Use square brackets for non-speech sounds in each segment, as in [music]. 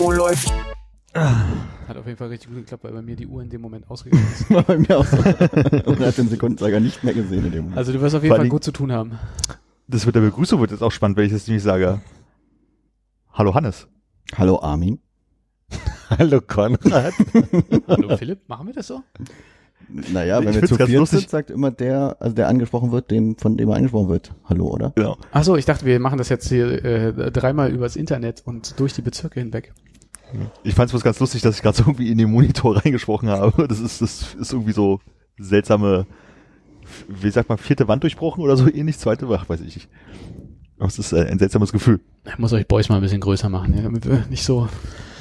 Oh, läuft. Hat auf jeden Fall richtig gut geklappt, weil bei mir die Uhr in dem Moment ausgegangen ist. [laughs] War bei mir auch so. Und hat den Sekundenzeiger nicht mehr gesehen in dem Moment. Also du wirst auf jeden Fall allem- gut zu tun haben. Das mit der Begrüßung wird jetzt auch spannend, wenn ich das nämlich sage. Hallo Hannes. Hallo Armin. [laughs] Hallo Konrad. Hallo Philipp, machen wir das so? Naja, Ich wenn wir find's zu ganz viert lustig. sind, sagt immer der, also der angesprochen wird, dem, von dem er angesprochen wird. Hallo, oder? Genau. Ach so, ich dachte, wir machen das jetzt hier äh, dreimal übers Internet und durch die Bezirke hinweg. Ich fand es was ganz lustig, dass ich gerade so irgendwie in den Monitor [laughs] reingesprochen habe. Das ist, das ist irgendwie so seltsame, wie sagt man, vierte Wand durchbrochen oder so ähnlich, zweite, ach, weiß ich nicht. Aber es ist äh, ein seltsames Gefühl. Ich muss euch Boys mal ein bisschen größer machen, ja, damit wir nicht so,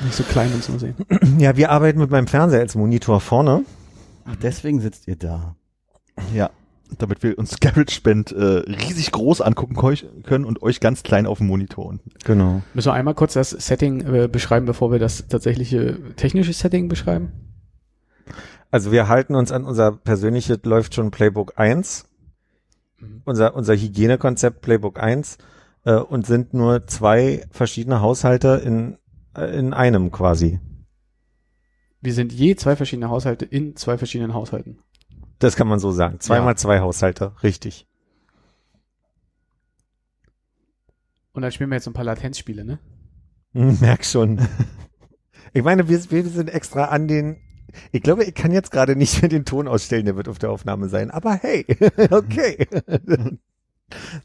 nicht so klein uns nur sehen. Ja, wir arbeiten mit meinem Fernseher als Monitor vorne. Ach, deswegen sitzt ihr da. Ja. Damit wir uns [laughs] GarageBand äh, riesig groß angucken können und euch ganz klein auf dem Monitor unten. Genau. Müssen wir einmal kurz das Setting äh, beschreiben, bevor wir das tatsächliche technische Setting beschreiben? Also wir halten uns an unser persönliches läuft schon Playbook 1, Mhm. unser, unser Hygienekonzept Playbook 1 äh, und sind nur zwei verschiedene Haushalte in, äh, in einem quasi. Wir sind je zwei verschiedene Haushalte in zwei verschiedenen Haushalten. Das kann man so sagen. Zweimal Ja. zwei Haushalte, richtig. Und dann spielen wir jetzt so ein paar Latenzspiele, ne? Hm, Merk schon. Ich meine, wir, wir sind extra an den. Ich glaube, ich kann jetzt gerade nicht mehr den Ton ausstellen, der wird auf der Aufnahme sein. Aber hey, [laughs] okay.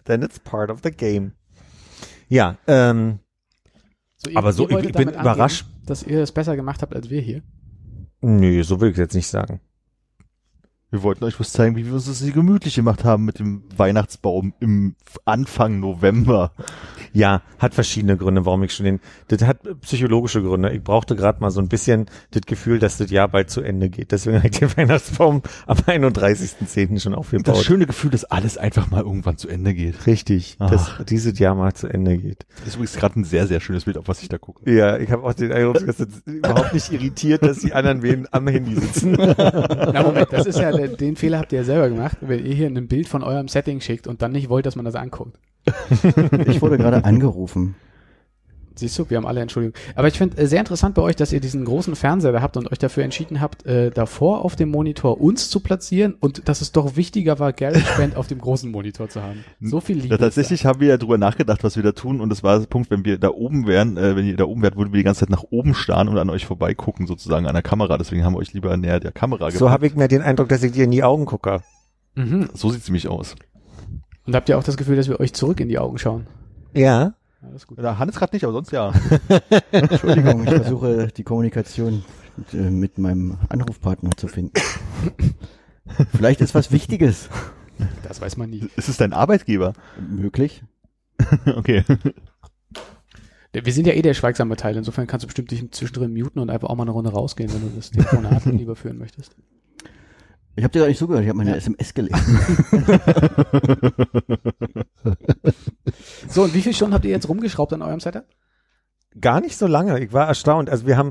Then it's part of the game. Ja, ähm, So, Aber so, wolltet ich bin damit überrascht. angeben, dass ihr es besser gemacht habt als wir hier. Nö, so will ich jetzt nicht sagen. Wir wollten euch was zeigen, wie wir uns das hier gemütlich gemacht haben mit dem Weihnachtsbaum im Anfang November. Ja, hat verschiedene Gründe, warum ich schon den. Das hat psychologische Gründe. Ich brauchte gerade mal so ein bisschen das Gefühl, dass das Jahr bald zu Ende geht. Deswegen habe ich den [laughs] Weihnachtsbaum am 31.10. schon Das aufgebaut. schöne Gefühl, dass alles einfach mal irgendwann zu Ende geht. Richtig, dass Ach. dieses Jahr mal zu Ende geht. Das ist übrigens gerade ein sehr, sehr schönes Bild, auf was ich da gucke. Ja, ich habe auch den Eindruck, dass das überhaupt nicht irritiert, dass die anderen wen am Handy sitzen. [laughs] Na Moment, das ist ja, [laughs] der- den Fehler habt ihr ja selber gemacht, wenn ihr hier ein Bild von eurem Setting schickt und dann nicht wollt, dass man das anguckt. [laughs] Ich wurde gerade angerufen. Siehst du, wir haben alle Entschuldigung. Aber ich finde äh, sehr interessant bei euch, dass ihr diesen großen Fernseher da habt und euch dafür entschieden habt, äh, davor auf dem Monitor uns zu platzieren und dass es doch wichtiger war, GarageBand [laughs] auf dem großen Monitor zu haben. So viel Liebe. Ja, tatsächlich haben wir ja drüber nachgedacht, was wir da tun und das war der Punkt, wenn wir da oben wären, äh, wenn ihr da oben wärt, würden wir die ganze Zeit nach oben starren und an euch vorbeigucken, sozusagen an der Kamera. Deswegen haben wir euch lieber näher der Kamera So habe ich mir den Eindruck, dass ich dir in die Augen gucke. Mhm. So sieht's nämlich aus. Und habt ihr auch das Gefühl, dass wir euch zurück in die Augen schauen? Ja. Ja, ist gut. Da Hannes gerade nicht, aber sonst ja. [laughs] Entschuldigung, ich [laughs] versuche die Kommunikation mit, äh, mit meinem Anrufpartner zu finden. Vielleicht ist was Wichtiges Das weiß man nie. Ist es dein Arbeitgeber? möglich. [laughs] okay. Wir sind ja eh der schweigsame Teil, insofern kannst du bestimmt dich zwischendrin muten und einfach auch mal eine Runde rausgehen, wenn du das Telefonat lieber führen möchtest. Ich habe dir gar nicht zugehört, ich habe meine SMS gelesen. [laughs] So, und wie viele Stunden habt ihr jetzt rumgeschraubt an eurem Setup? Gar nicht so lange. Ich war erstaunt. Also wir haben,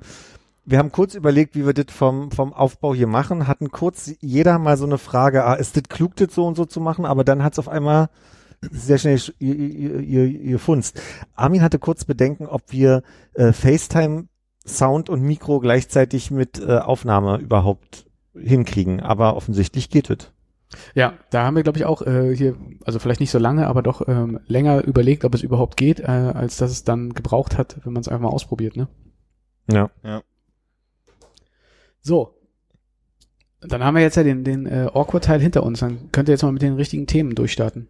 wir haben kurz überlegt, wie wir das vom, vom Aufbau hier machen, hatten kurz jeder mal so eine Frage, ah, ist das klug, das so und so zu machen? Aber dann hat es auf einmal sehr schnell sch- ihr, ihr, ihr, ihr Funst. Armin hatte kurz Bedenken, ob wir äh, FaceTime Sound und Mikro gleichzeitig mit äh, Aufnahme überhaupt hinkriegen. Aber offensichtlich geht es. Ja, da haben wir, glaube ich, auch äh, hier, also vielleicht nicht so lange, aber doch ähm, länger überlegt, ob es überhaupt geht, äh, als dass es dann gebraucht hat, wenn man es einfach mal ausprobiert, ne? Ja. So. Dann haben wir jetzt ja den, den äh, Awkward-Teil hinter uns. Dann könnt ihr jetzt mal mit den richtigen Themen durchstarten.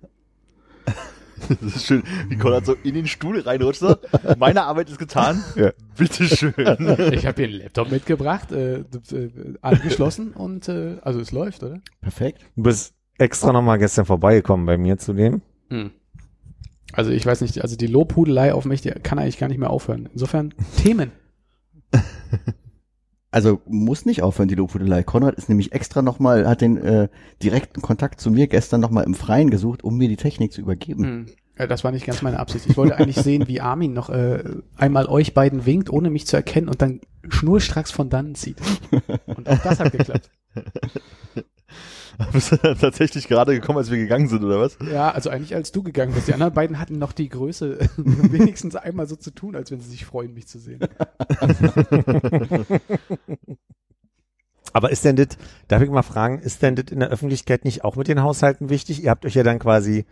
[laughs] Das ist schön, wie Konrad so in den Stuhl reinrutscht. So. Meine Arbeit ist getan. Ja. Bitteschön. [laughs] Ich habe hier einen Laptop mitgebracht, äh, äh, angeschlossen und äh, also es läuft, oder? Perfekt. Du bist extra nochmal gestern vorbeigekommen bei mir zu dem. Hm. Also ich weiß nicht, also die Lobhudelei auf mich, die kann eigentlich gar nicht mehr aufhören. Insofern Themen. [laughs] Also muss nicht aufhören, die Lobhudelei. Konrad ist nämlich extra nochmal, hat den äh, direkten Kontakt zu mir gestern nochmal im Freien gesucht, um mir die Technik zu übergeben. Hm. Äh, Das war nicht ganz meine Absicht. Ich wollte eigentlich sehen, wie Armin noch äh, einmal euch beiden winkt, ohne mich zu erkennen und dann schnurstracks von dannen zieht. Und auch das hat geklappt. [laughs] [laughs] Bist du tatsächlich gerade gekommen, als wir gegangen sind, oder was? Ja, also eigentlich als du gegangen bist. Die anderen beiden hatten noch die Größe, [laughs] wenigstens einmal so zu tun, als wenn sie sich freuen, mich zu sehen. [laughs] Aber ist denn das, darf ich mal fragen, ist denn das in der Öffentlichkeit nicht auch mit den Haushalten wichtig? Ihr habt euch ja dann quasi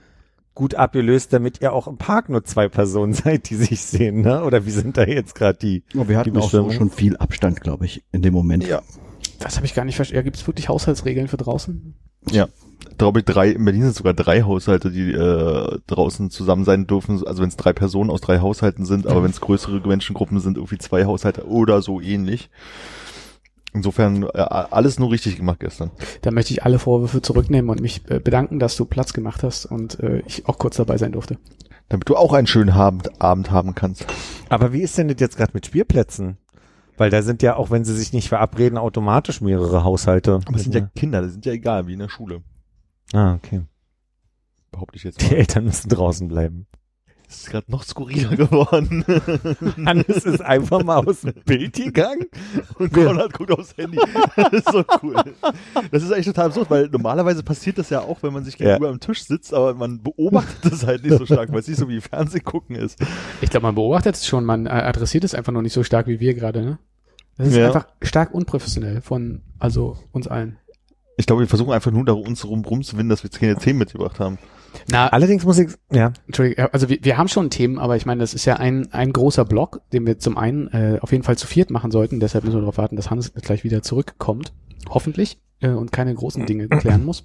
gut abgelöst, damit ihr auch im Park nur zwei Personen seid, die sich sehen, ne? Oder wie sind da jetzt gerade die? Oh, wir hatten Die auch so schon viel Abstand, glaube ich, in dem Moment. Ja. Das habe ich gar nicht verstanden. Ja, Gibt es wirklich Haushaltsregeln für draußen? Ja. Glaube ich, drei, in Berlin sind sogar drei Haushalte, die äh, draußen zusammen sein dürfen. Also wenn es drei Personen aus drei Haushalten sind, aber wenn es größere Menschengruppen sind, irgendwie zwei Haushalte oder so ähnlich. Insofern äh, alles nur richtig gemacht gestern. Da möchte ich alle Vorwürfe zurücknehmen und mich äh, bedanken, dass du Platz gemacht hast und äh, ich auch kurz dabei sein durfte. Damit du auch einen schönen Abend, Abend haben kannst. Aber wie ist denn das jetzt gerade mit Spielplätzen? Weil da sind ja, auch wenn sie sich nicht verabreden, automatisch mehrere Haushalte. Aber es sind ja Kinder, das sind ja egal, wie in der Schule. Ah, okay. Behaupte ich jetzt Die mal. Eltern müssen draußen bleiben. Das ist gerade noch skurriler geworden. [laughs] Hannes ist einfach mal aus dem Bild gegangen. Und Konrad guckt aufs Handy. Das ist so cool. Das ist eigentlich total absurd, weil normalerweise passiert das ja auch, wenn man sich gegenüber am Tisch sitzt, aber man beobachtet das halt nicht so stark, weil es nicht so wie Fernsehen gucken ist. Ich glaube, man beobachtet es schon, man äh, adressiert es einfach noch nicht so stark wie wir gerade, ne? Das ist Ja. einfach stark unprofessionell von, also uns allen. Ich glaube, wir versuchen einfach nur darum, uns rum rumzuwinden, dass wir jetzt keine Themen mitgebracht haben. Na, Allerdings muss ich, ja, Entschuldigung, also wir, wir haben schon Themen, aber ich meine, das ist ja ein, ein großer Block, den wir zum einen äh, auf jeden Fall zu viert machen sollten. Deshalb müssen wir darauf warten, dass Hannes gleich wieder zurückkommt. Hoffentlich. Äh, und keine großen Dinge [clears throat] klären muss.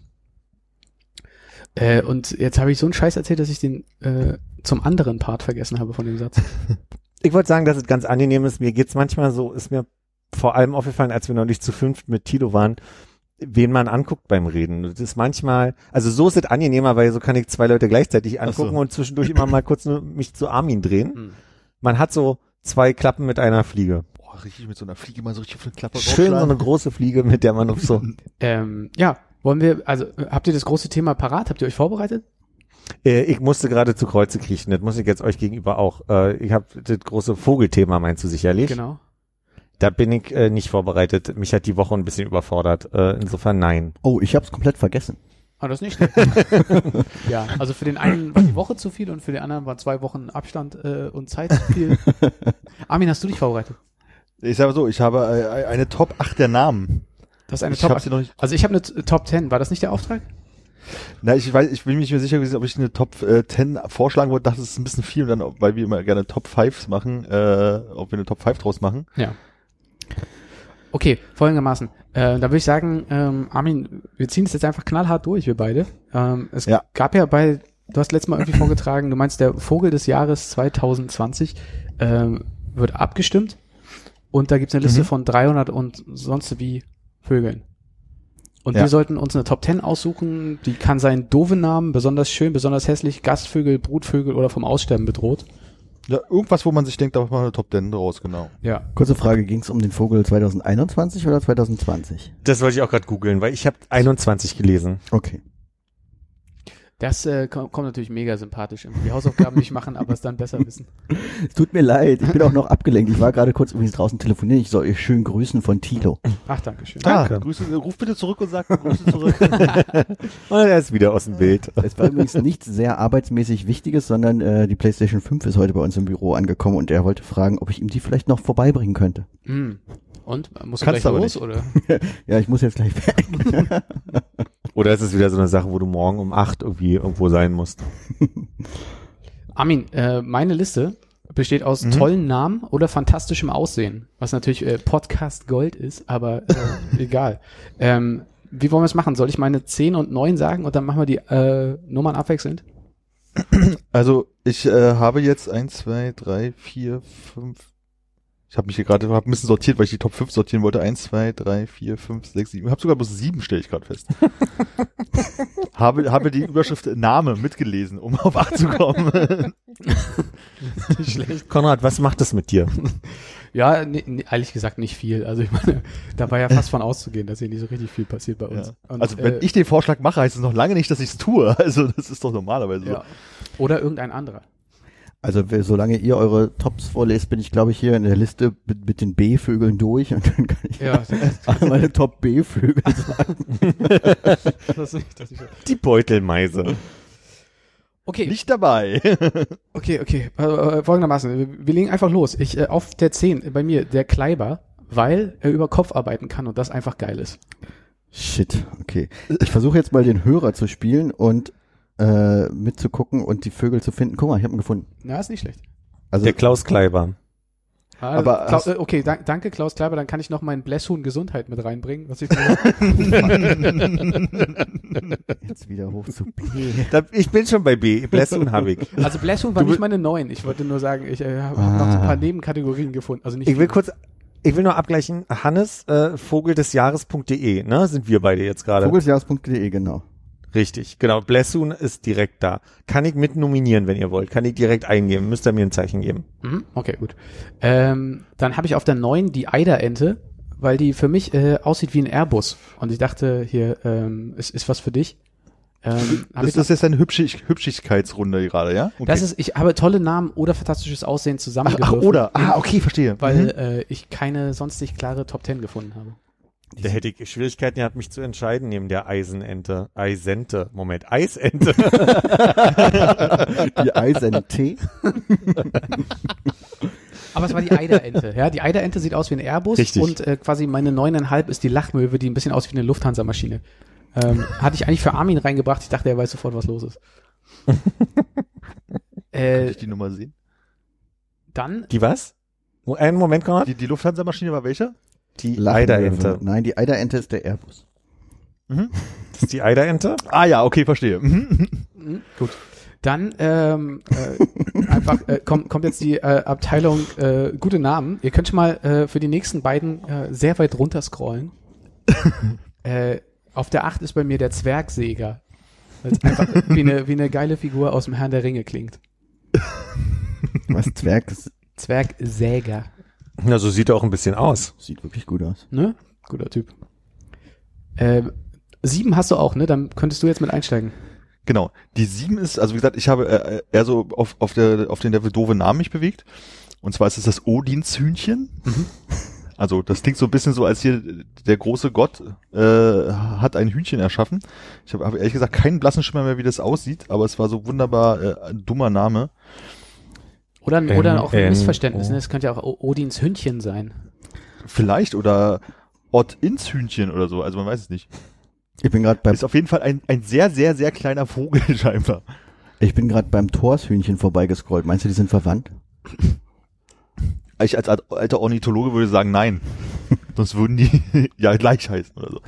Äh, und jetzt habe ich so einen Scheiß erzählt, dass ich den äh, zum anderen Part vergessen habe von dem Satz. [laughs] ich wollte sagen, dass es ganz angenehm ist. Mir geht's manchmal so, ist mir vor allem aufgefallen, als wir noch nicht zu fünft mit Tilo waren, wen man anguckt beim Reden. Das ist manchmal, also so ist es angenehmer, weil so kann ich zwei Leute gleichzeitig Ach so. angucken und zwischendurch immer mal kurz nur mich zu Armin drehen. Hm. Man hat so zwei Klappen mit einer Fliege. Boah, richtig mit so einer Fliege mal so richtig auf eine Klappe Schön so eine große Fliege, mit der man auf so. [laughs] Ähm, ja, wollen wir, also habt ihr das große Thema parat? Habt ihr euch vorbereitet? Äh, ich musste gerade zu Kreuze kriechen, das muss ich jetzt euch gegenüber auch. Äh, ich habe das große Vogelthema, meinst du sicherlich? Genau. Da bin ich äh, nicht vorbereitet. Mich hat die Woche ein bisschen überfordert. Äh, insofern nein. Oh, ich habe es komplett vergessen. Ah, das ist nicht [laughs] ja, also für den einen war die Woche zu viel und für den anderen war zwei Wochen Abstand äh, und Zeit zu viel. [laughs] Armin, hast du dich vorbereitet? Ich sage so, ich habe äh, eine Top 8 der Namen. Das ist eine Ich Top. hab sie noch nicht. Also ich habe eine T- Top 10. War das nicht der Auftrag? Na, ich weiß, ich bin mir nicht mehr sicher gewesen, ob ich eine Top äh, 10 vorschlagen wollte, dachte, das ist ein bisschen viel und dann, weil wir immer gerne Top 5 machen, äh, ob wir eine Top 5 draus machen. Ja. Okay, folgendermaßen. Äh, da würde ich sagen, ähm, Armin, wir ziehen es jetzt einfach knallhart durch, wir beide. Ähm, es Ja. gab ja bei, du hast letztes Mal irgendwie [clears throat] vorgetragen, du meinst, der Vogel des Jahres 2020 ähm, wird abgestimmt und da gibt's eine Liste Mhm. von 300 und sonst wie Vögeln. Und Ja. wir sollten uns eine Top 10 aussuchen, die kann sein doofe Namen, besonders schön, besonders hässlich, Gastvögel, Brutvögel oder vom Aussterben bedroht. Ja, irgendwas, wo man sich denkt, da macht man eine Top 10 draus, genau. Ja. Kurze Frage, ging es um den Vogel 2021 oder 2020? Das wollte ich auch gerade googeln, weil ich habe 21 gelesen. Okay. Das äh, kommt, natürlich mega sympathisch. Die Hausaufgaben nicht machen, aber es dann besser wissen. Es [laughs] tut mir leid, ich bin auch noch abgelenkt. Ich war gerade kurz übrigens draußen telefonieren. Ich soll euch schön grüßen von Tilo. Ach, danke schön. Danke. Ah, Grüße, ruf bitte zurück und sag Grüße zurück. [laughs] Und er ist wieder aus dem Bild. Es war übrigens nichts sehr arbeitsmäßig Wichtiges, sondern äh, die PlayStation 5 ist heute bei uns im Büro angekommen und er wollte fragen, ob ich ihm die vielleicht noch vorbeibringen könnte. Hm. Und? Musst du Kannst gleich aber los, nicht. oder? [laughs] Ja, ich muss jetzt gleich weg. Oder ist es wieder so eine Sache, wo du morgen um 8 irgendwie irgendwo sein musst? [laughs] Armin, äh, meine Liste besteht aus Mhm. tollen Namen oder fantastischem Aussehen, was natürlich äh, Podcast Gold ist, aber äh, [laughs] egal. Ähm, wie wollen wir es machen? Soll ich meine 10 und 9 sagen und dann machen wir die äh, Nummern abwechselnd? Also, ich äh, habe jetzt 1, 2, 3, 4, 5, Ich habe mich hier gerade hab ein bisschen sortiert, weil ich die Top 5 sortieren wollte. Eins, zwei, drei, vier, fünf, sechs, sieben. Ich habe sogar bloß sieben, stelle ich gerade fest. [laughs] habe, habe die Überschrift Name mitgelesen, um auf acht zu kommen. [laughs] Nicht schlecht. Konrad, was macht das mit dir? [laughs] Ja, nee, nee, ehrlich gesagt nicht viel. Also ich meine, da war ja fast von auszugehen, dass hier nicht so richtig viel passiert bei uns. Ja. Und, also wenn äh, ich den Vorschlag mache, heißt es noch lange nicht, dass ich es tue. Also das ist doch normalerweise so. ja. Oder irgendein anderer. Also solange ihr eure Tops vorlest, bin ich glaube ich hier in der Liste mit, mit den B-Vögeln durch und dann kann ich Ja, [laughs] alle meine Top B-Vögel sagen. [laughs] das ist, das ist, Die Beutelmeise. okay, Nicht dabei. [laughs] okay, okay. Äh, äh, folgendermaßen, wir, wir legen einfach los. Ich äh, auf der 10 bei mir der Kleiber, weil er über Kopf arbeiten kann und das einfach geil ist. Shit, okay. Ich versuche jetzt mal den Hörer zu spielen und äh, mitzugucken und die Vögel zu finden. Guck mal, ich habe ihn gefunden. Na, ist nicht schlecht. Also Der Klaus Kleiber. Ah, Aber Klau- hast- äh, okay, dank, danke Klaus Kleiber, dann kann ich noch meinen Blesshuhn Gesundheit mit reinbringen, was ich [laughs] jetzt wieder hoch zu B. [laughs] Da, ich bin schon bei B. Blessung habe ich. Also Blesshuhn war Du nicht meine neuen. Ich wollte nur sagen, ich äh, habe Ah. noch so ein paar Nebenkategorien gefunden. Also nicht Ich will kurz, ich will nur abgleichen. Hannes, äh, Vogeldesjahres.de, ne? Sind wir beide jetzt gerade. Vogelsjahres.de, genau. Richtig, genau. Blessun ist direkt da. Kann ich mit nominieren, wenn ihr wollt. Kann ich direkt eingeben. Müsst ihr mir ein Zeichen geben. Mhm, okay, gut. Ähm, dann habe ich auf der neuen die Eiderente, weil die für mich äh, aussieht wie ein Airbus. Und ich dachte, hier ähm, ist, ist was für dich. Ähm, Das noch- ist jetzt eine Hübschig Hübschigkeitsrunde gerade, ja? Okay. das ist, ich habe tolle Namen oder fantastisches Aussehen ach, zusammengewürfelt. ach, oder. Ah, okay, verstehe. Weil Mhm. äh, ich keine sonstig klare Top Ten gefunden habe. Da hätte ich Schwierigkeiten gehabt, mich zu entscheiden neben der Eisenente. Eisente. Moment, Eisente. Die Eisen-T. Aber es war die Eiderente. ja, die Eiderente sieht aus wie ein Airbus Richtig. und äh, quasi meine neuneinhalb ist die Lachmöwe, die ein bisschen aussieht wie eine Lufthansa-Maschine. Ähm, hatte ich eigentlich für Armin reingebracht. Ich dachte, er weiß sofort, was los ist. [laughs] Kann äh, ich die Nummer sehen? dann Die was? Einen Moment, Konrad. Die, die Lufthansa-Maschine war welche? Die. Eiderente. Nein, die Eiderente ist der Airbus. Das ist die Eiderente? [laughs] Ah ja, okay, verstehe. Mhm. Mhm, Gut. Dann ähm, äh, einfach äh, kommt, kommt jetzt die äh, Abteilung äh, gute Namen. Ihr könnt schon mal äh, für die nächsten beiden äh, sehr weit runter scrollen. [laughs] äh, auf der 8 ist bei mir der Zwergsäger. Weil es einfach wie eine, wie eine geile Figur aus dem Herrn der Ringe klingt. Was Zwerg Zwergsäger. Na, so sieht er auch ein bisschen aus. sieht wirklich gut aus. Ne? Guter Typ. Ähm, sieben hast du auch, ne? Dann könntest du jetzt mit einsteigen. Genau. Die sieben ist, also wie gesagt, ich habe äh, eher so auf, auf, der, auf den Level doofe Namen mich bewegt. Und zwar ist es das Odinshühnchen. [laughs] Also das klingt so ein bisschen so, als hier der große Gott äh, hat ein Hühnchen erschaffen. Ich habe hab ehrlich gesagt keinen blassen Schimmer mehr, wie das aussieht, aber es war so wunderbar äh, ein dummer Name. Oder, Ähm, oder auch ein ähm, Missverständnis, oh. ne? Es könnte ja auch Odins Hündchen sein. Vielleicht oder Ott ins Hühnchen oder so, also man weiß es nicht. Ich bin gerade beim, Ist auf jeden Fall ein, ein sehr, sehr, sehr kleiner Vogel [laughs] scheinbar. ich bin gerade beim Torshühnchen vorbeigescrollt. Meinst du, die sind verwandt? Ich als alt- alter Ornithologe würde sagen, nein. [laughs] Sonst würden die [laughs] ja gleich heißen oder so.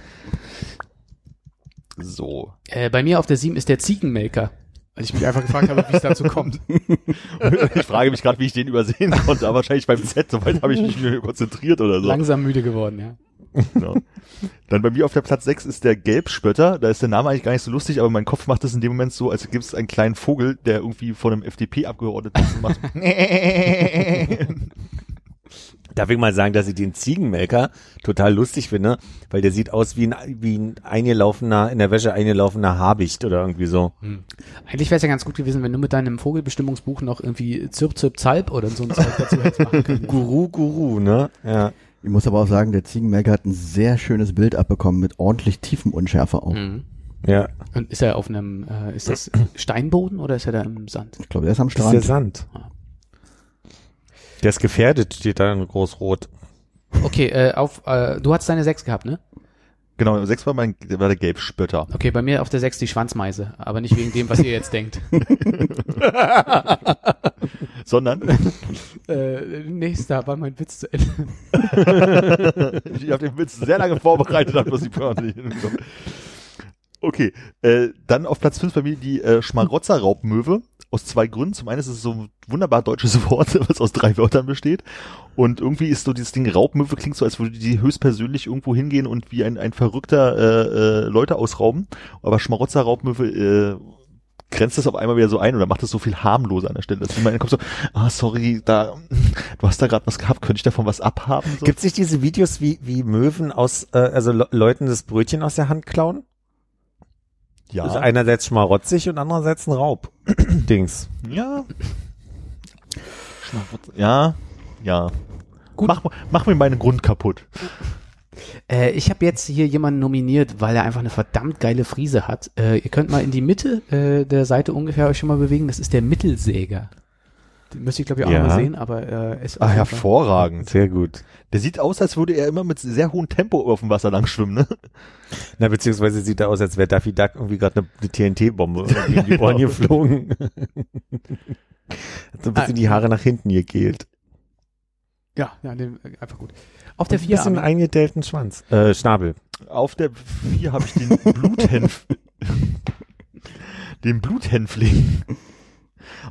So. Äh, bei mir auf der 7 ist der Ziegenmelker. Weil ich mich einfach gefragt habe, wie es dazu kommt. [laughs] Ich frage mich gerade, wie ich den übersehen konnte, aber wahrscheinlich beim Z, soweit habe ich mich nur konzentriert oder so. Langsam müde geworden, ja. Genau. Dann bei mir auf der Platz 6 ist der Gelbspötter. Da ist der Name eigentlich gar nicht so lustig, aber mein Kopf macht es in dem Moment so, als gibt es einen kleinen Vogel, der irgendwie von einem FDP-Abgeordneten macht. [laughs] [laughs] Darf ich mal sagen, dass ich den Ziegenmelker total lustig finde, weil der sieht aus wie ein, wie ein eingelaufener, in der Wäsche eingelaufener Habicht oder irgendwie so. Eigentlich wäre es ja ganz gut gewesen, wenn du mit deinem Vogelbestimmungsbuch noch irgendwie Zirp, Zirp, Zalp oder so ein Zeug dazu hättest machen können. [laughs] Guru, Guru, ne? Ja. Ich muss aber auch sagen, der Ziegenmelker hat ein sehr schönes Bild abbekommen mit ordentlich Tiefenunschärfe auch. Mhm. Ja. Und ist er auf einem, äh, ist das Steinboden oder ist er da im Sand? Ich glaube, der ist am Das ist der Strand. Sand. Ah. Der ist gefährdet, steht da in groß-rot. Okay, äh, auf, äh, du hast deine 6 gehabt, ne? Genau, 6 war mein war der Gelbspötter. Okay, bei mir auf der 6 die Schwanzmeise, aber nicht wegen dem, was ihr jetzt denkt. [laughs] Sondern äh, nächster war mein Witz zu Ende. [laughs] ich habe den Witz sehr lange vorbereitet, habe bloß die nicht hinbekommen. Okay, äh, dann auf Platz 5 bei mir die äh, Schmarotzerraubmöwe. Aus zwei Gründen. Zum einen ist es so ein wunderbar deutsches [laughs] Wort, was aus drei Wörtern besteht. Und irgendwie ist so dieses Ding Raubmöwe klingt so, als würde die höchstpersönlich irgendwo hingehen und wie ein, ein verrückter äh, äh, Leute ausrauben. Aber Schmarotzer Raubmöwe äh, grenzt das auf einmal wieder so ein oder macht das so viel harmloser an der Stelle. Dass man kommt so, ah, sorry, da, du hast da gerade was gehabt, könnte ich davon was abhaben? So? Gibt es nicht diese Videos, wie, wie Möwen aus, äh, also Le Leuten das Brötchen aus der Hand klauen? Ja. Also einerseits schmarotzig und andererseits ein Raub. [clears throat] Dings. Ja. Ja, ja. Gut. Mach, mach mir meinen Grund kaputt. Äh, ich habe jetzt hier jemanden nominiert, weil er einfach eine verdammt geile Frise hat. Äh, ihr könnt mal in die Mitte äh, der Seite ungefähr euch schon mal bewegen. Das ist der Mittelsäger. Den müsste ich glaube ich auch Ja. mal sehen, aber äh, ist Ah, hervorragend. Sehr gut. Der sieht aus, als würde er immer mit sehr hohem Tempo auf dem Wasser lang schwimmen, ne? Na, beziehungsweise sieht er aus, als wäre Daffy Duck irgendwie gerade eine, eine TNT-Bombe gegen [laughs] die Ohren geflogen. Hat so ein bisschen die Haare nach hinten gegelt. Ja, ja, den, einfach gut. Auf der Ein vier bisschen eingedellten Schwanz. Äh, Schnabel. Auf der 4 habe ich den Bluthenf [laughs] [laughs] den Bluthänfling.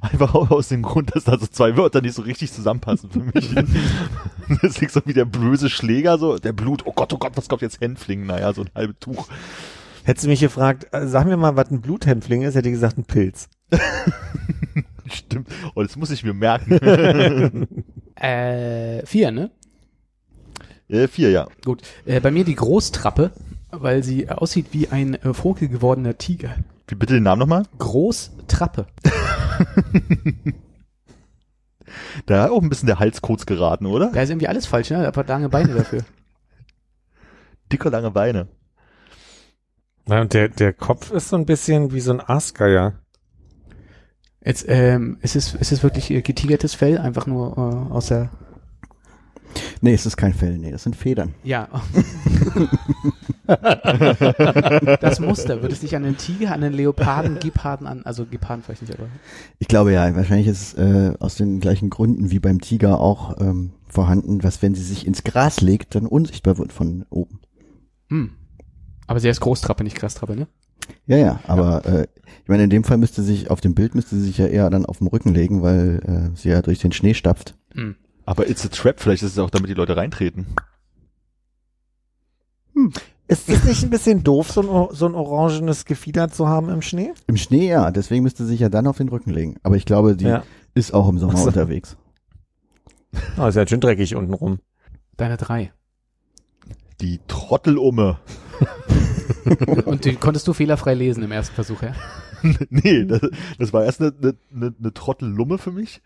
Einfach auch aus dem Grund, dass da so zwei Wörter nicht so richtig zusammenpassen für mich. [laughs] das ist so wie der böse Schläger, so der Blut, oh Gott, oh Gott, was kommt jetzt Hänfling? Naja, so ein halbes Tuch. Hättest du mich gefragt, äh, sag mir mal, was ein Bluthämpfling ist, hätte ich gesagt, ein Pilz. [laughs] Stimmt. Oh, das muss ich mir merken. [laughs] Äh, vier, ne? äh, vier, ja. Gut. Äh, bei mir die Großtrappe, weil sie aussieht wie ein äh, Vogel gewordener Tiger. Wie bitte den Namen nochmal? Großtrappe. Da hat auch ein bisschen der Hals kurz geraten, oder? Da ist irgendwie alles falsch, ne? Aber lange Beine dafür. [laughs] Dicke, lange Beine. Na, und der, der Kopf ist so ein bisschen wie so ein Aasgeier. Jetzt, ähm, ist es, ist es wirklich äh, getigertes Fell, einfach nur äh, aus der. Nee, es ist kein Fell, nee, das sind Federn. Ja. [laughs] das Muster, wird es dich an den Tiger, an den Leoparden, Geparden an, also Geparden vielleicht nicht, aber. Ich glaube ja, wahrscheinlich ist es äh, aus den gleichen Gründen wie beim Tiger auch ähm, vorhanden, dass wenn sie sich ins Gras legt, dann unsichtbar wird von oben. Hm. Aber sie ist Großtrappe, nicht Grastrappe, ne? Ja, ja, aber Äh, ich meine, in dem Fall müsste sich, auf dem Bild müsste sie sich ja eher dann auf dem Rücken legen, weil äh, sie ja durch den Schnee stapft. Hm. Aber it's a trap, vielleicht ist es auch, damit die Leute reintreten. Ist es nicht ein bisschen doof, so ein, so ein orangenes Gefieder zu haben im Schnee? Im Schnee ja, deswegen müsste sie sich ja dann auf den Rücken legen. Aber ich glaube, die Ja. ist auch im Sommer so. unterwegs. Oh, ist ja schön dreckig unten rum. Deine drei. Die Trottelumme. [laughs] Und die [laughs] konntest du fehlerfrei lesen im ersten Versuch, ja? nee, das, das war erst eine, eine, eine, eine Trottellumme für mich.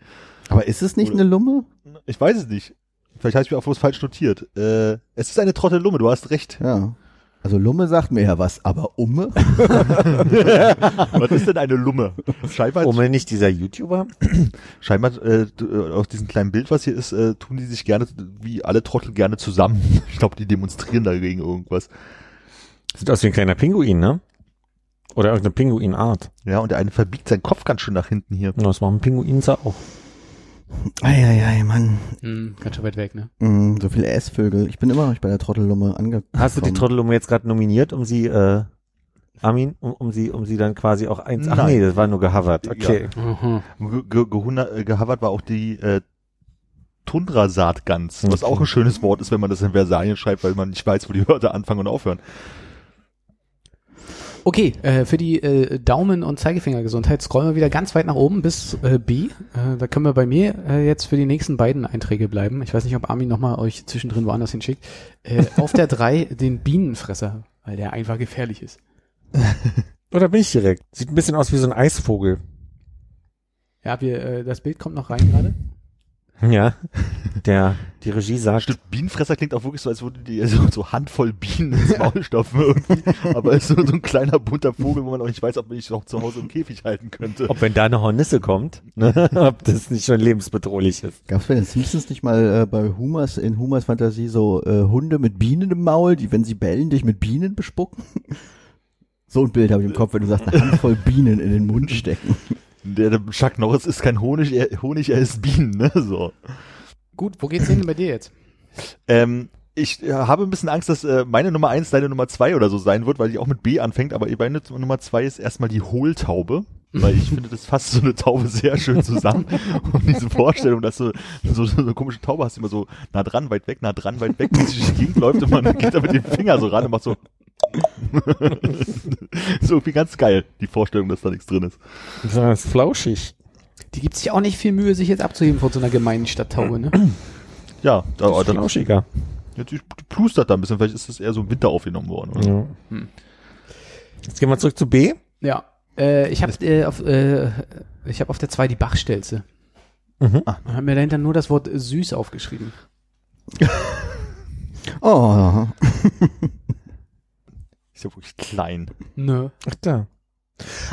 Aber ist es nicht Oder- eine Lumme? Ich weiß es nicht. Vielleicht habe ich mir auch bloß falsch notiert. Äh, es ist eine Trottellumme, du hast recht. Ja. Also Lumme sagt mir ja was, aber Umme? [laughs] Was ist denn eine Lumme? Scheinbar, Umme nicht dieser YouTuber? scheinbar äh, äh, auf diesem kleinen Bild, was hier ist, äh, tun die sich gerne, wie alle Trottel gerne zusammen. [laughs] Ich glaube, die demonstrieren dagegen irgendwas. Sieht aus wie ein kleiner Pinguin, ne? Oder irgendeine Pinguinart. Ja, und der eine verbiegt seinen Kopf ganz schön nach hinten hier. Ja, Das machen Pinguins ja auch. Eieiei, Mann. Hm, ganz schön weit weg, ne? Mm, so viele Essvögel. Ich bin immer noch nicht bei der Trottellumme angekommen. Hast du die Trottelumme jetzt gerade nominiert, um sie, äh, Armin, um, um sie, um sie dann quasi auch eins. Ach Nein. nee, das war nur gehovert. Okay. Aha. Ge ge gehunna- äh, gehavert war auch die äh, Tundrasaatgans, was auch ein schönes Wort ist, wenn man das in Versalien schreibt, weil man nicht weiß, wo die Wörter anfangen und aufhören. Okay, äh, für die äh, Daumen- und Zeigefingergesundheit scrollen wir wieder ganz weit nach oben bis äh, B. Äh, da können wir bei mir äh, jetzt für die nächsten beiden Einträge bleiben. Ich weiß nicht, ob Armin nochmal euch zwischendrin woanders hinschickt. Äh, [laughs] auf der 3 den Bienenfresser, weil der einfach gefährlich ist. [laughs] Oder bin ich direkt? Sieht ein bisschen aus wie so ein Eisvogel. Ja, wir, das Bild kommt noch rein gerade. Ja. Der, die Regie sagt, Stimmt, Bienenfresser klingt auch wirklich so, als würde die so, so Handvoll Bienen ins Maul stopfen irgendwie. [laughs] Aber es ist so, so ein kleiner bunter Vogel, wo man auch nicht weiß, ob man sich noch zu Hause im Käfig halten könnte. ob wenn da eine Hornisse kommt, ne, [laughs] ob das nicht schon lebensbedrohlich ist. Gab es bei den Simpsons nicht mal äh, bei Humas, in Humas Fantasie so äh, Hunde mit Bienen im Maul, die, wenn sie bellen, dich mit Bienen bespucken? [laughs] So ein Bild habe ich im Kopf, wenn du sagst, eine Handvoll Bienen in den Mund stecken. Der, der Chuck Norris ist kein Honig, er, Honig, er ist Bienen, ne? So. Gut, wo geht's hin bei dir jetzt? Ähm, ich äh, habe ein bisschen Angst, dass äh, meine Nummer eins deine Nummer zwei oder so sein wird, weil die auch mit B anfängt, aber meine Nummer zwei ist erstmal die Hohltaube. Weil ich [laughs] finde, das fasst so eine Taube sehr schön zusammen. [laughs] Und diese Vorstellung, dass du so, so eine komische Taube hast, die immer so nah dran, weit weg, nah dran, weit weg, die sich durch die Gegend läuft und man geht da mit dem Finger so ran und macht so. [laughs] so irgendwie ganz geil, die Vorstellung, dass da nichts drin ist. Das ist flauschig. Die gibt sich auch nicht viel Mühe, sich jetzt abzuheben von so einer gemeinen Stadttaube, ne? [clears throat] Ja, da, Das ist dann, flauschiger. ja, die, die plustert da ein bisschen, vielleicht ist das eher so im Winter aufgenommen worden. Oder? Ja. Hm. Jetzt gehen wir zurück zu B. Ja. Äh, ich habe äh, auf, äh, ich hab auf der 2 die Bachstelze. Mhm. Und habe mir dahinter nur das Wort süß aufgeschrieben. [laughs] Oh, Ist ja wirklich klein. Nö. Ach da.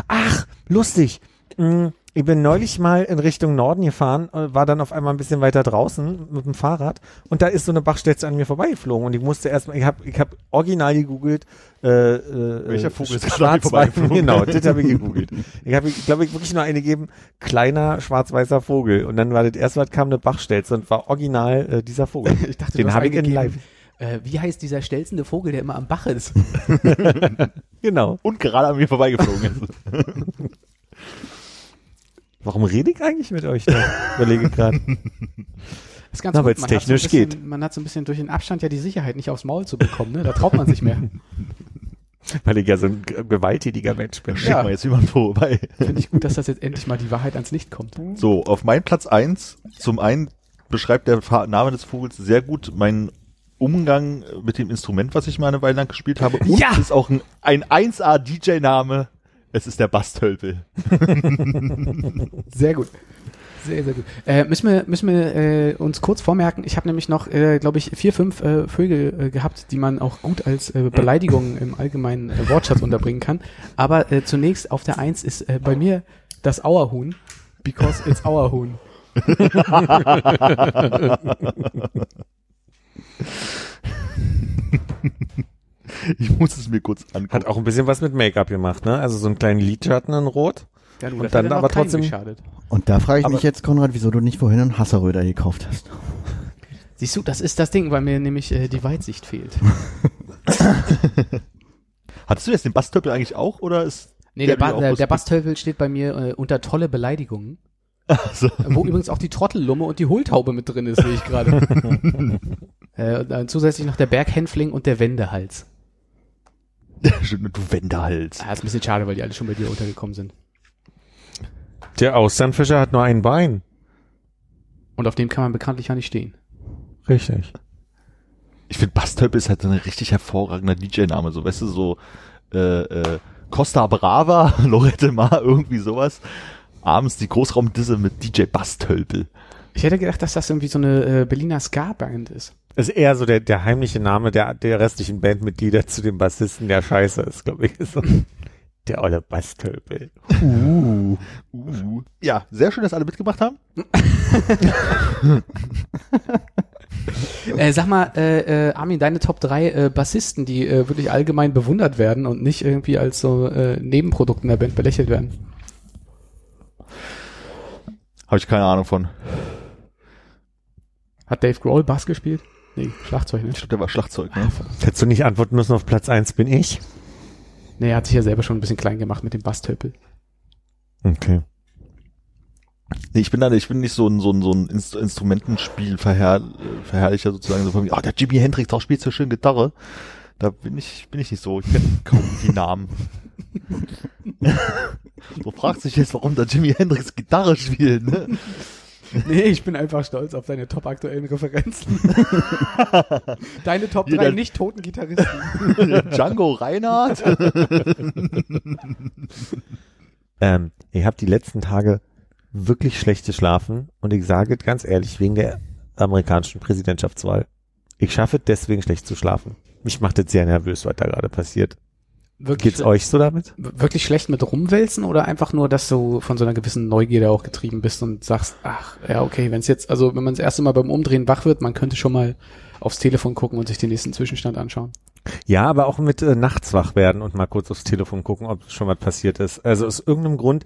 Ach, lustig. Mm, Ich bin neulich mal in Richtung Norden gefahren, äh, war dann auf einmal ein bisschen weiter draußen mit dem Fahrrad und da ist so eine Bachstelze an mir vorbeigeflogen und ich musste erstmal, ich habe ich hab original gegoogelt, äh, äh, Welcher Vogel ist gerade vorbeigeflogen? [laughs] Genau, das habe ich [laughs] gegoogelt. Ich habe, ich glaube, ich wirklich nur eine gegeben, kleiner schwarz-weißer Vogel und dann war das erste, was kam eine Bachstelze und war original äh, dieser Vogel. [laughs] Ich dachte, Den habe ich in live. Äh, wie heißt dieser stelzende Vogel, der immer am Bach ist? [laughs] Genau. Und gerade an mir vorbeigeflogen ist. [laughs] Warum rede ich eigentlich mit euch da? Überlege gerade. ist ganz Na, Man hat technisch so ein bisschen, geht. Man hat so ein bisschen durch den Abstand ja die Sicherheit nicht aufs Maul zu bekommen, ne? Da traut man sich mehr. [laughs] Weil ich ja so ein gewalttätiger Mensch bin. Schick Ja. mal jetzt jemand vorbei. Finde ich gut, dass das jetzt endlich mal die Wahrheit ans Licht kommt. So, auf meinen Platz eins zum einen beschreibt der Name des Vogels sehr gut meinen Umgang mit dem Instrument, was ich mal eine Weile lang gespielt habe. Und Ja! es ist auch ein, ein 1A-DJ-Name. Es ist der Basstölpel. Sehr gut. Sehr, sehr gut. Äh, müssen wir, müssen wir äh, uns kurz vormerken, ich habe nämlich noch, äh, glaube ich, vier, fünf äh, Vögel äh, gehabt, die man auch gut als äh, Beleidigung im allgemeinen äh, Wortschatz unterbringen kann. Aber äh, zunächst auf der Eins ist äh, bei mir das Auerhuhn, because it's Auerhuhn. [laughs] [laughs] Ich muss es mir kurz angucken. Hat auch ein bisschen was mit Make-up gemacht, ne? Also so einen kleinen Lidschatten in Rot. Ja, du, Und dann aber trotzdem- geschadet. und da frage ich Aber- mich jetzt, Konrad, wieso du nicht vorhin einen Hasseröder gekauft hast. Siehst du, das ist das Ding, weil mir nämlich äh, die Weitsicht fehlt. [laughs] Hattest du jetzt den Basstölpel eigentlich auch oder ist Nee, Der der, ba der, der steht bei mir äh, unter tolle Beleidigungen. Also, Wo übrigens auch die Trottellumme und die Hohltaube mit drin ist, sehe ich gerade. [laughs] äh, und dann zusätzlich noch der Berghänfling und der Wendehals. du Wendehals. Ah, ist ein bisschen schade, weil die alle schon bei dir untergekommen sind. Der Austernfischer hat nur ein Bein. Und auf dem kann man bekanntlich ja nicht stehen. Richtig. Ich finde Basstölpel ist halt so ein richtig hervorragender DJ-Name. So, weißt du, so äh, äh, Costa Brava, [laughs] Lorette Mar, irgendwie sowas. Abends die Großraumdisse mit DJ Basstölpel. Ich hätte gedacht, dass das irgendwie so eine äh, Berliner Ska-Band ist. Ist eher so der, der heimliche Name der, der restlichen Bandmitglieder zu dem Bassisten, der scheiße ist, glaube ich. So. Der olle Basstölpel. Uh. uh. Ja, sehr schön, dass alle mitgemacht haben. [laughs] Äh, sag mal, äh, äh, Armin, deine Top 3 äh, Bassisten, die äh, wirklich allgemein bewundert werden und nicht irgendwie als so äh, Nebenprodukt in der Band belächelt werden. Habe ich keine Ahnung von. Hat Dave Grohl Bass gespielt? Nee, Schlagzeug, ne? Ich glaube, der war Schlagzeug. Ne? Hättest du nicht antworten müssen auf Platz eins bin ich? Nee, er hat sich ja selber schon ein bisschen klein gemacht mit dem Basstölpel. Okay. Nee, ich bin da, ich bin nicht so ein, so ein, so ein Inst Instrumentenspiel verherr Verherrlicher sozusagen, so von mir, ah, der Jimi Hendrix, auch spielt so schön Gitarre. Da bin ich, bin ich nicht so. Ich kenne kaum die Namen. [laughs] so fragt sich jetzt, warum der Jimi Hendrix Gitarre spielt, ne? [laughs] Nee, ich bin einfach stolz auf deine top aktuellen Referenzen. [laughs] Deine Top Hier 3 der- nicht toten Gitarristen. Django Reinhardt. Ähm, ich habe die letzten Tage wirklich schlecht geschlafen und ich sage ganz ehrlich, wegen der amerikanischen Präsidentschaftswahl. Ich schaffe deswegen schlecht zu schlafen. Mich macht das sehr nervös, was da gerade passiert. Wirklich, Geht's euch so damit? wirklich schlecht mit rumwälzen oder einfach nur, dass du von so einer gewissen Neugierde auch getrieben bist und sagst, ach, ja, okay, wenn es jetzt, also wenn man das erste Mal beim Umdrehen wach wird, man könnte schon mal aufs Telefon gucken und sich den nächsten Zwischenstand anschauen. Ja, aber auch mit äh, nachts wach werden und mal kurz aufs Telefon gucken, ob schon was passiert ist. Also aus irgendeinem Grund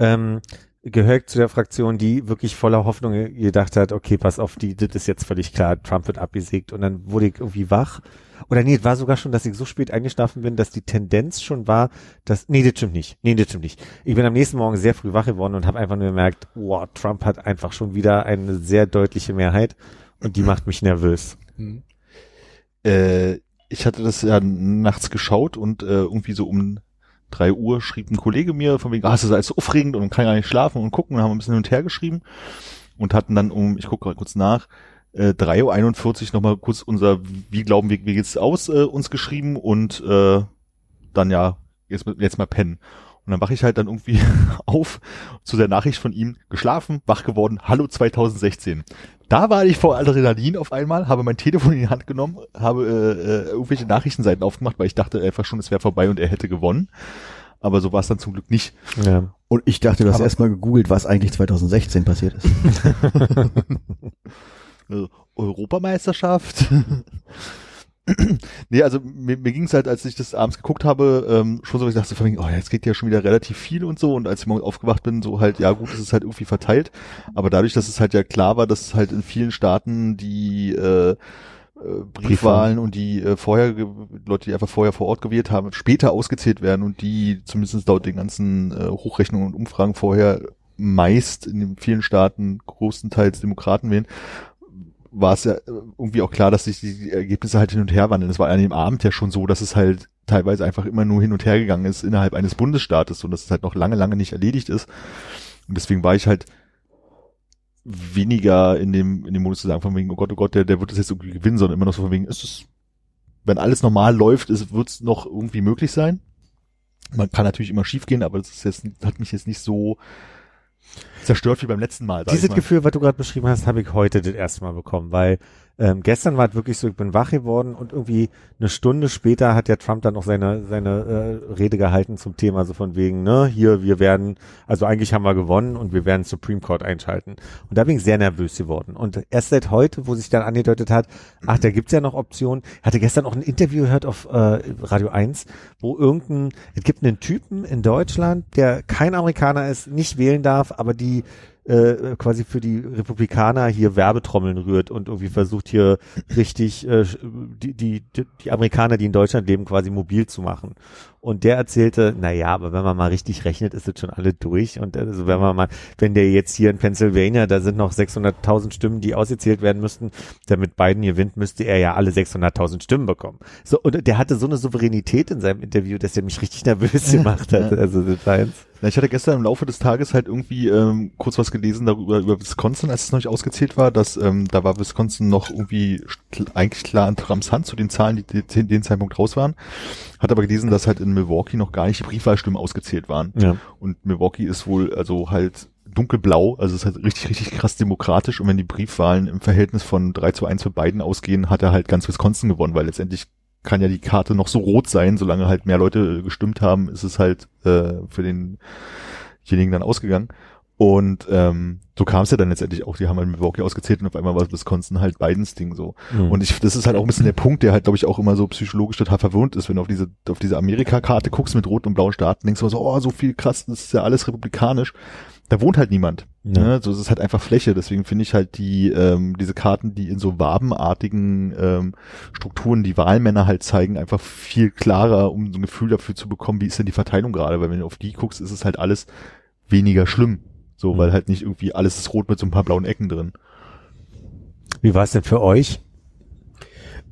ähm, gehöre ich zu der Fraktion, die wirklich voller Hoffnung gedacht hat, okay, pass auf, die, das ist jetzt völlig klar, Trump wird abgesägt und dann wurde ich irgendwie wach oder nee, war sogar schon, dass ich so spät eingeschlafen bin, dass die Tendenz schon war, dass, nee, das stimmt nicht, nee, das stimmt nicht. Ich bin am nächsten Morgen sehr früh wach geworden und habe einfach nur gemerkt, wow, Trump hat einfach schon wieder eine sehr deutliche Mehrheit und die macht mich nervös. Äh, ich hatte das ja nachts geschaut und äh, irgendwie so um drei Uhr schrieb ein Kollege mir von wegen, ah, es ist alles so aufregend und kann gar nicht schlafen und gucken und haben ein bisschen hin und her geschrieben und hatten dann um, ich gucke gerade kurz nach, äh, 3.41 Uhr nochmal kurz unser, wie glauben wir, wie geht's aus, äh, uns geschrieben und äh, dann ja, jetzt, jetzt mal pennen. Und dann wache ich halt dann irgendwie [laughs] auf zu der Nachricht von ihm, geschlafen, wach geworden, hallo 2016. Da war ich vor Adrenalin auf einmal, habe mein Telefon in die Hand genommen, habe äh, äh, irgendwelche Nachrichtenseiten aufgemacht, weil ich dachte einfach schon, es wäre vorbei und er hätte gewonnen. Aber so war es dann zum Glück nicht. Ja. Und ich dachte, du hast erstmal gegoogelt, was eigentlich 2016 passiert ist. [laughs] [laughs] äh, Europameisterschaft. [laughs] nee, also mir, mir ging es halt, als ich das abends geguckt habe, ähm, schon so, ich dachte von wegen, oh, jetzt geht ja schon wieder relativ viel und so. Und als ich morgens aufgewacht bin, so halt, ja gut, es ist halt irgendwie verteilt. Aber dadurch, dass es halt ja klar war, dass halt in vielen Staaten die äh, äh, Briefwahlen und die äh, vorher Leute, die einfach vorher vor Ort gewählt haben, später ausgezählt werden und die zumindest laut den ganzen äh, Hochrechnungen und Umfragen vorher meist in den vielen Staaten größtenteils Demokraten wählen, war es ja äh, irgendwie auch klar, dass sich die Ergebnisse halt hin und her wandeln. Es war an dem Abend ja schon so, dass es halt teilweise einfach immer nur hin und her gegangen ist innerhalb eines Bundesstaates und dass es halt noch lange, lange nicht erledigt ist. Und deswegen war ich halt weniger in dem, in dem Modus zu sagen, von wegen, oh Gott, oh Gott, der, der wird das jetzt irgendwie gewinnen, sondern immer noch so von wegen, ist es, wenn alles normal läuft, wird es noch irgendwie möglich sein. Man kann natürlich immer schief gehen, aber das ist jetzt, hat mich jetzt nicht so zerstört wie beim letzten Mal. Dieses. Gefühl, was du gerade beschrieben hast, habe ich heute das erste Mal bekommen, weil ähm, gestern war es wirklich so, ich bin wach geworden und irgendwie eine Stunde später hat ja Trump dann noch seine seine äh, Rede gehalten zum Thema, so von wegen, ne, hier, wir werden, also eigentlich haben wir gewonnen und wir werden Supreme Court einschalten. Und da bin ich sehr nervös geworden. Und erst seit heute, wo sich dann angedeutet hat, ach, da gibt's ja noch Optionen. Hatte gestern auch ein Interview gehört auf äh, Radio 1, wo irgendein, es gibt einen Typen in Deutschland, der kein Amerikaner ist, nicht wählen darf, aber die äh, quasi für die Republikaner hier Werbetrommeln rührt und irgendwie versucht hier richtig äh, die, die, die, die Amerikaner, die in Deutschland leben, quasi mobil zu machen. Und der erzählte, na ja, aber wenn man mal richtig rechnet, ist es schon alle durch. Und also wenn man mal, wenn der jetzt hier in Pennsylvania, da sind noch 600.000 Stimmen, die ausgezählt werden müssten, damit Biden gewinnt, müsste er ja alle 600.000 Stimmen bekommen. So, und der hatte so eine Souveränität in seinem Interview, dass er mich richtig nervös [laughs] gemacht hat. Also das war jetzt, ich hatte gestern im Laufe des Tages halt irgendwie ähm, kurz was gelesen darüber über Wisconsin, als es noch nicht ausgezählt war, dass ähm, da war Wisconsin noch irgendwie eigentlich klar an Trumps Hand zu den Zahlen, die, in den Zeitpunkt raus waren. Hat aber gelesen, dass halt in Milwaukee noch gar nicht die Briefwahlstimmen ausgezählt waren. ja. Und Milwaukee ist wohl also halt dunkelblau, also es ist halt richtig, richtig krass demokratisch. Und wenn die Briefwahlen im Verhältnis von 3 zu 1 für Biden ausgehen, hat er halt ganz Wisconsin gewonnen, weil letztendlich kann ja die Karte noch so rot sein, solange halt mehr Leute gestimmt haben, ist es halt äh, für denjenigen dann ausgegangen. Und ähm, so kam es ja dann letztendlich auch, die haben halt Milwaukee ausgezählt und auf einmal war Wisconsin halt Bidens Ding so. Mhm. Und ich, das ist halt auch ein bisschen der Punkt, der halt, glaube ich, auch immer so psychologisch total verwirrend ist, wenn du auf diese, auf diese Amerika-Karte guckst mit roten und blauen Staaten, denkst du so, oh, so viel krass, das ist ja alles republikanisch. Da wohnt halt niemand. Ja. Ne? So es ist halt einfach Fläche. Deswegen finde ich halt die, ähm, diese Karten, die in so wabenartigen ähm, Strukturen die Wahlmänner halt zeigen, einfach viel klarer, um so ein Gefühl dafür zu bekommen, wie ist denn die Verteilung gerade. Weil wenn du auf die guckst, ist es halt alles weniger schlimm. So, Mhm. weil halt nicht irgendwie alles ist rot mit so ein paar blauen Ecken drin. Wie war es denn für euch?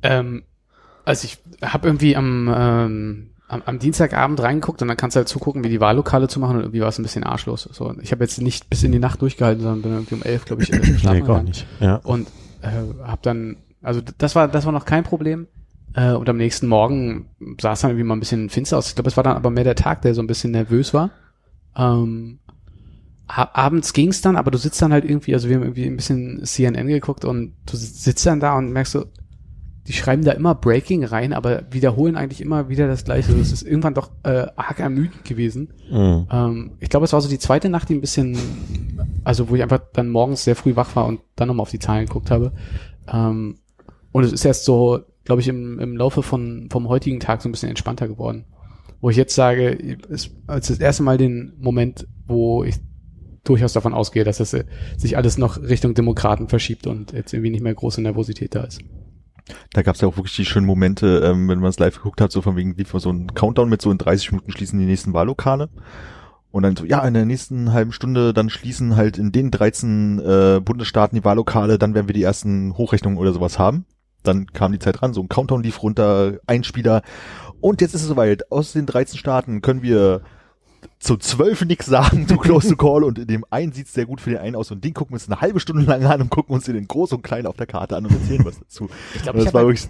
Ähm, also ich habe irgendwie am, ähm, am, am Dienstagabend reingeguckt und dann kannst du halt zugucken, wie die Wahllokale zu machen und irgendwie war es ein bisschen arschlos. So, ich habe jetzt nicht bis in die Nacht durchgehalten, sondern bin irgendwie um elf, glaube ich, äh, [coughs] schlafen gar nicht. Ja. Und äh, habe dann, also das war, das war noch kein Problem. Äh, und am nächsten Morgen sah es dann irgendwie mal ein bisschen finster aus. Ich glaube, es war dann aber mehr der Tag, der so ein bisschen nervös war. Ähm, abends ging's dann, aber du sitzt dann halt irgendwie, also wir haben irgendwie ein bisschen CNN geguckt und du sitzt dann da und merkst so, die schreiben da immer Breaking rein, aber wiederholen eigentlich immer wieder das Gleiche. Das ist irgendwann doch äh, arg ermüdend gewesen. Mhm. Ähm, ich glaube, es war so die zweite Nacht, die ein bisschen, also wo ich einfach dann morgens sehr früh wach war und dann nochmal auf die Zahlen geguckt habe. Ähm, und es ist erst so, glaube ich, im, im Laufe von, vom heutigen Tag so ein bisschen entspannter geworden. Wo ich jetzt sage, es als das erste Mal den Moment, wo ich durchaus davon ausgehe, dass es äh, sich alles noch Richtung Demokraten verschiebt und jetzt irgendwie nicht mehr große Nervosität da ist. Da gab es ja auch wirklich die schönen Momente, ähm, wenn man es live geguckt hat, so von wegen lief so ein Countdown mit so in 30 Minuten schließen die nächsten Wahllokale. Und dann so, ja, in der nächsten halben Stunde dann schließen halt in den 13 äh, Bundesstaaten die Wahllokale, dann werden wir die ersten Hochrechnungen oder sowas haben. Dann kam die Zeit ran, so ein Countdown lief runter, ein Spieler. Und jetzt ist es soweit, aus den 13 Staaten können wir zu zwölf nix sagen, to close to call und in dem einen sieht's sehr gut für den einen aus und den gucken wir uns eine halbe Stunde lang an und gucken uns den groß und klein auf der Karte an und erzählen was dazu. Ich glaube, ich habe wirklich,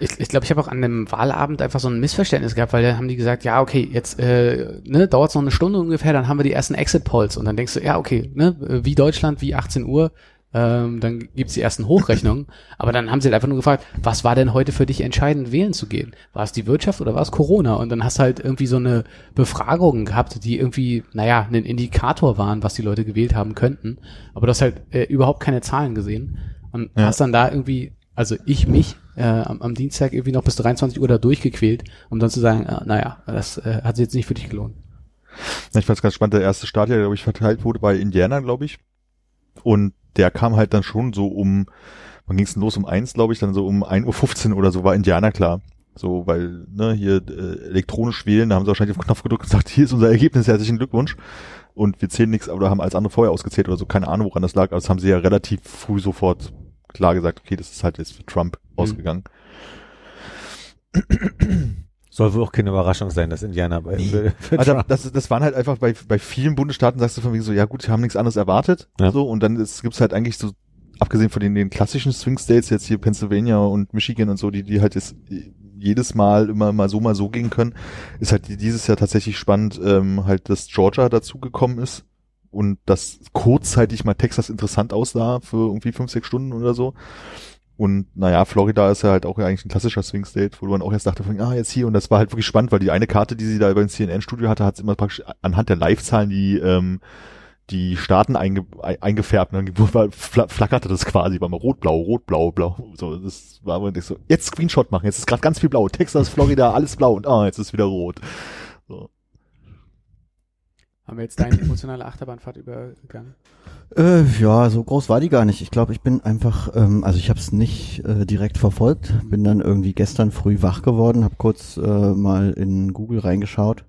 ich, ich, glaub, ich hab auch an dem Wahlabend einfach so ein Missverständnis gehabt, weil dann haben die gesagt, ja, okay, jetzt äh, ne, dauert noch eine Stunde ungefähr, dann haben wir die ersten Exit-Polls und dann denkst du, ja, okay, ne, wie Deutschland, wie 18 Uhr, ähm, dann gibt's die ersten Hochrechnungen, [laughs] aber dann haben sie halt einfach nur gefragt, was war denn heute für dich entscheidend, wählen zu gehen? War es die Wirtschaft oder war es Corona? Und dann hast du halt irgendwie so eine Befragung gehabt, die irgendwie, naja, ein Indikator waren, was die Leute gewählt haben könnten, aber du hast halt äh, überhaupt keine Zahlen gesehen und Ja. hast dann da irgendwie, also ich mich äh, am, am Dienstag irgendwie noch bis 23 Uhr da durchgequält, um dann zu sagen, äh, naja, das äh, hat sich jetzt nicht für dich gelohnt. ich fand es ganz spannend, der erste Start, der, glaube ich, verteilt wurde bei Indiana, glaube ich. Und der kam halt dann schon so um, wann ging's denn los? Um eins, glaube ich, dann so um 1.15 Uhr oder so war Indiana klar. So, weil, ne, hier äh, elektronisch wählen, da haben sie wahrscheinlich auf den Knopf gedrückt und gesagt, hier ist unser Ergebnis, herzlichen Glückwunsch. Und wir zählen nichts, oder haben alles andere vorher ausgezählt oder so, keine Ahnung, woran das lag, aber das haben sie ja relativ früh sofort klar gesagt, okay, das ist halt jetzt für Trump ausgegangen. Soll wohl auch keine Überraschung sein, dass Indiana bei für Also das, das waren halt einfach bei, bei vielen Bundesstaaten, sagst du von wegen so, ja gut, die haben nichts anderes erwartet. Ja. So, und dann ist- gibt's halt eigentlich so, abgesehen von den, den klassischen Swing States, jetzt hier Pennsylvania und Michigan und so, die, die halt jetzt jedes Mal immer mal so, mal so gehen können, ist halt dieses Jahr tatsächlich spannend, ähm, halt, dass Georgia dazugekommen ist und dass kurzzeitig mal Texas interessant aussah für irgendwie fünf, sechs Stunden oder so. Und naja, Florida ist ja halt auch eigentlich ein klassischer Swing State, wo man auch erst dachte, ah, jetzt hier. Und das war halt wirklich spannend, weil die eine Karte, die sie da beim CNN-Studio hatte, hat sie immer praktisch anhand der Live-Zahlen die, ähm, die Staaten einge, ei- eingefärbt. Und dann war- fla- flackerte das quasi, war mal rot, blau, rot, blau, blau. So, das war immer nicht so, jetzt Screenshot machen, jetzt ist gerade ganz viel blau. Texas, Florida, alles blau und ah, jetzt ist wieder rot. Haben wir jetzt deine emotionale Achterbahnfahrt übergegangen? Äh, ja, so groß war die gar nicht. Ich glaube, ich bin einfach, ähm, also ich habe es nicht äh, direkt verfolgt, bin dann irgendwie gestern früh wach geworden, habe kurz äh, mal in Google reingeschaut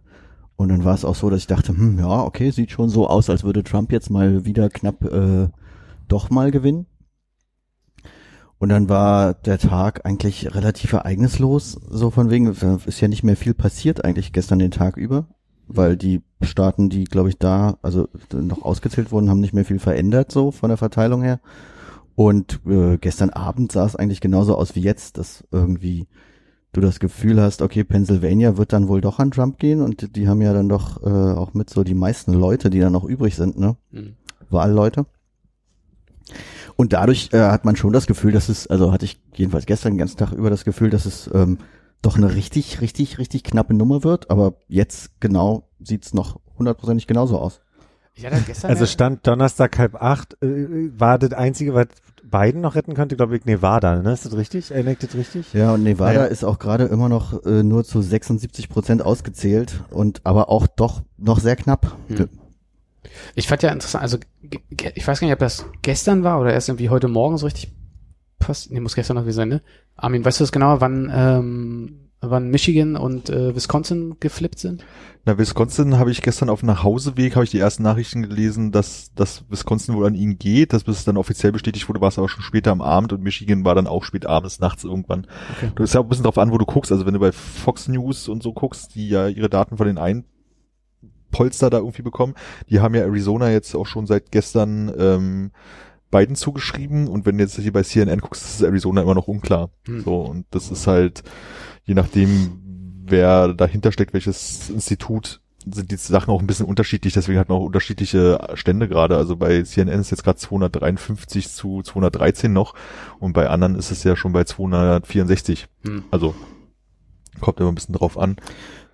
und dann war es auch so, dass ich dachte, hm, ja, okay, sieht schon so aus, als würde Trump jetzt mal wieder knapp äh, doch mal gewinnen. Und dann war der Tag eigentlich relativ ereignislos, so von wegen, äh, ist ja nicht mehr viel passiert eigentlich gestern den Tag über, weil die Staaten, die, glaube ich, da, also noch ausgezählt wurden, haben nicht mehr viel verändert, so von der Verteilung her. Und äh, gestern Abend sah es eigentlich genauso aus wie jetzt, dass irgendwie du das Gefühl hast, okay, Pennsylvania wird dann wohl doch an Trump gehen und die haben ja dann doch äh, auch mit so die meisten Leute, die dann noch übrig sind, ne? Mhm. Wahlleute. Und dadurch äh, hat man schon das Gefühl, dass es, also hatte ich jedenfalls gestern den ganzen Tag über das Gefühl, dass es ähm, doch eine richtig, richtig, richtig knappe Nummer wird. Aber jetzt genau sieht's noch hundertprozentig genauso aus. Ich hatte gestern Also ja- stand Donnerstag halb acht, äh, war das einzige, was Biden noch retten könnte, glaube ich, Nevada, ne? Ist das richtig? Erinnert das richtig? Ja, und Nevada Naja. ist auch gerade immer noch äh, nur zu 76 Prozent ausgezählt und aber auch doch noch sehr knapp. Hm. Ich fand ja interessant, also ich weiß gar nicht, ob das gestern war oder erst irgendwie heute Morgen so richtig passt. Nee, muss gestern noch gewesen sein, ne? Armin, weißt du das genau, wann, ähm, wann Michigan und äh, Wisconsin geflippt sind? Na, Wisconsin habe ich gestern auf dem Nachhauseweg, habe ich die ersten Nachrichten gelesen, dass, dass Wisconsin wohl an ihn geht, dass bis es dann offiziell bestätigt wurde, war es aber schon später am Abend und Michigan war dann auch spät abends, nachts irgendwann. Okay. Du ist ja auch ein bisschen drauf an, wo du guckst. Also wenn du bei Fox News und so guckst, die ja ihre Daten von den einen Polster da irgendwie bekommen, die haben ja Arizona jetzt auch schon seit gestern ähm, Biden zugeschrieben und wenn du jetzt hier bei CNN guckst, ist Arizona immer noch unklar. Hm. So, und das ist halt, je nachdem, wer dahinter steckt, welches Institut, sind die Sachen auch ein bisschen unterschiedlich, deswegen hat man auch unterschiedliche Stände gerade. Also bei CNN ist jetzt gerade 253 zu 213 noch und bei anderen ist es ja schon bei 264. Hm. Also kommt immer ein bisschen drauf an.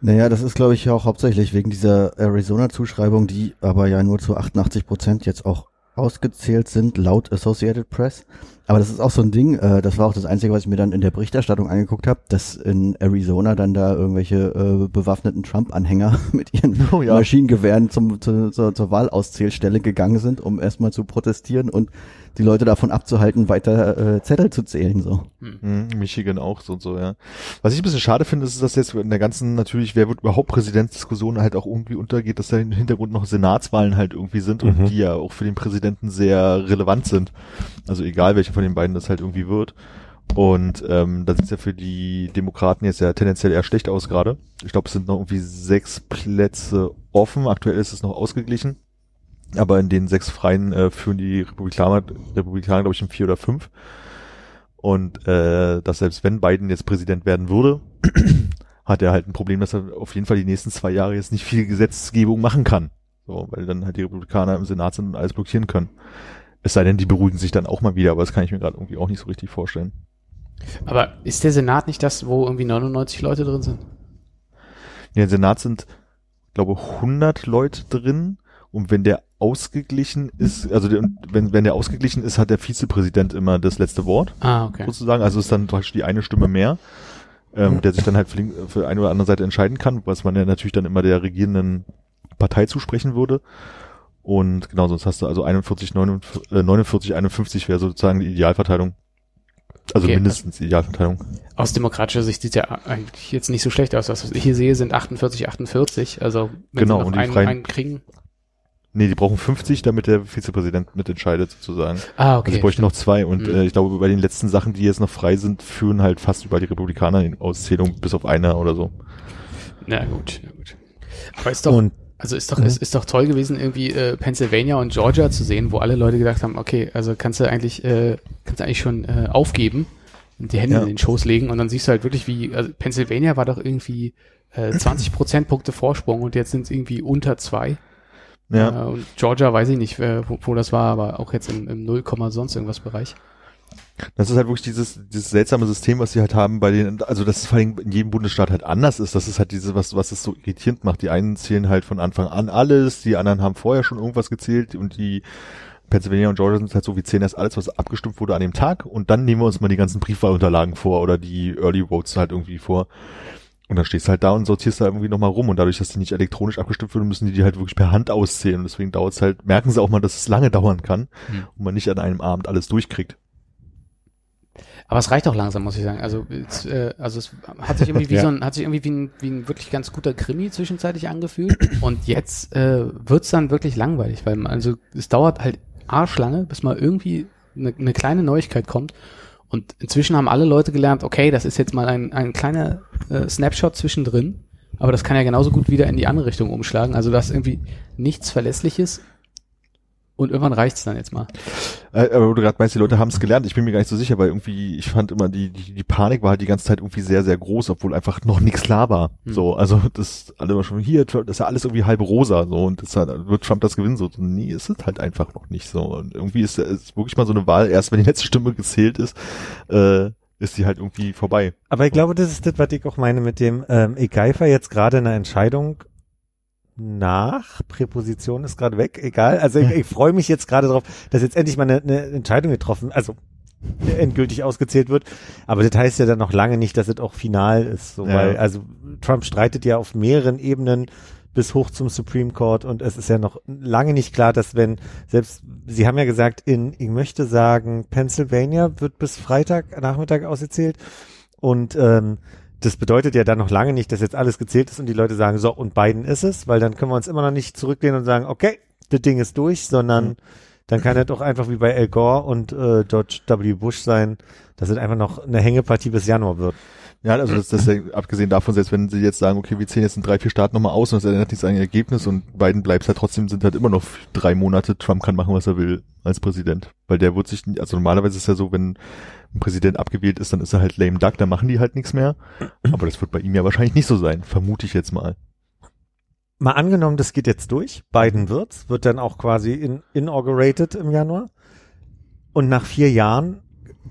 Naja, das ist, glaube ich, ja auch hauptsächlich wegen dieser Arizona-Zuschreibung, die aber ja nur zu 88 Prozent jetzt auch ausgezählt sind, laut Associated Press. Aber das ist auch so ein Ding, äh, das war auch das Einzige, was ich mir dann in der Berichterstattung angeguckt habe, dass in Arizona dann da irgendwelche äh, bewaffneten Trump-Anhänger [laughs] mit ihren Oh ja. Maschinengewehren zum, zu, zur, zur Wahlauszählstelle gegangen sind, um erstmal zu protestieren und die Leute davon abzuhalten, weiter äh, Zettel zu zählen. So. Mhm, Michigan auch so und so, ja. Was ich ein bisschen schade finde, ist, dass jetzt in der ganzen, natürlich, wer wird überhaupt Präsidentsdiskussion halt auch irgendwie untergeht, dass da im Hintergrund noch Senatswahlen halt irgendwie sind und Mhm. die ja auch für den Präsidenten sehr relevant sind. Also egal, welche von den beiden das halt irgendwie wird. Und ähm, da sieht ja für die Demokraten jetzt ja tendenziell eher schlecht aus gerade. Ich glaube, es sind noch irgendwie sechs Plätze offen. Aktuell ist es noch ausgeglichen. Aber in den sechs Freien äh, führen die Republikaner, Republikaner glaube ich, in vier oder fünf. Und äh, dass selbst wenn Biden jetzt Präsident werden würde, [clears throat] hat er halt ein Problem, dass er auf jeden Fall die nächsten zwei Jahre jetzt nicht viel Gesetzgebung machen kann. So, weil dann halt die Republikaner im Senat sind und alles blockieren können. Es sei denn, die beruhigen sich dann auch mal wieder, aber das kann ich mir gerade irgendwie auch nicht so richtig vorstellen. Aber ist der Senat nicht das, wo irgendwie 99 Leute drin sind? Ja, im Senat sind, glaube 100 Leute drin und wenn der ausgeglichen ist, also der, wenn, wenn der ausgeglichen ist, hat der Vizepräsident immer das letzte Wort. Ah, okay. sozusagen. Also ist dann praktisch die eine Stimme mehr, ähm, der sich dann halt für, link- für eine oder andere Seite entscheiden kann, was man ja natürlich dann immer der regierenden Partei zusprechen würde. Und genau, sonst hast du also 41, 49, äh, 49 51 wäre sozusagen die Idealverteilung. Also Okay. mindestens die Idealverteilung. Aus demokratischer Sicht sieht ja eigentlich jetzt nicht so schlecht aus. Was ich hier sehe, sind 48, 48. Also wenn Genau, sie noch und die einen, Freien- einen kriegen. Nee, die brauchen 50, damit der Vizepräsident mitentscheidet sozusagen. Ah, Also okay. ich bräuchte noch zwei und Mhm. äh, ich glaube, bei den letzten Sachen, die jetzt noch frei sind, führen halt fast über die Republikaner in Auszählung bis auf einer oder so. Na gut, na gut. Aber ist doch, Und also ist doch, es ist doch toll gewesen, irgendwie äh, Pennsylvania und Georgia zu sehen, wo alle Leute gedacht haben, okay, also kannst du eigentlich, äh, kannst du eigentlich schon äh, aufgeben und die Hände Ja. in den Schoß legen und dann siehst du halt wirklich, wie, also Pennsylvania war doch irgendwie äh, [clears throat] 20 Prozentpunkte Vorsprung und jetzt sind es irgendwie unter zwei. Ja. Äh, und Georgia weiß ich nicht, äh, wo, wo das war, aber auch jetzt im, im 0, sonst irgendwas Bereich. Das ist halt wirklich dieses, dieses seltsame System, was sie halt haben bei den, also dass es vor allem in jedem Bundesstaat halt anders ist. Das ist halt dieses, was, was es so irritierend macht. Die einen zählen halt von Anfang an alles, die anderen haben vorher schon irgendwas gezählt und die Pennsylvania und Georgia sind halt so, wir zählen erst alles, was abgestimmt wurde an dem Tag und dann nehmen wir uns mal die ganzen Briefwahlunterlagen vor oder die Early Votes halt irgendwie vor. Und dann stehst du halt da und sortierst da irgendwie nochmal rum und dadurch, dass die nicht elektronisch abgestimmt werden, müssen die die halt wirklich per Hand auszählen und deswegen dauert es halt, merken sie auch mal, dass es lange dauern kann Hm. und man nicht an einem Abend alles durchkriegt. Aber es reicht auch langsam, muss ich sagen. Also, es, äh, also es hat sich irgendwie [laughs] wie Ja. so ein, hat sich irgendwie wie ein, wie ein wirklich ganz guter Krimi zwischenzeitlich angefühlt. Und jetzt äh, wird's dann wirklich langweilig, weil man, also es dauert halt arschlange, bis mal irgendwie eine, eine kleine Neuigkeit kommt. Und inzwischen haben alle Leute gelernt, okay, das ist jetzt mal ein, ein kleiner äh, Snapshot zwischendrin, aber das kann ja genauso gut wieder in die andere Richtung umschlagen. Also das ist irgendwie nichts Verlässliches und irgendwann reicht's dann jetzt mal. Äh, aber wo du gerade meinst, die Leute haben es gelernt, ich bin mir gar nicht so sicher, weil irgendwie, ich fand immer, die, die, die Panik war halt die ganze Zeit irgendwie sehr, sehr groß, obwohl einfach noch nichts klar war. Hm. So, also das alle immer schon hier, Trump, das ist ja alles irgendwie halb rosa, so und das hat, wird Trump das gewinnen, so, nee, ist es halt einfach noch nicht so. Und irgendwie ist es wirklich mal so eine Wahl, erst wenn die letzte Stimme gezählt ist, äh, ist die halt irgendwie vorbei. Aber ich glaube, das ist das, was ich auch meine mit dem, ähm, ich jetzt gerade eine Entscheidung nach, Präposition ist gerade weg, egal. Also ich, ich freue mich jetzt gerade drauf, dass jetzt endlich mal eine, eine Entscheidung getroffen, also endgültig ausgezählt wird. Aber das heißt ja dann noch lange nicht, dass es auch final ist. So, Ja. weil, also Trump streitet ja auf mehreren Ebenen bis hoch zum Supreme Court und es ist ja noch lange nicht klar, dass wenn selbst, Sie haben ja gesagt, in, ich möchte sagen, Pennsylvania wird bis Freitag Nachmittag ausgezählt und ähm, das bedeutet ja dann noch lange nicht, dass jetzt alles gezählt ist und die Leute sagen, so, und Biden ist es, weil dann können wir uns immer noch nicht zurücklehnen und sagen, okay, das Ding ist durch, sondern Mhm. dann kann es doch einfach wie bei Al Gore und äh, George W. Bush sein, dass es einfach noch eine Hängepartie bis Januar wird. Ja, also das, das ist ja, abgesehen davon, selbst wenn sie jetzt sagen, okay, wir zählen jetzt in drei, vier Staaten nochmal aus und es ändert nichts an Ergebnis und Biden bleibt halt trotzdem, sind halt immer noch drei Monate, Trump kann machen, was er will als Präsident. Weil der wird sich, also normalerweise ist es ja so, wenn ein Präsident abgewählt ist, dann ist er halt lame duck, dann machen die halt nichts mehr. Aber das wird bei ihm ja wahrscheinlich nicht so sein, vermute ich jetzt mal. Mal angenommen, das geht jetzt durch, Biden wird's, wird dann auch quasi in, inaugurated im Januar und nach vier Jahren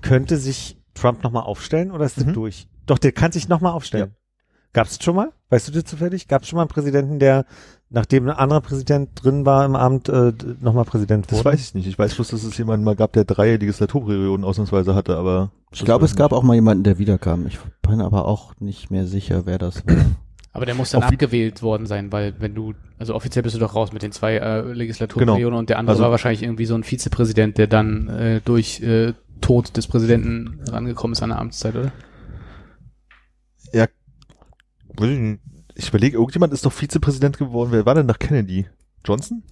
könnte sich Trump nochmal aufstellen oder ist das Mhm. durch? Doch, der kann sich nochmal aufstellen. Gab's schon mal? Weißt du das zufällig? Gab's schon mal einen Präsidenten, der nachdem ein anderer Präsident drin war im Amt, äh, nochmal Präsident Das wurde? weiß ich nicht. Ich weiß bloß, dass es jemanden mal gab, der drei Legislaturperioden ausnahmsweise hatte, aber. Ich glaube, es gab auch mal jemanden, der wiederkam. Ich bin aber auch nicht mehr sicher, wer das war. [clears throat] Aber der muss dann Auf abgewählt worden sein, weil wenn du, also offiziell bist du doch raus mit den zwei äh, Legislaturperioden Genau. und der andere Also- war wahrscheinlich irgendwie so ein Vizepräsident, der dann äh, durch äh, Tod des Präsidenten rangekommen ist an der Amtszeit, oder? Weiß ich nicht. Ich überlege, irgendjemand ist doch Vizepräsident geworden. Wer war denn nach Kennedy? Johnson?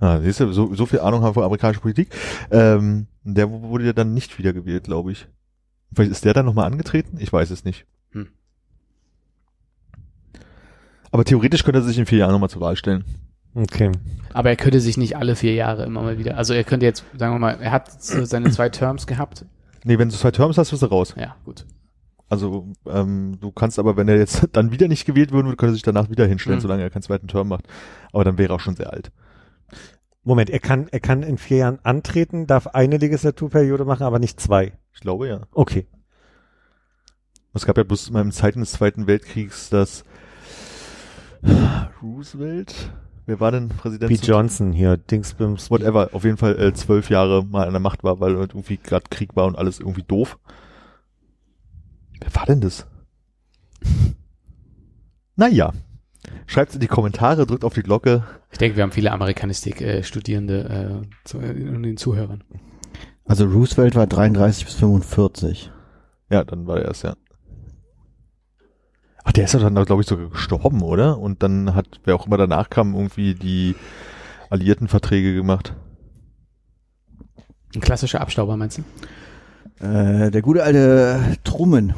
Ah, siehst du, so, so viel Ahnung haben von amerikanischer Politik. Ähm, der wurde ja dann nicht wiedergewählt, glaube ich. Vielleicht ist der dann nochmal angetreten? Ich weiß es nicht. Hm. Aber theoretisch könnte er sich in vier Jahren nochmal zur Wahl stellen. Okay. Aber er könnte sich nicht alle vier Jahre immer mal wieder, also er könnte jetzt, sagen wir mal, er hat seine zwei [clears throat] Terms gehabt. Nee, wenn du zwei Terms hast, bist du raus. Ja, gut. Also ähm, du kannst aber, wenn er jetzt [laughs] dann wieder nicht gewählt würden würde, könnte er sich danach wieder hinstellen, Mhm. solange er keinen zweiten Term macht. Aber dann wäre er auch schon sehr alt. Moment, er kann, er kann in vier Jahren antreten, darf eine Legislaturperiode machen, aber nicht zwei. Ich glaube ja. Okay. Es gab ja bloß mal in Zeiten des Zweiten Weltkriegs, dass Roosevelt, wer war denn Präsident? Pete zu- Johnson hier, Dingsbims. Whatever, auf jeden Fall äh, zwölf Jahre mal an der Macht war, weil halt irgendwie gerade Krieg war und alles irgendwie doof. Wer war denn das? naja. Schreibt's in die Kommentare, drückt auf die Glocke. Ich denke, wir haben viele Amerikanistik-Studierende äh, zu, in den Zuhörern. Also Roosevelt war 33 bis 45. Ja, dann war er erst, ja. Ach, der ist ja dann, glaube ich, sogar gestorben, oder? Und dann hat, wer auch immer danach kam, irgendwie die Alliiertenverträge gemacht. Ein klassischer Abstauber, meinst du? Äh, der gute alte Truman,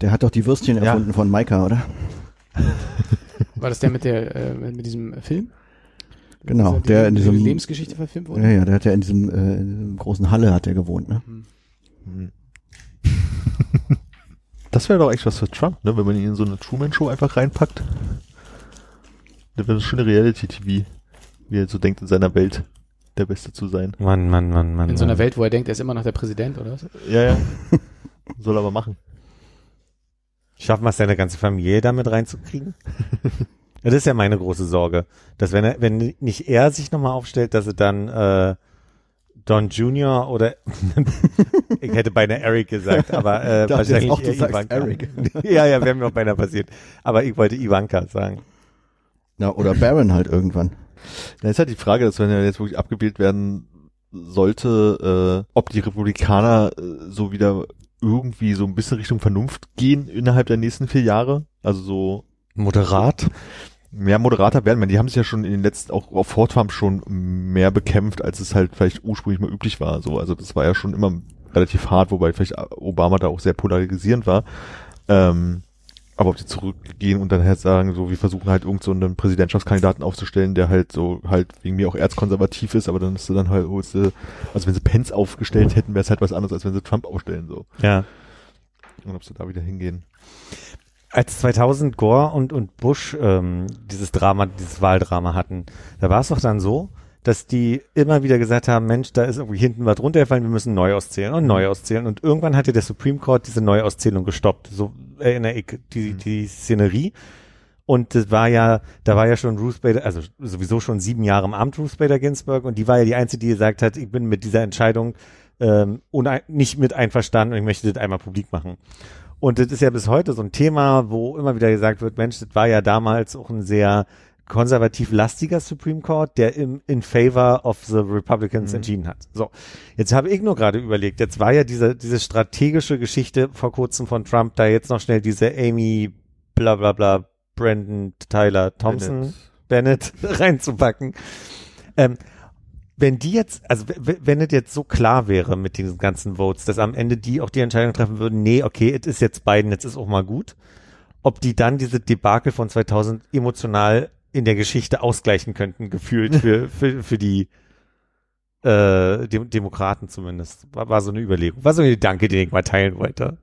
der hat doch die Würstchen Ja. erfunden von Maika, oder? [laughs] War das der mit der, äh, mit diesem Film? Genau, Dieser- der in die diesem- Lebensgeschichte verfilmt wurde? Ja, ja, der hat ja in diesem, äh, in diesem großen Halle hat er gewohnt, ne? Hm. [laughs] Das wäre doch eigentlich was für Trump, ne? Wenn man ihn in so eine Truman-Show einfach reinpackt. Das wäre eine schöne Reality-TV. Wie er so denkt, in seiner Welt der Beste zu sein. Mann, Mann, Mann, Mann. In so einer Mann. Welt, wo er denkt, er ist immer noch der Präsident, oder was? Ja, ja. Soll er aber machen. Schaffen wir es, seine ganze Familie damit reinzukriegen? [laughs] das ist ja meine große Sorge. Dass wenn er, wenn nicht er sich nochmal aufstellt, dass er dann äh, Don Junior oder [laughs] ich hätte beinahe Eric gesagt, aber äh, wahrscheinlich auch, du Ivanka. Eric. [laughs] ja, ja, wäre mir auch beinahe passiert. Aber ich wollte Ivanka sagen. Ja, oder Baron halt irgendwann. Da ist halt die Frage, dass wenn er jetzt wirklich abgewählt werden sollte, äh, ob die Republikaner äh, so wieder irgendwie so ein bisschen Richtung Vernunft gehen innerhalb der nächsten vier Jahre. Also so Moderat? mehr moderater werden. Meine, die haben sich ja schon in den letzten, auch auf Fortfarm schon mehr bekämpft, als es halt vielleicht ursprünglich mal üblich war. So, also das war ja schon immer relativ hart, wobei vielleicht Obama da auch sehr polarisierend war. Ähm, aber ob die zurückgehen und dann halt sagen, so, wir versuchen halt irgend so einen Präsidentschaftskandidaten aufzustellen, der halt so halt wegen mir auch erzkonservativ ist, aber dann ist du dann halt, also wenn sie Pence aufgestellt hätten, wäre es halt was anderes, als wenn sie Trump aufstellen, so. Ja. Und ob sie da wieder hingehen. Als 2000 Gore und, und Bush ähm, dieses Drama, dieses Wahldrama hatten, da war es doch dann so, dass die immer wieder gesagt haben, Mensch, da ist irgendwie hinten was runtergefallen, wir müssen neu auszählen und neu auszählen. Und irgendwann hatte der Supreme Court diese Neuauszählung gestoppt. So erinnere ich die, die Szenerie. Und das war ja, da war ja schon Ruth Bader, also sowieso schon sieben Jahre im Amt Ruth Bader Ginsburg und die war ja die Einzige, die gesagt hat, ich bin mit dieser Entscheidung ähm, unei- nicht mit einverstanden und ich möchte das einmal publik machen. Und das ist ja bis heute so ein Thema, wo immer wieder gesagt wird, Mensch, das war ja damals auch ein sehr konservativ lastiger Supreme Court, der im, in favor of the Republicans Mhm. entschieden hat. So, jetzt habe ich nur gerade überlegt, jetzt war ja diese, diese strategische Geschichte vor kurzem von Trump, da jetzt noch schnell diese Amy bla bla bla Brandon Tyler Thompson Bennett. Bennett [laughs] reinzupacken. Ähm, wenn die jetzt, also wenn es jetzt so klar wäre mit diesen ganzen Votes, dass am Ende die auch die Entscheidung treffen würden, nee, okay, es ist jetzt Biden, jetzt ist auch mal gut, ob die dann diese Debakel von 2000 emotional in der Geschichte ausgleichen könnten, gefühlt für, [laughs] für, für die äh, Dem Demokraten zumindest. War, war so eine Überlegung. War so ein Gedanke, den ich mal teilen wollte.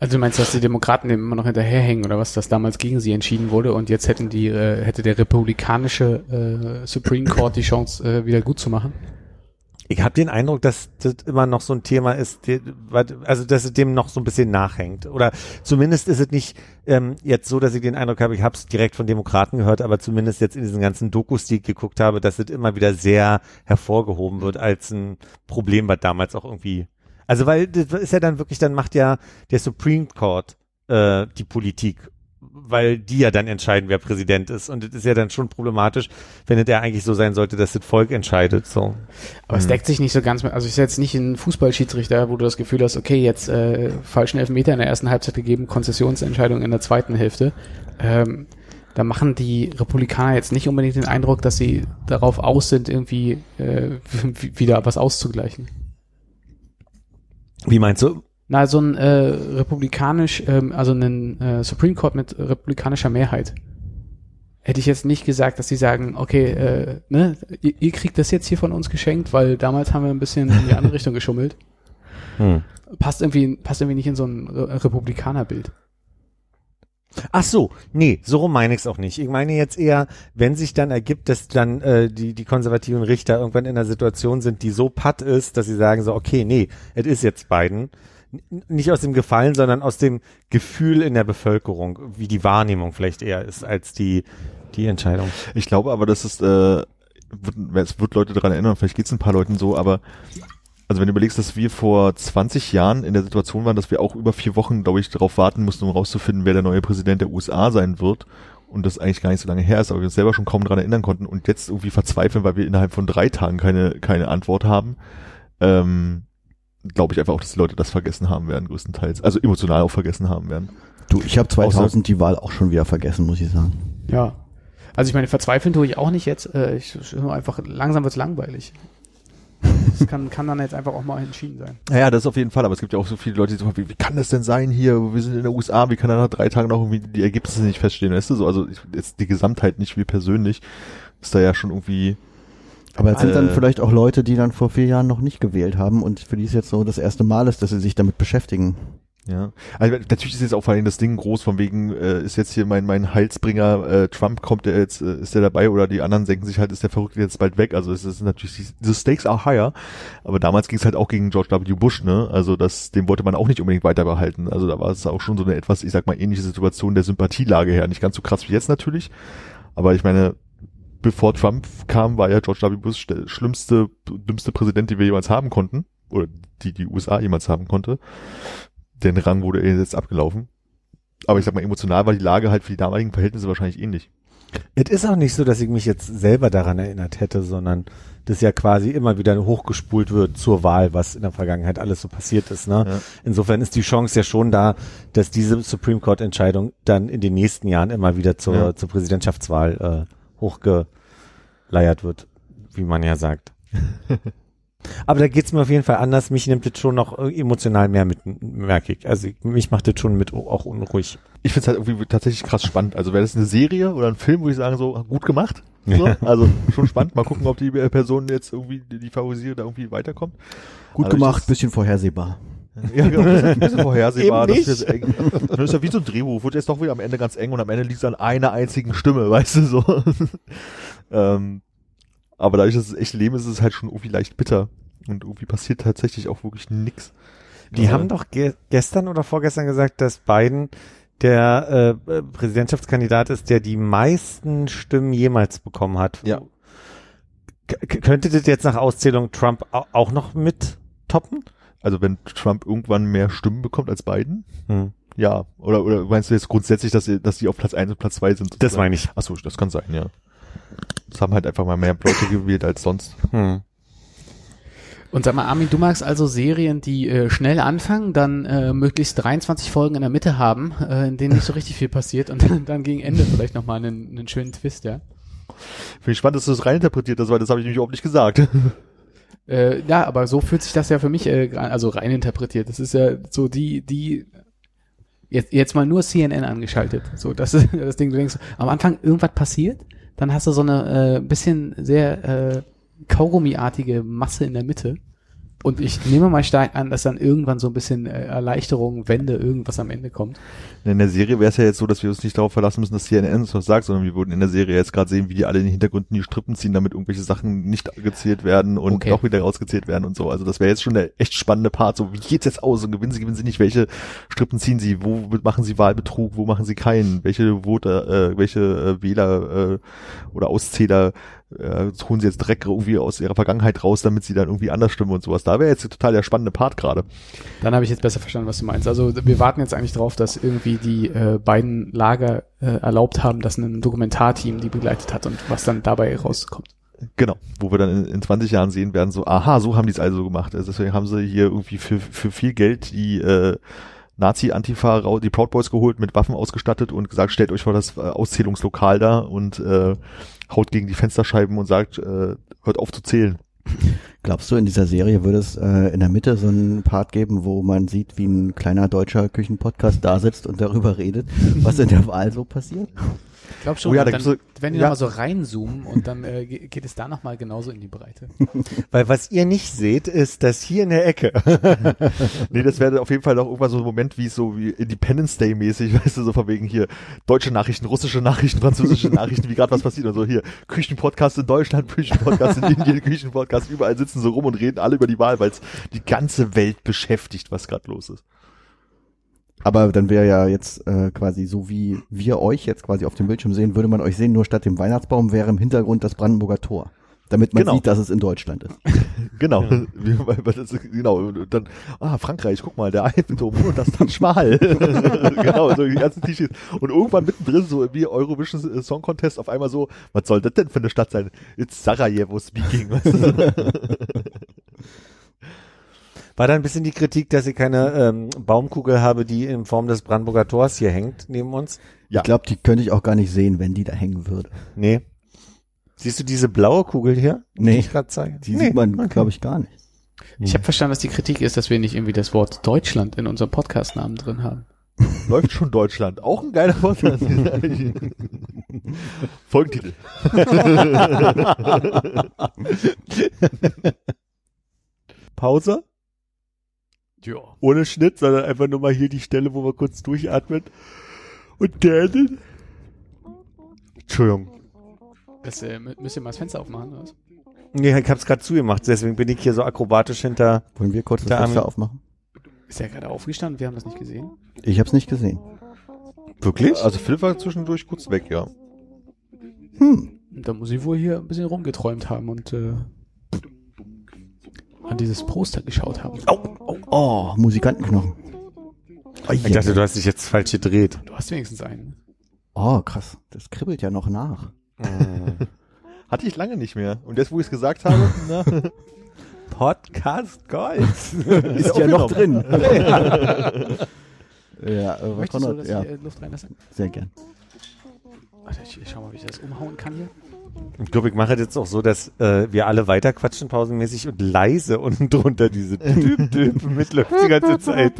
Also du meinst, dass die Demokraten dem immer noch hinterherhängen oder was, dass damals gegen sie entschieden wurde und jetzt hätten die, äh, hätte der republikanische äh, Supreme Court die Chance, äh, wieder gut zu machen? Ich habe den Eindruck, dass das immer noch so ein Thema ist, die, also dass es dem noch so ein bisschen nachhängt. Oder zumindest ist es nicht ähm, jetzt so, dass ich den Eindruck habe, ich habe es direkt von Demokraten gehört, aber zumindest jetzt in diesen ganzen Dokus, die ich geguckt habe, dass es immer wieder sehr hervorgehoben wird als ein Problem, was damals auch irgendwie. Also weil das ist ja dann wirklich, dann macht ja der Supreme Court äh, die Politik weil die ja dann entscheiden, wer Präsident ist. Und das ist ja dann schon problematisch, wenn es ja eigentlich so sein sollte, dass das Volk entscheidet. So. Aber es deckt sich nicht so ganz mit, also ich ist jetzt nicht ein Fußballschiedsrichter, wo du das Gefühl hast, okay, jetzt äh, falschen Elfmeter in der ersten Halbzeit gegeben, Konzessionsentscheidung in der zweiten Hälfte. Ähm, da machen die Republikaner jetzt nicht unbedingt den Eindruck, dass sie darauf aus sind, irgendwie äh, [laughs] wieder was auszugleichen. Wie meinst du? Na, so ein äh, republikanisch, ähm, also ein äh, Supreme Court mit republikanischer Mehrheit. Hätte ich jetzt nicht gesagt, dass sie sagen, okay, äh, ne, ihr, ihr kriegt das jetzt hier von uns geschenkt, weil damals haben wir ein bisschen in die andere Richtung geschummelt. Hm. Passt irgendwie, passt irgendwie nicht in so ein Republikanerbild. Ach so, nee, so rum meine ich es auch nicht. Ich meine jetzt eher, wenn sich dann ergibt, dass dann äh, die, die konservativen Richter irgendwann in einer Situation sind, die so patt ist, dass sie sagen so, okay, nee, es ist jetzt Biden, nicht aus dem Gefallen, sondern aus dem Gefühl in der Bevölkerung, wie die Wahrnehmung vielleicht eher ist als die, die Entscheidung. Ich glaube aber, dass es, äh, es wird Leute daran erinnern, vielleicht geht es ein paar Leuten so, aber also wenn du überlegst, dass wir vor 20 Jahren in der Situation waren, dass wir auch über vier Wochen, glaube ich, darauf warten mussten, um rauszufinden, wer der neue Präsident der USA sein wird und das eigentlich gar nicht so lange her ist, aber wir uns selber schon kaum daran erinnern konnten und jetzt irgendwie verzweifeln, weil wir innerhalb von drei Tagen keine, keine Antwort haben. Ähm, glaube ich einfach auch, dass die Leute das vergessen haben werden, größtenteils. Also emotional auch vergessen haben werden. Du, ich habe 2000 die Wahl auch schon wieder vergessen, muss ich sagen. Ja. Also ich meine, verzweifeln tue ich auch nicht jetzt. Äh, ich nur einfach langsam wird's langweilig. Das kann, kann dann jetzt einfach auch mal entschieden sein. [laughs] Naja, das auf jeden Fall, aber es gibt ja auch so viele Leute, die so, wie, wie kann das denn sein hier? Wir sind in der USA, wie kann er nach drei Tagen noch irgendwie die Ergebnisse nicht feststehen, weißt du? So, also jetzt die Gesamtheit nicht wie persönlich ist da ja schon irgendwie aber es sind dann vielleicht auch Leute, die dann vor vier Jahren noch nicht gewählt haben und für die es jetzt so das erste Mal ist, dass sie sich damit beschäftigen. Ja, also natürlich ist jetzt auch vor allem das Ding groß, von wegen äh, ist jetzt hier mein mein Heilsbringer äh, Trump kommt der jetzt äh, ist der dabei oder die anderen senken sich halt ist der Verrückte jetzt bald weg. Also es ist natürlich the stakes are higher, aber damals ging es halt auch gegen George W. Bush, ne? Also das dem wollte man auch nicht unbedingt weiter behalten. Also da war es auch schon so eine etwas, ich sag mal ähnliche Situation der Sympathielage her, nicht ganz so krass wie jetzt natürlich, aber ich meine bevor Trump kam, war ja George W. Bush der schlimmste, dümmste Präsident, den wir jemals haben konnten. Oder die die USA jemals haben konnte. Den Rang wurde jetzt abgelaufen. Aber ich sag mal, emotional war die Lage halt für die damaligen Verhältnisse wahrscheinlich ähnlich. Es ist auch nicht so, dass ich mich jetzt selber daran erinnert hätte, sondern das ja quasi immer wieder hochgespult wird zur Wahl, was in der Vergangenheit alles so passiert ist. Ne? Ja. Insofern ist die Chance ja schon da, dass diese Supreme Court Entscheidung dann in den nächsten Jahren immer wieder zur, ja. zur Präsidentschaftswahl äh, hochgeleiert wird, wie man ja sagt. [laughs] Aber da geht's mir auf jeden Fall anders. Mich nimmt das schon noch emotional mehr mit, merke ich. Also mich macht das schon mit auch unruhig. Ich finde es halt irgendwie tatsächlich krass spannend. Also wäre das eine Serie oder ein Film, würde ich sagen, so gut gemacht. So. Also schon spannend. Mal gucken, ob die Person jetzt irgendwie, die favorisiert, da irgendwie weiterkommt. Gut also gemacht, bisschen vorhersehbar. [laughs] Ja, genau, ein bisschen vorhersehbar. Das ist, eng. das ist ja wie so ein Drehbuch, wird jetzt doch wieder am Ende ganz eng und am Ende liegt es an einer einzigen Stimme, [laughs] weißt du, so. ähm, aber dadurch, dass es echt Leben ist, ist es halt schon irgendwie leicht bitter. Und irgendwie passiert tatsächlich auch wirklich nix. Die also, haben doch ge gestern oder vorgestern gesagt, dass Biden der äh, Präsidentschaftskandidat ist, der die meisten Stimmen jemals bekommen hat. Ja. K könnte das jetzt nach Auszählung Trump auch noch mit toppen? Also wenn Trump irgendwann mehr Stimmen bekommt als Biden? Hm. Ja. Oder, oder meinst du jetzt grundsätzlich, dass, dass die auf Platz 1 und Platz 2 sind? Sozusagen? Das meine ich. Achso, das kann sein, ja. Das haben halt einfach mal mehr Leute gewählt als sonst. Hm. Und sag mal, Armin, du magst also Serien, die äh, schnell anfangen, dann äh, möglichst 23 Folgen in der Mitte haben, äh, in denen nicht so richtig viel passiert und dann, dann gegen Ende vielleicht nochmal einen, einen schönen Twist, ja? Finde ich spannend, dass du das reininterpretiert hast, weil das habe ich nämlich überhaupt nicht gesagt. Äh, ja, aber so fühlt sich das ja für mich, äh, also rein interpretiert. Das ist ja so die, die, jetzt, jetzt mal nur CNN angeschaltet. So, das ist [laughs] das Ding, du denkst, am Anfang irgendwas passiert, dann hast du so eine äh, bisschen sehr äh, Kaugummiartige Masse in der Mitte. Und ich nehme mal stark an, dass dann irgendwann so ein bisschen äh, Erleichterung, Wende, irgendwas am Ende kommt. In der Serie wäre es ja jetzt so, dass wir uns nicht darauf verlassen müssen, dass CNN uns was sagt, sondern wir würden in der Serie jetzt gerade sehen, wie die alle in den Hintergründen die Strippen ziehen, damit irgendwelche Sachen nicht gezählt werden und Okay. doch wieder rausgezählt werden und so. Also das wäre jetzt schon der echt spannende Part. So, wie geht's jetzt aus? Und gewinnen sie, gewinnen sie nicht? Welche Strippen ziehen sie? Wo machen sie Wahlbetrug? Wo machen sie keinen? Welche Voter, äh, welche äh, Wähler äh, oder Auszähler äh, holen sie jetzt Dreck irgendwie aus ihrer Vergangenheit raus, damit sie dann irgendwie anders stimmen und sowas. Da wäre jetzt total der spannende Part gerade. Dann habe ich jetzt besser verstanden, was du meinst. Also wir warten jetzt eigentlich drauf, dass irgendwie die äh, beiden Lager äh, erlaubt haben, dass ein Dokumentarteam die begleitet hat und was dann dabei rauskommt. Genau, wo wir dann in, in 20 Jahren sehen werden, so, aha, so haben die es also gemacht. Also deswegen haben sie hier irgendwie für, für viel Geld die äh, Nazi-Antifa, die Proud Boys geholt, mit Waffen ausgestattet und gesagt, stellt euch vor das äh, Auszählungslokal da und äh, haut gegen die Fensterscheiben und sagt, äh, hört auf zu zählen. Glaubst du, in dieser Serie würde es äh, in der Mitte so einen Part geben, wo man sieht, wie ein kleiner deutscher Küchenpodcast da sitzt und darüber redet, was in der Wahl so passiert? Ich glaube schon, Oh ja, da dann, gibt's wenn die ja. nochmal so reinzoomen und dann äh, ge- geht es da nochmal genauso in die Breite. [laughs] Weil was ihr nicht seht, ist, dass hier in der Ecke [laughs] Nee, das wäre auf jeden Fall auch irgendwann so ein Moment wie so wie Independence Day mäßig, [laughs] weißt du, so von wegen hier deutsche Nachrichten, russische Nachrichten, französische Nachrichten, wie gerade was passiert und so hier Küchenpodcast in Deutschland, Küchenpodcast in Indien, Küchenpodcast, überall sitzen so rum und reden alle über die Wahl, weil es die ganze Welt beschäftigt, was gerade los ist. Aber dann wäre ja jetzt äh, quasi so wie wir euch jetzt quasi auf dem Bildschirm sehen, würde man euch sehen, nur statt dem Weihnachtsbaum wäre im Hintergrund das Brandenburger Tor. Damit man Genau. sieht, dass es in Deutschland ist. [laughs] Genau, [laughs] das, genau, dann, ah, Frankreich, guck mal, der Eiffelturm und das Taj Mahal. [laughs] genau, so die ganzen Klischees. Und irgendwann mittendrin, so wie Eurovision Song Contest, auf einmal so, was soll das denn für eine Stadt sein? It's Sarajevo speaking. War da ein bisschen die Kritik, dass ich keine ähm, Baumkugel habe, die in Form des Brandenburger Tors hier hängt neben uns? Ja. Ich glaube, die könnte ich auch gar nicht sehen, wenn die da hängen würde. Nee. Siehst du diese blaue Kugel hier? Nee. Die ich gerade zeige? Die sieht man, glaube ich, gar nicht. Ich habe verstanden, dass die Kritik ist, dass wir nicht irgendwie das Wort Deutschland in unserem Podcast-Namen drin haben. Läuft schon Deutschland. Auch ein geiler Podcast. Folgentitel. [laughs] Pause? Ja. Ohne Schnitt, sondern einfach nur mal hier die Stelle, wo wir kurz durchatmen. Und dann? Entschuldigung. Das, äh, mü- müsst ihr mal das Fenster aufmachen, oder was? Nee, ich hab's gerade zugemacht, deswegen bin ich hier so akrobatisch hinter. Wollen wir kurz das Fenster aufmachen? Ist er gerade aufgestanden? Wir haben das nicht gesehen. Ich habe es nicht gesehen. Wirklich? Also Philipp war zwischendurch kurz weg, ja. Hm. Und da muss ich wohl hier ein bisschen rumgeträumt haben und äh, an dieses Poster geschaut haben. Oh, Musikantenknochen. Oh, Ich dachte, du hast dich jetzt falsch gedreht. Du hast wenigstens einen. oh, krass. Das kribbelt ja noch nach. Hatte ich lange nicht mehr. Und jetzt, wo ich es gesagt habe, [laughs] na, Podcast Gold. Ist ja noch drin. [laughs] ja, äh, Möchtest du, dass ja, ich äh, Luft reinlasse? sehr gern. Warte, ich, ich schau mal, wie ich das umhauen kann hier. Ich glaube, ich mache jetzt auch so, dass äh, wir alle weiter quatschen pausenmäßig und leise unten drunter diese Düb Düb [laughs] mitläuft die ganze Zeit.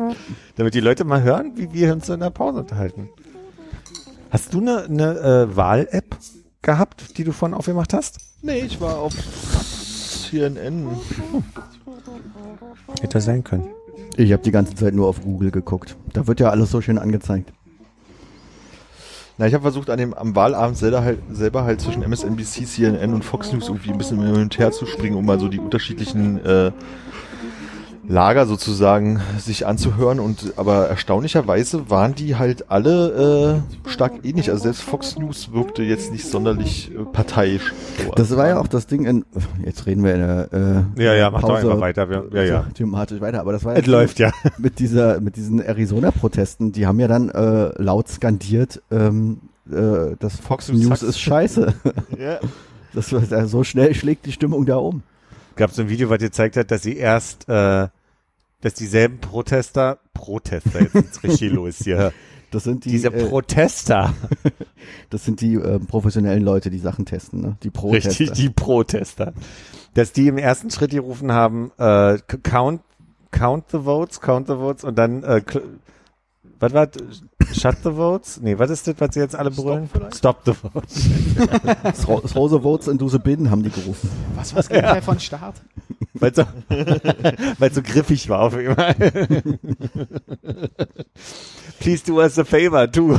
Damit die Leute mal hören, wie wir uns in der Pause unterhalten. Hast du eine, eine äh, Wahl-App gehabt, die du vorhin aufgemacht hast? nee, ich war auf CNN. Hätte sein können. Ich habe die ganze Zeit nur auf Google geguckt. Da wird ja alles so schön angezeigt. Na, ich habe versucht, an dem, am Wahlabend selber halt, selber halt zwischen MSNBC, CNN und Fox News irgendwie ein bisschen hin und her zu springen, um mal so die unterschiedlichen äh, Lager sozusagen sich anzuhören. Und aber erstaunlicherweise waren die halt alle äh, stark ähnlich. Also selbst Fox News wirkte jetzt nicht sonderlich äh, parteiisch. So. Das war ja auch das Ding in, jetzt reden wir in der äh, Ja, ja, mach doch Pause einfach weiter. Wir, ja, ja. [laughs] thematisch weiter, aber das war ja Es läuft ja. mit dieser, mit diesen Arizona-Protesten, die haben ja dann äh, laut skandiert, ähm, äh, das Fox News ist scheiße. [laughs] ja. Das war, so schnell schlägt die Stimmung da um. Gab so ein Video, was gezeigt hat, dass sie erst, äh, dass dieselben Protester, Protester, jetzt ist richtig los hier. [laughs] Das sind die, Diese äh, Protester. [laughs] das sind die äh, professionellen Leute, die Sachen testen, ne? Die Protester. Richtig, die Protester. Dass die im ersten Schritt gerufen haben, äh, count, count the votes, count the votes und dann, äh, was war, Shut the votes? Nee, was ist das, was sie jetzt alle brüllen? Stop the votes. Throw, throw the votes into the bin, haben die gerufen. Was was geht ja. von Start? Weil so, [laughs] weil so griffig war auf einmal. Please do us a favor, too. [laughs]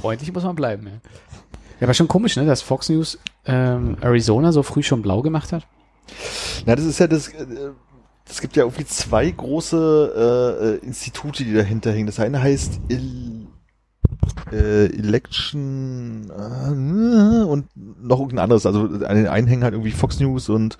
Freundlich muss man bleiben, ja. Ja, war schon komisch, ne, dass Fox News ähm, Arizona so früh schon blau gemacht hat. Na, das ist ja das, äh, es gibt ja irgendwie zwei große äh, äh, Institute, die dahinter hängen. Das eine heißt Il äh, Election äh, und noch irgendein anderes. Also an den einen hängen halt irgendwie Fox News und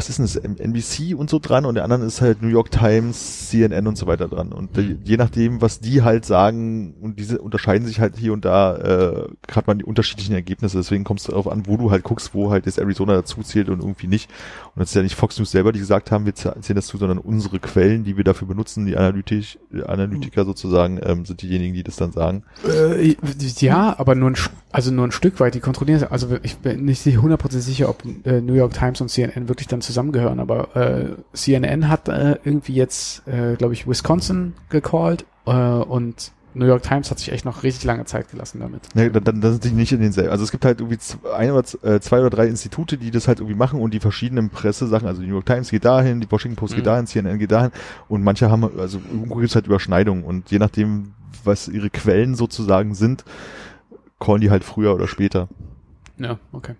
was ist denn das, NBC und so dran und der anderen ist halt New York Times, CNN und so weiter dran. Und äh, je nachdem, was die halt sagen, und diese unterscheiden sich halt hier und da, äh, hat man die unterschiedlichen Ergebnisse. Deswegen kommst du darauf an, wo du halt guckst, wo halt das Arizona dazu zählt und irgendwie nicht. Und das ist ja nicht Fox News selber, die gesagt haben, wir zählen das zu, sondern unsere Quellen, die wir dafür benutzen, die Analytik, Analytiker sozusagen, ähm, sind diejenigen, die das dann sagen. Äh, ja, aber nur ein, also nur ein Stück weit. Die kontrollieren es. Also ich bin nicht 100% sicher, ob äh, New York Times und CNN wirklich dann zusammengehören, aber äh, CNN hat äh, irgendwie jetzt, äh, glaube ich, Wisconsin gecallt äh, und New York Times hat sich echt noch richtig lange Zeit gelassen damit. Ja, dann, dann sind die nicht in denselben. Also es gibt halt irgendwie ein oder äh, zwei oder drei Institute, die das halt irgendwie machen und die verschiedenen Pressesachen, also die New York Times geht dahin, die Washington Post mhm. geht dahin, CNN geht dahin und manche haben, also irgendwo gibt es halt Überschneidungen und je nachdem, was ihre Quellen sozusagen sind, callen die halt früher oder später. Ja, okay.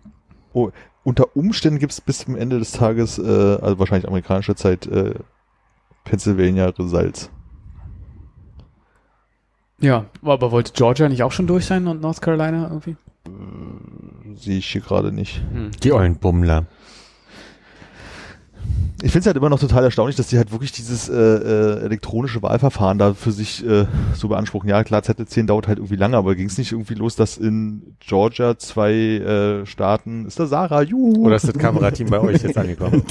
Oh, unter Umständen gibt es bis zum Ende des Tages, äh, also wahrscheinlich amerikanischer Zeit, äh, Pennsylvania Results. Ja, aber wollte Georgia nicht auch schon durch sein und North Carolina irgendwie? Äh, Sehe ich hier gerade nicht. Hm. Die ollen Bummler. Ich finde es halt immer noch total erstaunlich, dass die halt wirklich dieses äh, äh, elektronische Wahlverfahren da für sich äh, so beanspruchen. Ja, klar, ZL10 dauert halt irgendwie lange, aber ging es nicht irgendwie los, dass in Georgia zwei äh, Staaten, ist da Sarah, juhu. Oder ist das Kamerateam bei euch jetzt [laughs] angekommen?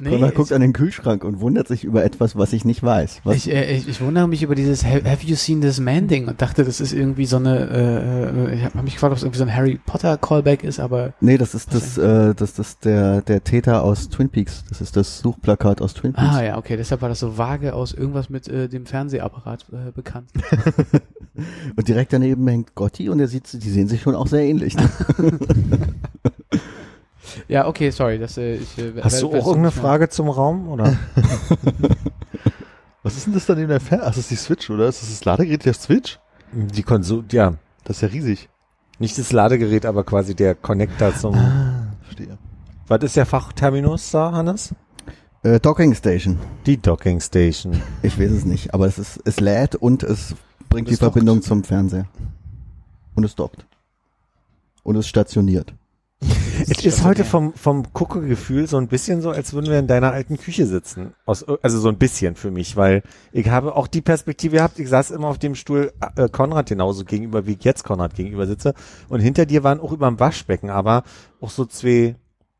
nee, Connor guckt an den Kühlschrank und wundert sich über etwas, was ich nicht weiß. Was? Ich, äh, ich, ich wundere mich über dieses Have you seen this man Ding und dachte, das ist irgendwie so eine, äh, äh ich habe mich gefragt, ob es irgendwie so ein Harry Potter Callback ist, aber... Nee, das ist das, äh, das, das ist der, der Täter aus Twin Peaks. Das ist das Suchplakat aus Twin Peaks. Ah ja, okay, deshalb war das so vage aus irgendwas mit äh, dem Fernsehapparat äh, bekannt. [laughs] und direkt daneben hängt Gotti und er sieht, die sehen sich schon auch sehr ähnlich. Ne? [laughs] ja, okay, sorry. Das, äh, ich, äh, Hast du auch irgendeine Frage zum Raum? Oder? [laughs] Was ist denn das dann in der Fer Ach, das ist die Switch, oder? Ist das das Ladegerät der Switch? Die Konsole, ja. Das ist ja riesig. Nicht das Ladegerät, aber quasi der Connector zum. Ah, verstehe. Was ist der Fachterminus da, Hannes? Äh, Docking Station. Die Docking Station. Ich weiß es nicht, aber es ist, es lädt und es bringt und die Verbindung zum Fernseher. Und es dockt. Und es stationiert. Es ist heute vom, vom Guckegefühl so ein bisschen so, als würden wir in deiner alten Küche sitzen. Aus, also so ein bisschen für mich, weil ich habe auch die Perspektive gehabt, ich saß immer auf dem Stuhl äh, Konrad genauso gegenüber, wie ich jetzt Konrad gegenüber sitze. Und hinter dir waren auch über dem Waschbecken, aber auch so zwei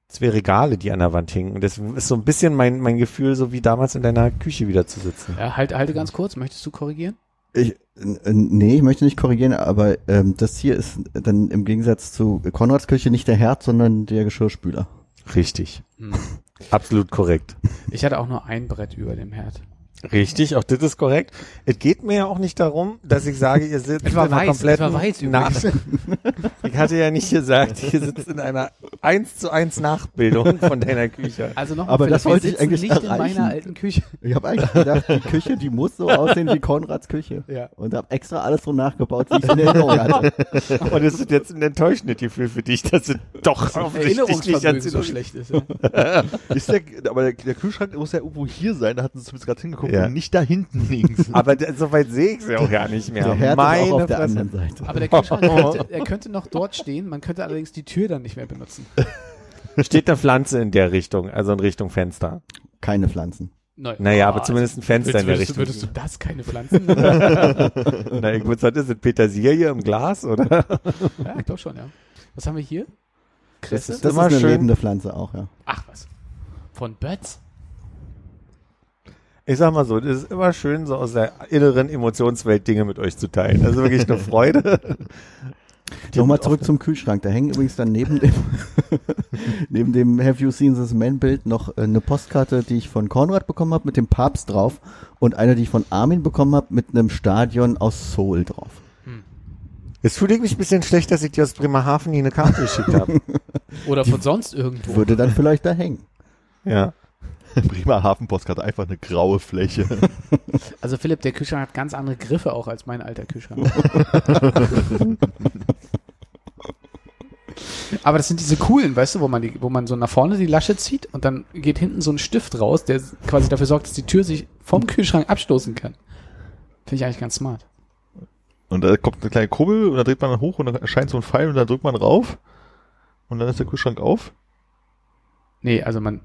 zwei Regale, die an der Wand hingen. Und das ist so ein bisschen mein, mein Gefühl, so wie damals in deiner Küche wieder zu sitzen. Ja, halt, halte ganz kurz. Möchtest du korrigieren? Ich, nee, ich möchte nicht korrigieren, aber ähm, das hier ist dann im Gegensatz zu Konrads Küche nicht der Herd, sondern der Geschirrspüler. Richtig. Hm. [laughs] Absolut korrekt. Ich hatte auch nur ein Brett über dem Herd. Richtig, auch das ist korrekt. Es geht mir ja auch nicht darum, dass ich sage, ihr sitzt in einer kompletten weiß [laughs] Ich hatte ja nicht gesagt, ihr sitzt in einer eins zu eins Nachbildung von deiner Küche. Also noch Aber das wollte ich eigentlich nicht erreichen. in meiner alten Küche. Ich habe eigentlich gedacht, die Küche, die muss so aussehen wie Konrads Küche. Ja. Und habe extra alles so nachgebaut, wie ich in Erinnerung [laughs] hatte. Und das ist jetzt ein enttäuschendes Gefühl für dich, dass es doch Erinnerungsvermögen so schlecht ist. Ja. [laughs] ist der, aber der, der, Kühlschrank muss ja irgendwo hier sein, da hatten sie zumindest gerade hingeguckt ja. und nicht da hinten links. [laughs] aber so weit sehe ich es ja auch gar nicht mehr. Der Herd Meine ist auch auf der anderen Seite. Aber der Kühlschrank [laughs] könnte, er könnte noch dort stehen, man könnte allerdings die Tür dann nicht mehr benutzen. Steht eine Pflanze in der Richtung, also in Richtung Fenster? Keine Pflanzen. Nein. Naja, aber zumindest ein Fenster in der Richtung. Würdest du das keine Pflanzen? [laughs] Na, ich würde sagen, ist das Petersilie im Glas, oder? ja, ich glaube schon, ja. Was haben wir hier? Kresse? Das ist, das ist eine schön. lebende Pflanze auch, ja. Ach was. Von Bötz? Ich sag mal so, es ist immer schön, so aus der inneren Emotionswelt Dinge mit euch zu teilen. Also wirklich eine Freude. [laughs] Nochmal zurück zum Kühlschrank. Da hängen übrigens dann neben dem, [laughs] neben dem Have You Seen This Man Bild noch äh, eine Postkarte, die ich von Konrad bekommen habe mit dem Papst drauf und eine, die ich von Armin bekommen habe mit einem Stadion aus Seoul drauf. Jetzt fühle ich mich ein bisschen schlecht, dass ich dir aus Bremerhaven nie eine Karte geschickt habe. [laughs] Oder von sonst irgendwo. Würde dann vielleicht da hängen. ja. [laughs] Bremerhaven Postkarte, einfach eine graue Fläche. [laughs] Also Philipp, der Kühlschrank hat ganz andere Griffe auch als mein alter Kühlschrank. [laughs] Aber das sind diese coolen, weißt du, wo man die, wo man so nach vorne die Lasche zieht und dann geht hinten so ein Stift raus, der quasi dafür sorgt, dass die Tür sich vom Kühlschrank abstoßen kann. Finde ich eigentlich ganz smart. Und da kommt eine kleine Kurbel und da dreht man dann hoch und dann erscheint so ein Pfeil und dann drückt man rauf und dann ist der Kühlschrank auf. Nee, also man.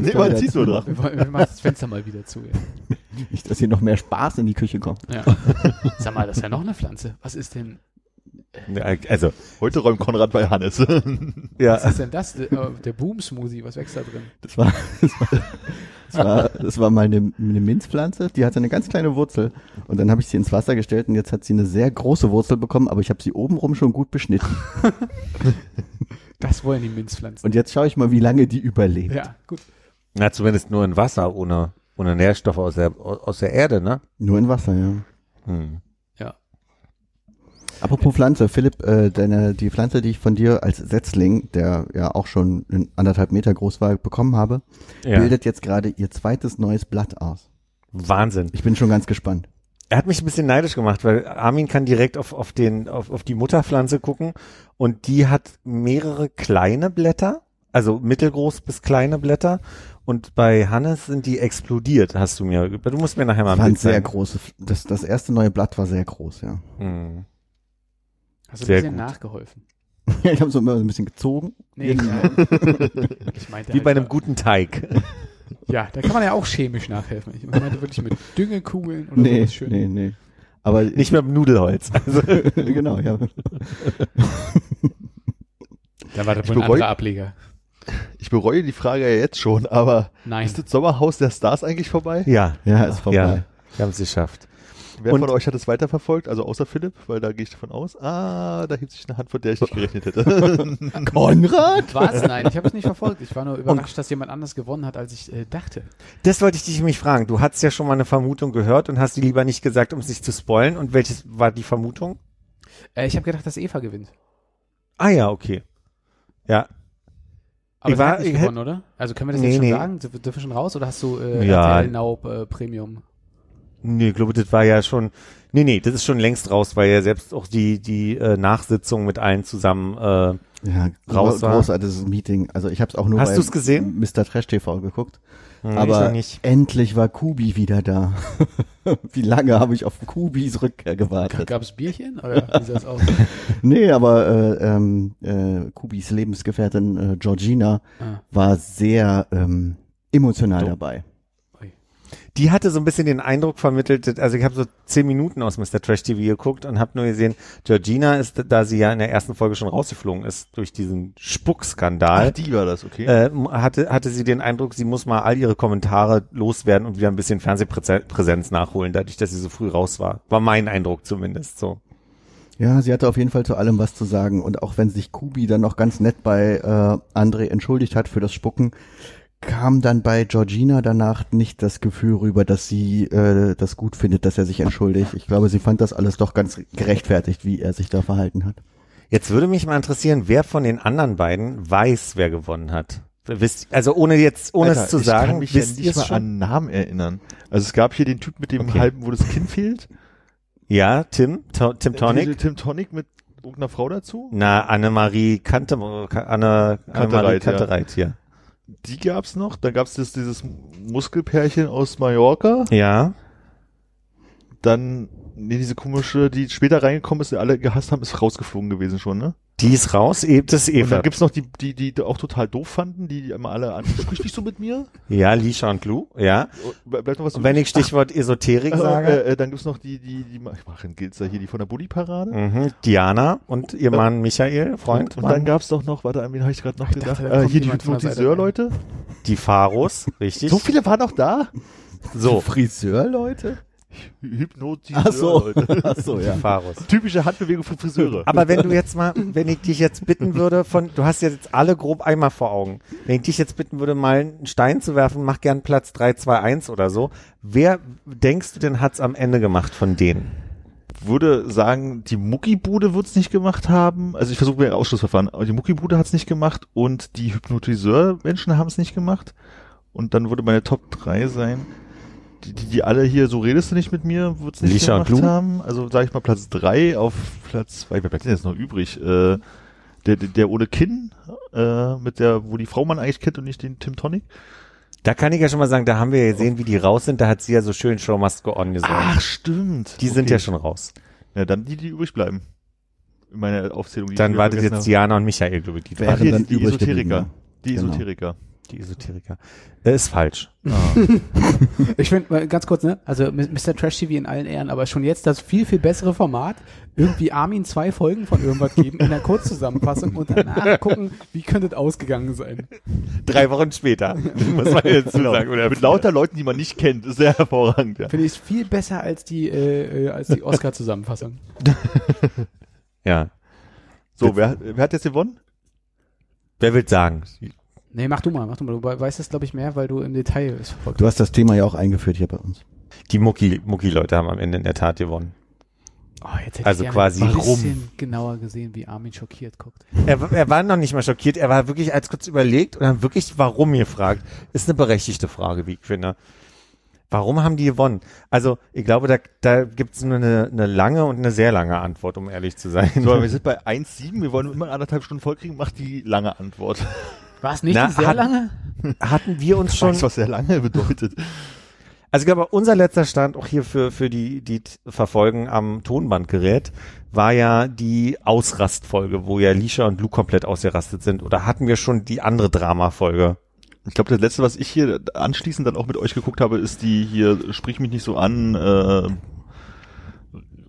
Nee, man zu. so dran. Wir, wir machen das Fenster mal wieder zu. Ja. Nicht, dass hier noch mehr Spaß in die Küche kommt. Ja. [laughs] Sag mal, das ist ja noch eine Pflanze. Was ist denn, Also, Heute räumt Konrad bei Hannes. [laughs] ja. was ist denn das? Der, der Boom-Smoothie, was wächst da drin? Das war, [laughs] das war, das war, das war mal eine, eine Minzpflanze, die hatte eine ganz kleine Wurzel. Und dann habe ich sie ins Wasser gestellt und jetzt hat sie eine sehr große Wurzel bekommen, aber ich habe sie obenrum schon gut beschnitten. [laughs] Das wollen die Minzpflanzen. Und jetzt schaue ich mal, wie lange die überlebt. Ja, gut. Na, zumindest nur in Wasser, ohne, ohne Nährstoffe aus der, aus der Erde, ne? Nur in Wasser, ja. Hm. Apropos Pflanze, Philipp, äh, deine, die Pflanze, die ich von dir als Setzling, der ja auch schon in anderthalb Meter groß war, bekommen habe, Ja. bildet jetzt gerade ihr zweites neues Blatt aus. Wahnsinn. Ich bin schon ganz gespannt. Er hat mich ein bisschen neidisch gemacht, weil Armin kann direkt auf, auf, den, auf, auf die Mutterpflanze gucken und die hat mehrere kleine Blätter, also mittelgroß bis kleine Blätter. Und bei Hannes sind die explodiert, hast du mir. Du musst mir nachher mal ein Bild sehr große, das, das erste neue Blatt war sehr groß, ja. Hm. Hast du Sehr ein bisschen gut. nachgeholfen? [laughs] ich habe so immer so ein bisschen gezogen. Nee, [laughs] ich meinte Wie halt bei einem guten Teig. [laughs] Ja, da kann man ja auch chemisch nachhelfen. Ich meinte wirklich mit Düngekugeln oder Nee, sowas schön. nee, nee. Aber Nicht mehr mit Nudelholz. Also, genau, ja. Da war das wohl ein anderer Ableger. Ich bereue die Frage ja jetzt schon, aber Nein. ist das Sommerhaus der Stars eigentlich vorbei? ja, Ja, ist vorbei. ja, wir haben es geschafft. Wer Und- von euch hat es weiterverfolgt? Also außer Philipp, weil da gehe ich davon aus. Ah, da hebt sich eine Hand, von der ich nicht gerechnet hätte. [laughs] Konrad? Was? Nein, ich habe es nicht verfolgt. Ich war nur überrascht, dass jemand anders gewonnen hat, als ich äh, dachte. Das wollte ich dich nämlich fragen. Du hast ja schon mal eine Vermutung gehört und hast die lieber nicht gesagt, um es nicht zu spoilen. Und welches war die Vermutung? Äh, ich habe gedacht, dass Eva gewinnt. Ah ja, okay. Ja, Aber Ich sie war- hat nicht gewonnen, oder? Also können wir das Nee, jetzt schon nee. sagen? Dürfen dürfen wir schon raus oder hast du äh, Ja. RTL Now äh, Premium? Nee, ich glaube, das war ja schon. Nee, nee, das ist schon längst raus, weil ja selbst auch die die äh, Nachsitzung mit allen zusammen. Äh, Ja, Raus war. großartiges Meeting. Also ich habe es auch nur Hast bei du's gesehen? Mr. Trash TV geguckt. hm, aber endlich war Kubi wieder da. [laughs] Wie lange habe ich auf Kubis Rückkehr gewartet? Gab es Bierchen oder [laughs] wie sah das aus? Nee, aber äh, ähm, äh, Kubis Lebensgefährtin äh, Georgina Ah. war sehr ähm, emotional Du- dabei. Die hatte so ein bisschen den Eindruck vermittelt, also ich habe so zehn Minuten aus Mr. Trash TV geguckt und habe nur gesehen, Georgina ist, da sie ja in der ersten Folge schon rausgeflogen ist durch diesen Spuckskandal. Ach, die war das, okay. äh, hatte, hatte sie den Eindruck, sie muss mal all ihre Kommentare loswerden und wieder ein bisschen Fernsehpräsenz nachholen, dadurch, dass sie so früh raus war. War mein Eindruck zumindest so. Ja, sie hatte auf jeden Fall zu allem was zu sagen. Und auch wenn sich Kubi dann noch ganz nett bei äh, André entschuldigt hat für das Spucken, kam dann bei Georgina danach nicht das Gefühl rüber, dass sie äh, das gut findet, dass er sich entschuldigt. Ich glaube, sie fand das alles doch ganz gerechtfertigt, wie er sich da verhalten hat. Jetzt würde mich mal interessieren, wer von den anderen beiden weiß, wer gewonnen hat. Wisst, also ohne jetzt, ohne Alter, es zu ich sagen, kann mich ja wisst ihr nicht mal schon? an Namen erinnern. Also es gab hier den Typ mit dem Okay. halben, wo das Kinn fehlt. Ja, Tim, To Tim Tonic. Tim Tonic mit irgendeiner Frau dazu. Na, Annemarie Kante, Anne, Annemarie Kantereit, ja. Kantereit hier. Die gab's noch. Dann gab's das, dieses Muskelpärchen aus Mallorca. Ja. Dann, nee, diese komische, die später reingekommen ist, die alle gehasst haben, ist rausgeflogen gewesen schon, ne? Die ist raus, eben das ist Und Eva. dann gibt's noch die, die, die auch total doof fanden, die immer alle an, sprich nicht so mit mir. Ja, Lisha und Lou, ja. Bleibt noch was Und wenn ich Stichwort Esoterik Ach, sage, äh, äh, dann gibt's noch die, die, die, ich mache gilt's da hier, die von der Bulli-Parade. mhm, Diana und ihr Mann Michael, Freund, Und, und dann gab's doch noch, warte, an wen habe ich gerade noch Ich gedacht? dachte, da äh, hier die Hypnotiseur-Leute. die Pharos, richtig. So viele waren noch da? So, Friseur, Leute? Hypnotiseur, Ach so. Leute. [laughs] Ach so, ja. Farus. Typische Handbewegung für Friseure. Aber wenn du jetzt mal, wenn ich dich jetzt bitten würde, von, du hast jetzt alle grob einmal vor Augen. Wenn ich dich jetzt bitten würde, mal einen Stein zu werfen, mach gern Platz 3, 2, 1 oder so. Wer denkst du denn hat's am Ende gemacht von denen? würde sagen, die Muckibude wird's nicht gemacht haben. Also ich versuche mir ein Ausschlussverfahren, aber die Muckibude hat's nicht gemacht und die Hypnotiseur-Menschen haben's nicht gemacht. Und dann würde meine Top 3 sein, die, die, die alle hier, so redest du nicht mit mir, wird's nicht Lisha gemacht Lou? haben. Also sage ich mal Platz 3 auf Platz 2, wer bleibt denn jetzt noch übrig? Äh, der, der, der ohne Kinn, äh, mit der, wo die Frau man eigentlich kennt und nicht den Tim Tonic. Da kann ich ja schon mal sagen, da haben wir ja gesehen, wie die raus sind. Da hat sie ja so schön Show Must Go On gesungen. Ach, stimmt. die sind Okay. ja schon raus. Ja, dann die, die übrig bleiben. In meiner Aufzählung. Die Dann wartet jetzt habe. Diana und Michael, glaube ich, die Wer- drei. Dann die, die Esoteriker. ja. Die Genau. Esoteriker. Die Esoteriker. Äh, ist falsch. [laughs] Ich finde, ganz kurz, ne? Also Mr. Trash TV in allen Ehren, aber schon jetzt das viel, viel bessere Format, irgendwie Armin zwei Folgen von irgendwas geben in der Kurzzusammenfassung und danach gucken, wie könnte es ausgegangen sein. Drei Wochen später, [laughs] muss man jetzt Genau. sagen. Oder Mit lauter Leuten, die man nicht kennt. Ist sehr hervorragend, ja. Finde ich viel besser als die, äh, äh, als die Oscar-Zusammenfassung. [laughs] Ja. So, wer, wer hat jetzt gewonnen? Wer will sagen? Nee, mach du mal, mach du mal. Du weißt es, glaube ich, mehr, weil du im Detail es verfolgt Du hast das Thema ja auch eingeführt hier bei uns. Die Mucki, Mucki-Leute haben am Ende in der Tat gewonnen. Oh, jetzt hätte Also ich quasi ein warum? bisschen genauer gesehen, wie Armin schockiert guckt. Er, er war noch nicht mal schockiert, er war wirklich als kurz überlegt und dann wirklich warum gefragt. Ist eine berechtigte Frage, wie ich finde. Warum haben die gewonnen? Also, ich glaube, da, da gibt es nur eine, eine lange und eine sehr lange Antwort, um ehrlich zu sein. So, wir [laughs] sind bei 1,7. Wir wollen immer anderthalb Stunden vollkriegen. Macht die lange Antwort. War es nicht Na, sehr hat- lange? Hatten wir uns schon Weißt du, was sehr lange bedeutet? Also ich glaube, unser letzter Stand auch hier für, für die, die Verfolgen am Tonbandgerät war ja die Ausrastfolge, wo ja Lisha und Lou komplett ausgerastet sind. Oder hatten wir schon die andere Dramafolge? Ich glaube, das letzte, was ich hier anschließend dann auch mit euch geguckt habe, ist die hier, sprich mich nicht so an, äh,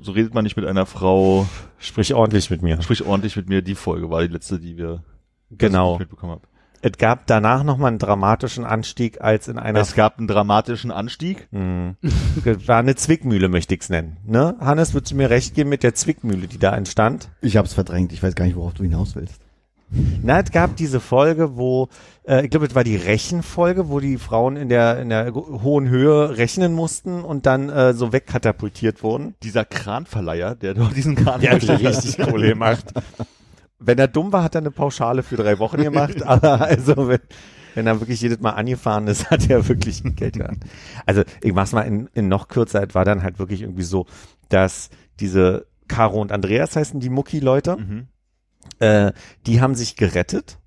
so redet man nicht mit einer Frau, Sprich ordentlich mit mir. sprich ordentlich mit mir. Die Folge war die letzte, die wir Genau. ich mitbekommen habe. Es gab danach nochmal einen dramatischen Anstieg als in einer Es gab einen dramatischen Anstieg. Hm. war eine Zwickmühle, möchte ich's nennen. Ne? Hannes, würdest du mir recht geben mit der Zwickmühle, die da entstand? Ich habe es verdrängt. Ich weiß gar nicht, worauf du hinaus willst. Na, es gab diese Folge, wo, äh, ich glaube, es war die Rechenfolge, wo die Frauen in der, in der hohen Höhe rechnen mussten und dann äh, so wegkatapultiert wurden. Dieser Kranverleiher, der dort diesen Kran Der richtig Kohle gemacht. [laughs] Wenn er dumm war, hat er eine Pauschale für drei Wochen gemacht, [laughs] aber also wenn, wenn er wirklich jedes Mal angefahren ist, [laughs] hat er wirklich Geld gehabt. Also ich mach's mal in, in noch kürzer, es war dann halt wirklich irgendwie so, dass diese Caro und Andreas heißen die Mucki-Leute, Mhm. äh, die haben sich gerettet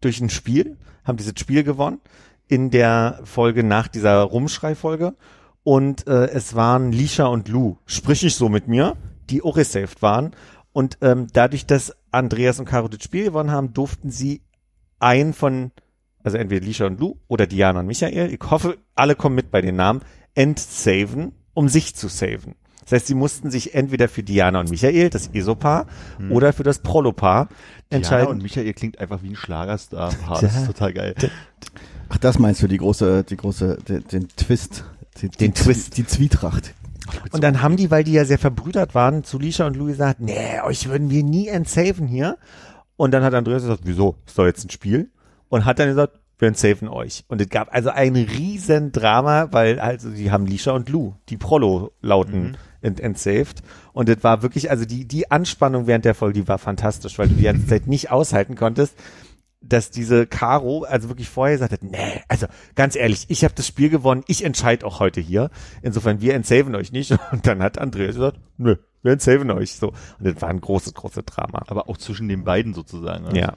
durch ein Spiel, haben dieses Spiel gewonnen in der Folge nach dieser Rumschrei-Folge und äh, es waren Lisha und Lou, sprich ich so mit mir, die auch gesaved waren und ähm, dadurch, dass Andreas und Caro das Spiel gewonnen haben, durften sie einen von, also entweder Lisha und Lou oder Diana und Michael, ich hoffe, alle kommen mit bei den Namen, entsaven, um sich zu saven. Das heißt, sie mussten sich entweder für Diana und Michael, das ESO-Paar, oder für das Prolo-Paar Diana entscheiden. und Michael klingt einfach wie ein Schlagerstar. [laughs] Das ist total geil. Ach, das meinst du, die große, die große, den, den Twist. Die, Den die, Twist. Die Zwietracht. Und dann haben die, weil die ja sehr verbrüdert waren, zu Lisha und Louis gesagt, nee, euch würden wir nie entsaven hier. Und dann hat Andreas gesagt, wieso? Ist doch jetzt ein Spiel. Und hat dann gesagt, wir entsaven euch. Und es gab also ein riesen Drama, weil also die haben Lisha und Lou, die Prollo-Lauten ent entsaved. Und es war wirklich, also die, die Anspannung während der Folge, die war fantastisch, weil du die ganze Zeit nicht aushalten konntest, dass diese Caro also wirklich vorher gesagt hat, nee, also ganz ehrlich, ich habe das Spiel gewonnen, ich entscheide auch heute hier. Insofern, wir entsaven euch nicht. [laughs] Und dann hat Andreas gesagt, nö, wir entsaven euch. So. Und das war ein großes, großes Drama. Aber auch zwischen den beiden sozusagen. ne? Ja.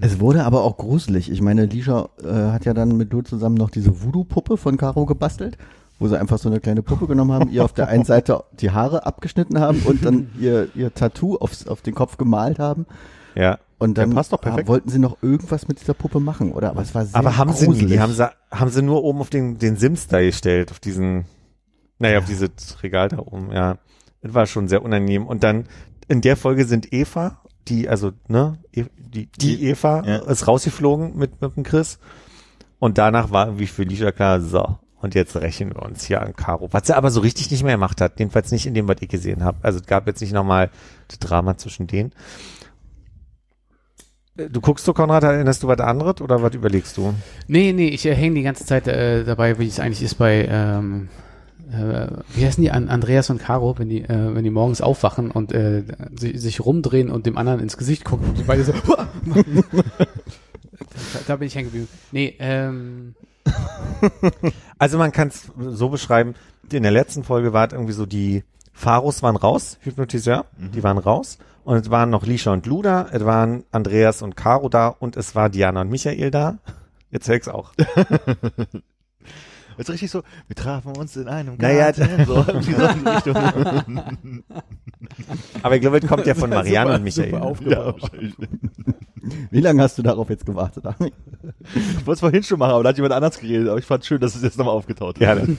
Es wurde aber auch gruselig. Ich meine, Lisha äh, hat ja dann mit Lou zusammen noch diese Voodoo-Puppe von Caro gebastelt, wo sie einfach so eine kleine Puppe genommen haben, ihr auf der einen Seite die Haare abgeschnitten haben und dann ihr, ihr Tattoo aufs, auf den Kopf gemalt haben. Ja. Und dann Ja, passt doch perfekt. wollten sie noch irgendwas mit dieser Puppe machen, oder? Aber es war sehr Aber haben sie gruselig. nie, die haben sie, haben sie nur oben auf den, den Sims da gestellt, auf diesen, naja, auf dieses Regal da oben, ja. Das war schon sehr unangenehm. Und dann, in der Folge sind Eva, die, also, ne, E- die, die Eva Ja. ist rausgeflogen mit, mit dem Chris. Und danach war irgendwie für Lisha klar, so, Und jetzt rächen wir uns hier an Caro. Was sie aber so richtig nicht mehr gemacht hat. Jedenfalls nicht in dem, was ich gesehen habe. Also es gab jetzt nicht nochmal das Drama zwischen denen. Du guckst du, Konrad, erinnerst du was anderes oder was überlegst du? Nee, nee, ich äh, hänge die ganze Zeit äh, dabei, wie es eigentlich ist bei, ähm, äh, wie heißen die, An Andreas und Caro, wenn die, äh, wenn die morgens aufwachen und äh, sich, sich rumdrehen und dem anderen ins Gesicht gucken und die beide so, [laughs] da, da bin ich hängen geblieben. Nee, ähm, Also man kann es so beschreiben, in der letzten Folge war es irgendwie so, die Pharos waren raus, Hypnotiseur, die waren raus. Und es waren noch Lisha und Luda, es waren Andreas und Caro da und es war Diana und Michael da. Jetzt höre ich's auch. [laughs] Jetzt richtig so, wir trafen uns in einem Naja, Garten. so, [laughs] irgendwie so Richtung. Aber ich glaube, es kommt ja von [laughs] Marianne und Michael. super ja. Wie lange hast du darauf jetzt gewartet? Armin? Ich wollte es vorhin schon machen, aber da hat jemand anders geredet. Aber ich fand schön, dass es jetzt nochmal aufgetaucht ist. Gerne.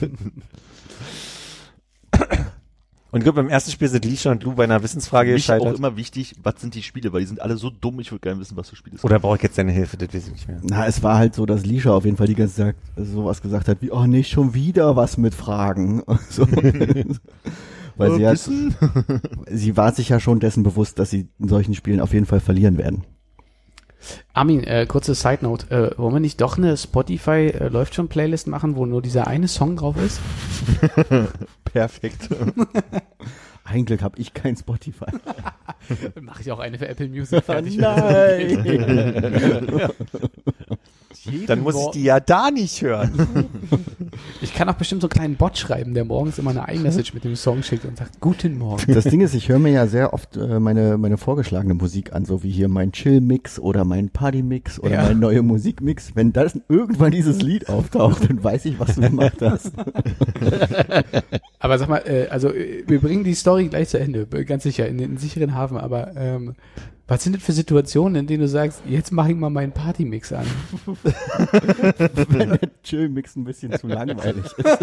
Und ich glaube, beim ersten Spiel sind Lisha und Lou bei einer Wissensfrage Für mich auch gescheitert. immer wichtig, was sind die Spiele, weil die sind alle so dumm, ich würde gerne wissen, was für Spiele es Oder brauche ich jetzt deine Hilfe? Das weiß ich nicht mehr. Na, es war halt so, dass Lisha auf jeden Fall die ganze Zeit sowas gesagt hat wie, oh nicht schon wieder was mit Fragen. [laughs] So. [laughs] Weil sie, hat, Wissen? [laughs] sie war sich ja schon dessen bewusst, dass sie in solchen Spielen auf jeden Fall verlieren werden. Armin, äh, kurze Side Note, äh, wollen wir nicht doch eine Spotify äh, läuft schon Playlist machen, wo nur dieser eine Song drauf ist? [laughs] Perfekt. [laughs] Ein Glück habe ich kein Spotify. [laughs] Mache ich auch eine für Apple Music fertig. Dann muss ich die ja da nicht hören. [laughs] Ich kann auch bestimmt so einen kleinen Bot schreiben, der morgens immer eine iMessage mit dem Song schickt und sagt, guten Morgen. Das Ding ist, ich höre mir ja sehr oft äh, meine, meine vorgeschlagene Musik an, so wie hier mein Chill-Mix oder mein Party-Mix oder Ja. mein neuer Musikmix. Wenn das irgendwann dieses Lied auftaucht, dann weiß ich, was du gemacht hast. [laughs] Aber sag mal, äh, also äh, wir bringen die Story gleich zu Ende, ganz sicher, in den sicheren Hafen. Aber ähm, was sind das für Situationen, in denen du sagst, jetzt mache ich mal meinen Partymix an? [laughs] Wenn der Chill-Mix ein bisschen zu langweilig ist.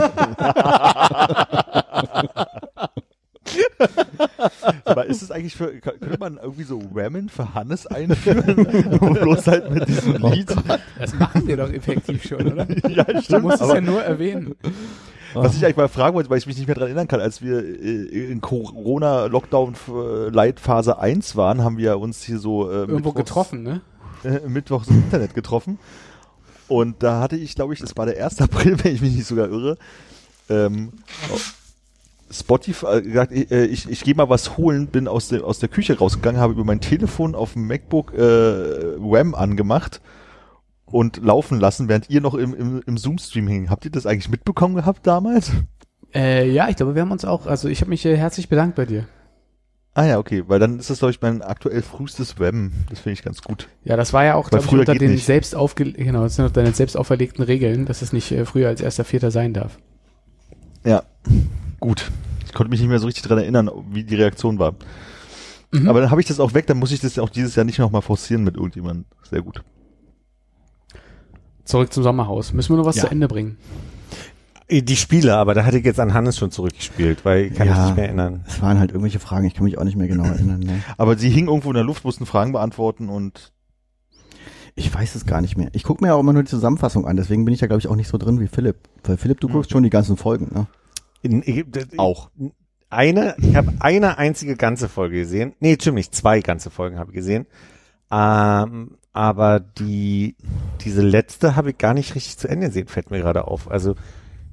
Aber ist es eigentlich für, könnte man irgendwie so Ramen für Hannes einführen? [laughs] Bloß halt mit diesem Lied. Das machen wir doch effektiv schon, oder? ja, Du stimmt. musst es ja nur erwähnen. Was ich eigentlich mal fragen wollte, weil ich mich nicht mehr dran erinnern kann, als wir äh, in Corona-Lockdown-Leitphase 1 waren, haben wir uns hier so äh, Irgendwo mittwochs- getroffen, ne? [laughs] äh, mittwochs im Internet getroffen. Und da hatte ich, glaube ich, das war der 1. [laughs] April, wenn ich mich nicht sogar irre, ähm, Spotify äh, gesagt, äh, ich, ich gehe mal was holen, bin aus, der aus der Küche rausgegangen, habe über mein Telefon auf dem MacBook äh, Wham angemacht und laufen lassen, während ihr noch im, im, im Zoom-Stream hing. Habt ihr das eigentlich mitbekommen gehabt damals? Äh, ja, ich glaube, wir haben uns auch, also ich habe mich äh, herzlich bedankt bei dir. Ah ja, okay, weil dann ist das, glaube ich, mein aktuell frühestes Wham. Das finde ich ganz gut. Ja, das war ja auch, glaube ich, unter den nicht. selbst aufge genau, das sind noch deine selbst auferlegten Regeln, dass es nicht äh, früher als erster Vierter sein darf. Ja, gut. Ich konnte mich nicht mehr so richtig dran erinnern, wie die Reaktion war. Mhm. Aber dann habe ich das auch weg, dann muss ich das auch dieses Jahr nicht nochmal forcieren mit irgendjemandem. Sehr gut. Zurück zum Sommerhaus. Müssen wir noch was Ja. zu Ende bringen? Die Spiele, aber da hatte ich jetzt an Hannes schon zurückgespielt, weil ich kann mich Ja. nicht mehr erinnern. Es waren halt irgendwelche Fragen, ich kann mich auch nicht mehr genau erinnern. Ne? [laughs] Aber sie hing irgendwo in der Luft, mussten Fragen beantworten und Ich weiß es gar nicht mehr. Ich gucke mir auch immer nur die Zusammenfassung an, deswegen bin ich da glaube ich auch nicht so drin wie Philipp. Weil Philipp, du guckst schon die ganzen Folgen, ne? In, ich, das- auch. Eine, ich habe eine einzige ganze Folge gesehen. Nee, stimmt nicht, zwei ganze Folgen habe ich gesehen. Ähm, aber die, diese letzte habe ich gar nicht richtig zu Ende gesehen, fällt mir gerade auf. Also,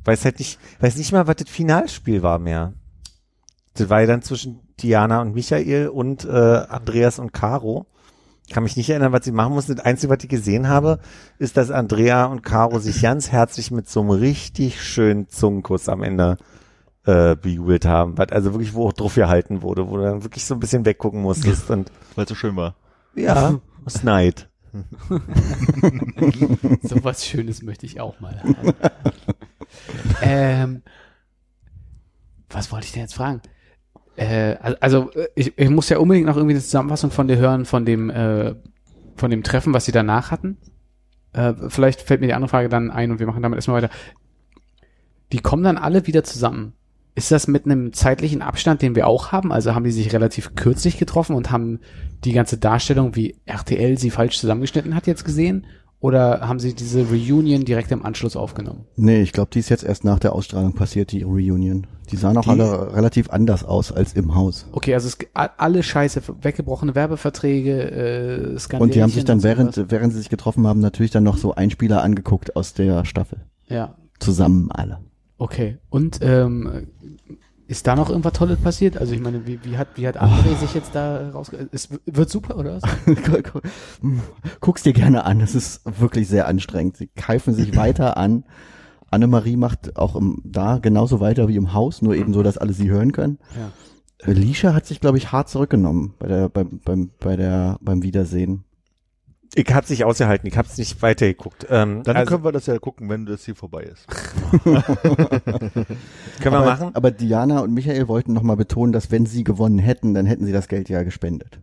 weiß halt nicht, weiß nicht mal, was das Finalspiel war mehr. Das war ja dann zwischen Diana und Michael und äh, Andreas und Caro. Ich kann mich nicht erinnern, was sie machen mussten. Das Einzige, was ich gesehen habe, ist, dass Andrea und Caro sich ganz herzlich mit so einem richtig schönen Zungenkuss am Ende äh, bejubelt haben. Was also wirklich, wo auch drauf gehalten wurde, wo du dann wirklich so ein bisschen weggucken musstest [laughs] und weil es so schön war. ja, [laughs] es neid. [laughs] So was Schönes möchte ich auch mal haben. ähm, was wollte ich denn jetzt fragen? Äh, al- also äh, ich, ich muss ja unbedingt noch irgendwie eine Zusammenfassung von dir hören von dem äh, von dem Treffen, was sie danach hatten. Äh, vielleicht fällt mir die andere Frage dann ein und wir machen damit erstmal weiter. Die kommen dann alle wieder zusammen. Ist das mit einem zeitlichen Abstand, den wir auch haben? Also haben die sich relativ kürzlich getroffen und haben die ganze Darstellung, wie RTL sie falsch zusammengeschnitten hat, jetzt gesehen? Oder haben sie diese Reunion direkt im Anschluss aufgenommen? Nee, ich glaube, die ist jetzt erst nach der Ausstrahlung passiert, die Reunion. Die sahen auch Die- alle relativ anders aus als im Haus. Okay, also es, alle Scheiße, weggebrochene Werbeverträge, äh, Skandälchen Und die haben sich dann, sowas. während, während sie sich getroffen haben, natürlich dann noch so Einspieler angeguckt aus der Staffel. Ja, Zusammen alle. Okay. Und ähm, ist da noch irgendwas Tolles passiert? Also ich meine, wie, wie hat wie hat André sich jetzt da rausge... Es wird super, oder was? [laughs] Guck's dir gerne an, es ist wirklich sehr anstrengend. Sie keifen sich weiter an. Annemarie macht auch im, da genauso weiter wie im Haus, nur eben so, dass alle sie hören können. Ja. Alicia hat sich, glaube ich, hart zurückgenommen bei der, beim, beim, bei der, beim Wiedersehen. Ich hab's nicht ausgehalten, ich hab's nicht weitergeguckt. Ähm, Dann also, können wir das ja gucken, wenn das hier vorbei ist. [laughs] können wir aber, machen? Aber Diana und Michael wollten nochmal betonen, dass wenn sie gewonnen hätten, dann hätten sie das Geld ja gespendet.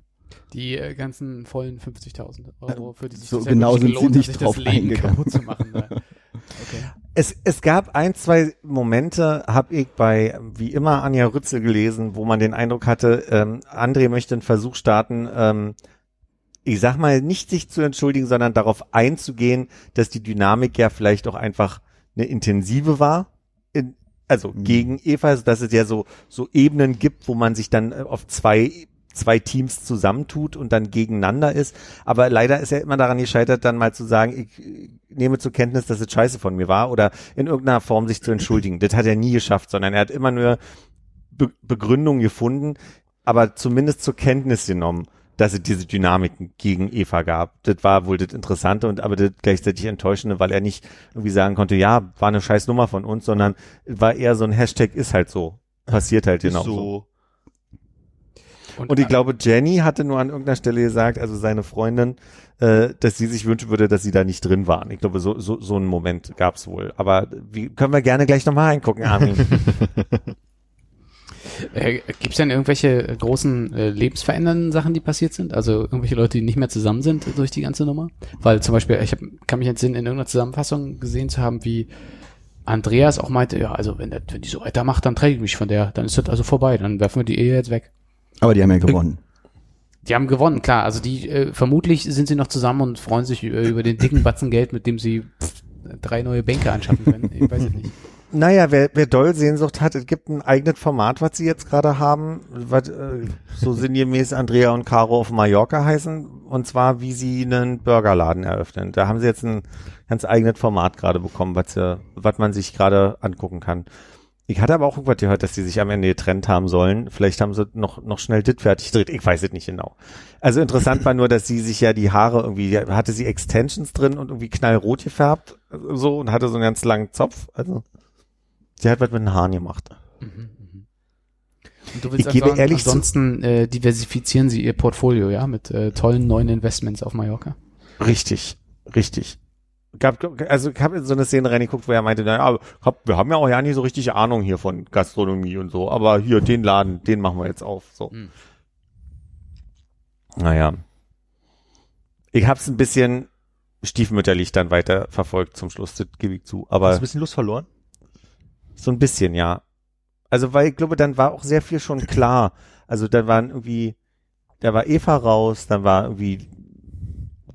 Die äh, ganzen vollen 50.000 Euro, für die sich so das genau wirklich sind sie gelohnt nicht hat, sich drauf das Leben eingegangen. kaputt zu machen. Ne? [laughs] Okay. Es, es gab ein, zwei Momente, habe ich bei, wie immer, Anja Rützel gelesen, wo man den Eindruck hatte, ähm, André möchte einen Versuch starten, ähm, ich sag mal, nicht sich zu entschuldigen, sondern darauf einzugehen, dass die Dynamik ja vielleicht auch einfach eine intensive war. In, also gegen Eva, also dass es ja so, so Ebenen gibt, wo man sich dann äh, auf zwei zwei Teams zusammentut und dann gegeneinander ist. Aber leider ist er immer daran gescheitert, dann mal zu sagen, ich nehme zur Kenntnis, dass es scheiße von mir war oder in irgendeiner Form sich zu entschuldigen. Das hat er nie geschafft, sondern er hat immer nur Be Begründungen gefunden, aber zumindest zur Kenntnis genommen, dass es diese Dynamiken gegen Eva gab. Das war wohl das Interessante und aber das gleichzeitig Enttäuschende, weil er nicht irgendwie sagen konnte, ja, war eine scheiß Nummer von uns, sondern war eher so ein Hashtag ist halt so. Passiert halt genau so. so. Und ich glaube, Jenny hatte nur an irgendeiner Stelle gesagt, also seine Freundin, äh, dass sie sich wünschen würde, dass sie da nicht drin waren. Ich glaube, so, so, so einen Moment gab's wohl. Aber wie, können wir gerne gleich nochmal reingucken, Armin. [laughs] Äh, Gibt es denn irgendwelche äh, großen äh, lebensverändernden Sachen, die passiert sind? Also irgendwelche Leute, die nicht mehr zusammen sind durch die ganze Nummer? Weil zum Beispiel, ich hab, kann mich entsinnen, in irgendeiner Zusammenfassung gesehen zu haben, wie Andreas auch meinte, ja, also wenn, das, wenn die so weitermacht, dann trenne ich mich von der, dann ist das also vorbei, dann werfen wir die Ehe jetzt weg. Aber die haben ja gewonnen. Die haben gewonnen, klar. Also die äh, vermutlich sind sie noch zusammen und freuen sich äh, über den dicken Batzen Geld, mit dem sie pff, drei neue Bänke anschaffen können. Ich weiß es nicht. [laughs] naja, wer, wer doll Sehnsucht hat, es gibt ein eigenes Format, was sie jetzt gerade haben, was äh, so sinngemäß Andrea und Caro auf Mallorca heißen. Und zwar, wie sie einen Burgerladen eröffnen. Da haben sie jetzt ein ganz eigenes Format gerade bekommen, was, äh, was man sich gerade angucken kann. Ich hatte aber auch irgendwas gehört, dass die sich am Ende getrennt haben sollen. Vielleicht haben sie noch, noch schnell dit fertig gedreht. Ich weiß es nicht genau. Also interessant war nur, dass sie sich ja die Haare irgendwie, hatte sie Extensions drin und irgendwie knallrot gefärbt, so, und hatte so einen ganz langen Zopf. Also, sie hat was mit den Haaren gemacht. Und du willst Ich gebe also ehrlich zu- ansonsten äh, diversifizieren sie ihr Portfolio, ja, mit äh, tollen neuen Investments auf Mallorca. Richtig, richtig. Gab, also ich habe in so eine Szene reingeguckt, wo er meinte, naja, hab, wir haben ja auch ja nicht so richtig Ahnung hier von Gastronomie und so, aber hier, den Laden, den machen wir jetzt auf. So. Hm. Naja. Ich hab's ein bisschen stiefmütterlich dann weiter verfolgt zum Schluss, das gebe ich zu. Hast Aber du ein bisschen Lust verloren? So ein bisschen, ja. Also, weil ich glaube, dann war auch sehr viel schon klar. Also, dann waren irgendwie, da war Eva raus, dann war irgendwie,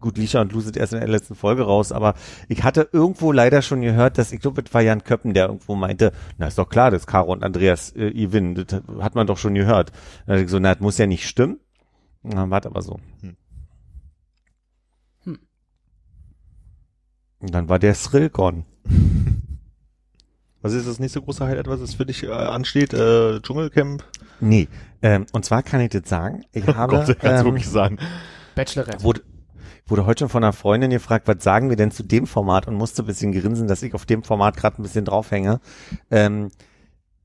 gut, Lisha und Lu sind erst in der letzten Folge raus, aber ich hatte irgendwo leider schon gehört, dass, ich glaube, es war Jan Köppen, der irgendwo meinte, na, ist doch klar, dass Caro und Andreas äh, gewinnen. Das hat man doch schon gehört. Dann hatte ich so, na, das muss ja nicht stimmen. Na, warte aber so. Hm. Hm. Und dann war der Thrill gone. [laughs] Was ist das nächste große Highlight, was es für dich äh, ansteht? Äh, Dschungelcamp? Nee, ähm, und zwar kann ich das sagen, ich [laughs] habe, Gott, du ähm, wirklich sagen. Bachelorette. wurde, wurde heute schon von einer Freundin gefragt, was sagen wir denn zu dem Format und musste ein bisschen grinsen, dass ich auf dem Format gerade ein bisschen draufhänge. Ähm,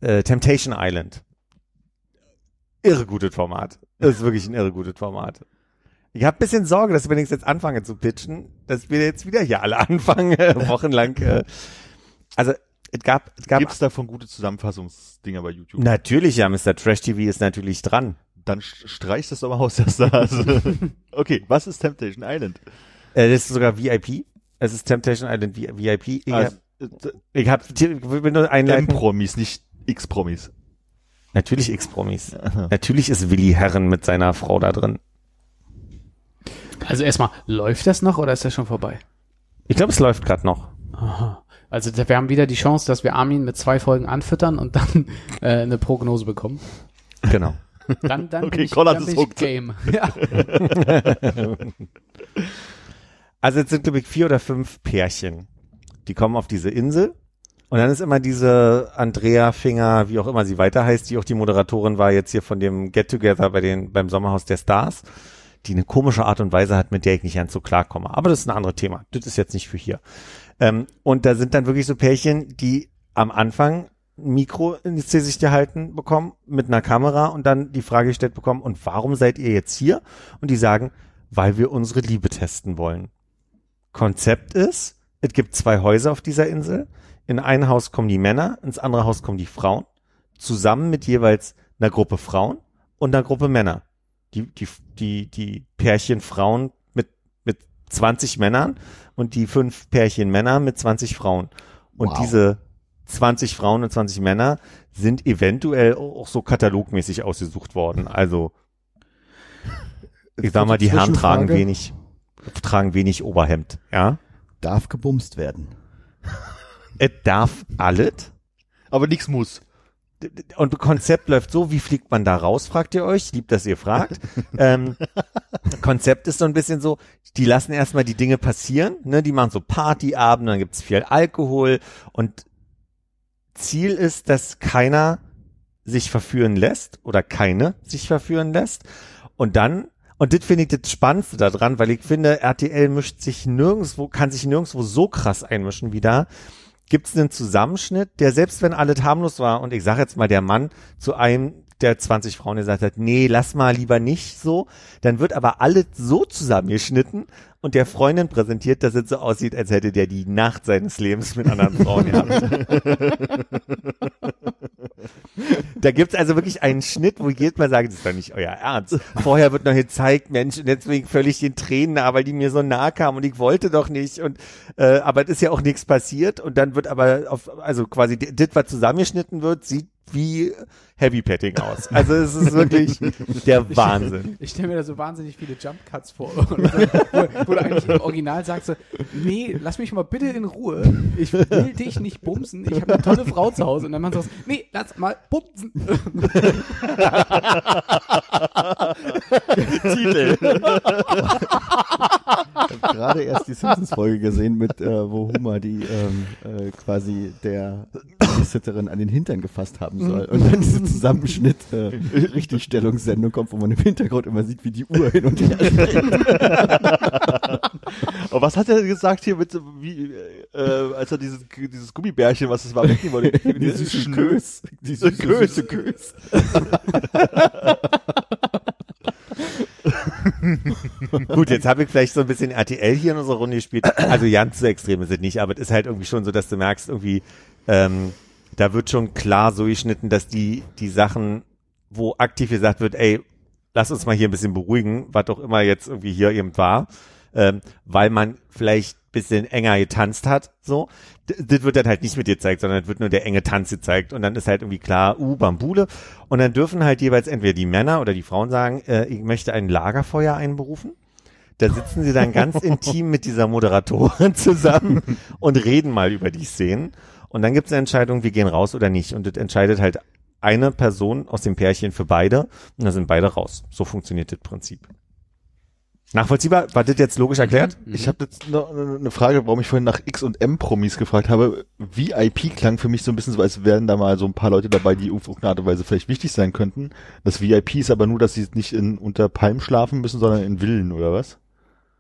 äh, Temptation Island. Irre gutes Format. Das ist wirklich ein irre gutes Format. Ich habe ein bisschen Sorge, dass wenn ich jetzt anfange zu pitchen, dass wir jetzt wieder hier alle [laughs] anfangen, äh, wochenlang. Äh, also es gab, es gab Gibt's davon gute Zusammenfassungsdinger bei YouTube? natürlich ja, Mr. Trash TV ist natürlich dran. Dann st- streich das doch mal aus, [laughs] dass da also, Okay, was ist Temptation Island? Äh, das ist sogar VIP. Es ist Temptation Island VIP. Ich Also, hab, ich hab, ich will nur einleiten. M-Promis, nicht X-Promis. Natürlich X-Promis. Natürlich ist Willi Herren mit seiner Frau da drin. Also erstmal, läuft das noch oder ist das schon vorbei? Ich glaube, es läuft gerade noch. Aha. Also wir haben wieder die Chance, dass wir Armin mit zwei Folgen anfüttern und dann [laughs] äh, eine Prognose bekommen. Genau. Dann, dann [laughs] Okay, bin ich, Konrad dann ist bin ich. Game. [laughs] Ja. Also jetzt sind, glaube ich, vier oder fünf Pärchen. Die kommen auf diese Insel. Und dann ist immer diese Andrea Finger, wie auch immer sie weiter heißt, die auch die Moderatorin war jetzt hier von dem Get-Together bei den, beim Sommerhaus der Stars, die eine komische Art und Weise hat, mit der ich nicht ganz so klarkomme. Aber das ist ein anderes Thema. Das ist jetzt nicht für hier. Ähm, und da sind dann wirklich so Pärchen, die am Anfang Mikro ins Gesicht gehalten bekommen mit einer Kamera und dann die Frage gestellt bekommen, und warum seid ihr jetzt hier? Und die sagen, weil wir unsere Liebe testen wollen. Konzept ist, es gibt zwei Häuser auf dieser Insel. In ein Haus kommen die Männer, ins andere Haus kommen die Frauen, zusammen mit jeweils einer Gruppe Frauen und einer Gruppe Männer. Die, die, die, die Pärchen Frauen 20 Männern und die fünf Pärchen Männer mit 20 Frauen. Und Wow. diese 20 Frauen und 20 Männer sind eventuell auch so katalogmäßig ausgesucht worden. Also, ich sag mal, die Herren tragen wenig, tragen wenig Oberhemd, ja. Darf gebumst werden. Es darf alles. Aber nichts muss. Und Konzept läuft so, wie fliegt man da raus, fragt ihr euch. Lieb, dass ihr fragt. ähm, Konzept ist so ein bisschen so, die lassen erstmal die Dinge passieren, ne? Die machen so Partyabende, dann gibt's viel Alkohol und Ziel ist, dass keiner sich verführen lässt oder keine sich verführen lässt. Und dann, und das finde ich das Spannendste daran, weil ich finde, RTL mischt sich nirgendwo, kann sich nirgendwo so krass einmischen wie da. Gibt es einen Zusammenschnitt, der selbst wenn alles harmlos war und ich sage jetzt mal der Mann zu einem der 20 Frauen gesagt hat, nee, lass mal lieber nicht so, dann wird aber alles so zusammengeschnitten und der Freundin präsentiert, dass es so aussieht, als hätte der die Nacht seines Lebens mit anderen Frauen gehabt. [laughs] Da gibt's also wirklich einen Schnitt, wo jedes Mal sagen, das ist doch nicht euer Ernst. Vorher wird noch gezeigt, Mensch, und deswegen völlig in Tränen, nah, weil die mir so nahe kamen und ich wollte doch nicht. Und äh, aber es ist ja auch nichts passiert. Und dann wird aber auf, also quasi das, was zusammengeschnitten wird, sieht wie Heavy Petting aus. Also es ist wirklich [laughs] der Wahnsinn. Ich stelle mir da so wahnsinnig viele Jump Cuts vor. [laughs] Wo, wo du eigentlich im Original sagst, so, nee, lass mich mal bitte in Ruhe. Ich will dich nicht bumsen. Ich habe eine tolle Frau zu Hause. Und dann man sagt, nee, lass mal bumsen. [laughs] Titel. gerade erst die Simpsons-Folge gesehen, mit äh, wo Homer die ähm, äh, quasi der Sitterin an den Hintern gefasst haben soll. Und dann diese Zusammenschnitt äh, [laughs] Richtigstellungssendung kommt, wo man im Hintergrund immer sieht, wie die Uhr hin und her springt. Aber was hat er gesagt hier mit, wie, äh, als er dieses, dieses Gummibärchen, was es war, wegnehmen wollte? [laughs] Die süße Kös. Die süße, Kös. süße Kös. [laughs] Gut, jetzt habe ich vielleicht so ein bisschen RTL hier in unserer Runde gespielt. Also ganz so extrem ist es nicht, aber es ist halt irgendwie schon so, dass du merkst, irgendwie, ähm, da wird schon klar so geschnitten, dass die, die Sachen, wo aktiv gesagt wird, ey, lass uns mal hier ein bisschen beruhigen, was auch immer jetzt irgendwie hier eben war, ähm, weil man vielleicht bisschen enger getanzt hat, so. Das wird dann halt nicht mit dir gezeigt, sondern es wird nur der enge Tanz gezeigt und dann ist halt irgendwie klar, uh, Bambule. Und dann dürfen halt jeweils entweder die Männer oder die Frauen sagen, äh, ich möchte ein Lagerfeuer einberufen. Da sitzen sie dann ganz [laughs] intim mit dieser Moderatorin zusammen und reden mal über die Szenen. Und dann gibt es eine Entscheidung, wir gehen raus oder nicht. Und das entscheidet halt eine Person aus dem Pärchen für beide. Und dann sind beide raus. So funktioniert das Prinzip. Nachvollziehbar? War das jetzt logisch erklärt? Ich habe jetzt noch eine Frage, warum ich vorhin nach X und M Promis gefragt habe. VIP klang für mich so ein bisschen so, als wären da mal so ein paar Leute dabei, die auf irgendeine Art und Weise vielleicht wichtig sein könnten. Das VIP ist aber nur, dass sie nicht in unter Palmen schlafen müssen, sondern in Villen oder was?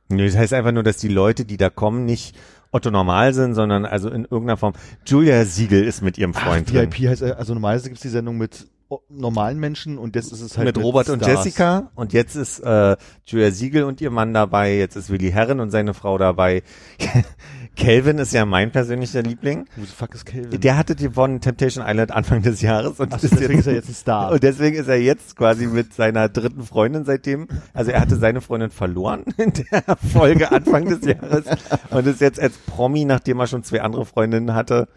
Nee, das heißt einfach nur, dass die Leute, die da kommen, nicht Otto Normal sind, sondern also in irgendeiner Form. Julia Siegel ist mit ihrem Freund drin. VIP heißt, äh, also normalerweise gibt's die Sendung mit normalen Menschen und jetzt ist es halt mit Robert und Stars. Jessica und jetzt ist äh, Julia Siegel und ihr Mann dabei, jetzt ist Willi Herren und seine Frau dabei. [laughs] Calvin ist ja mein persönlicher Liebling. Who the fuck ist Calvin? Der hatte gewonnen Temptation Island Anfang des Jahres und Ach so, deswegen ist er jetzt ein Star. Und deswegen ist er jetzt quasi mit seiner dritten Freundin seitdem, also er hatte seine Freundin verloren [laughs] in der Folge Anfang des Jahres und ist jetzt als Promi, nachdem er schon zwei andere Freundinnen hatte,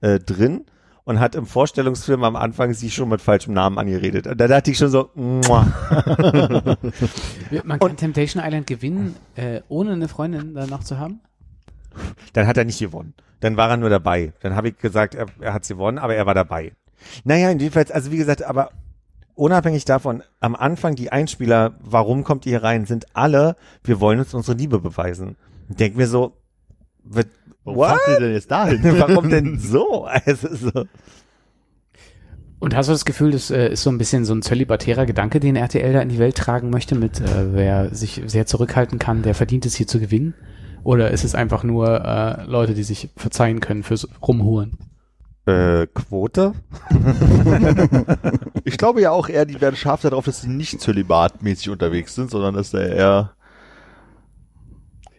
äh, drin und hat im Vorstellungsfilm am Anfang sie schon mit falschem Namen angeredet. Und da dachte ich schon so. [laughs] [laughs] Man kann Temptation Island gewinnen, äh, ohne eine Freundin danach zu haben. [laughs] Dann hat er nicht gewonnen. Dann war er nur dabei. Dann habe ich gesagt, er, er hat gewonnen, aber er war dabei. Naja, jedenfalls, also wie gesagt, aber unabhängig davon, am Anfang die Einspieler, warum kommt ihr hier rein, sind alle, wir wollen uns unsere Liebe beweisen. Denk mir so, wird, Warum fahrt ihr denn jetzt dahin? [laughs] Warum denn so? [laughs] Also, so. Und hast du das Gefühl, das äh, ist so ein bisschen so ein zölibatärer Gedanke, den RTL da in die Welt tragen möchte, mit äh, wer sich sehr zurückhalten kann, der verdient es hier zu gewinnen? Oder ist es einfach nur äh, Leute, die sich verzeihen können fürs Rumhuren? Äh, Quote? [laughs] Ich glaube ja auch eher, die werden scharf darauf, dass sie nicht zölibatmäßig unterwegs sind, sondern dass da eher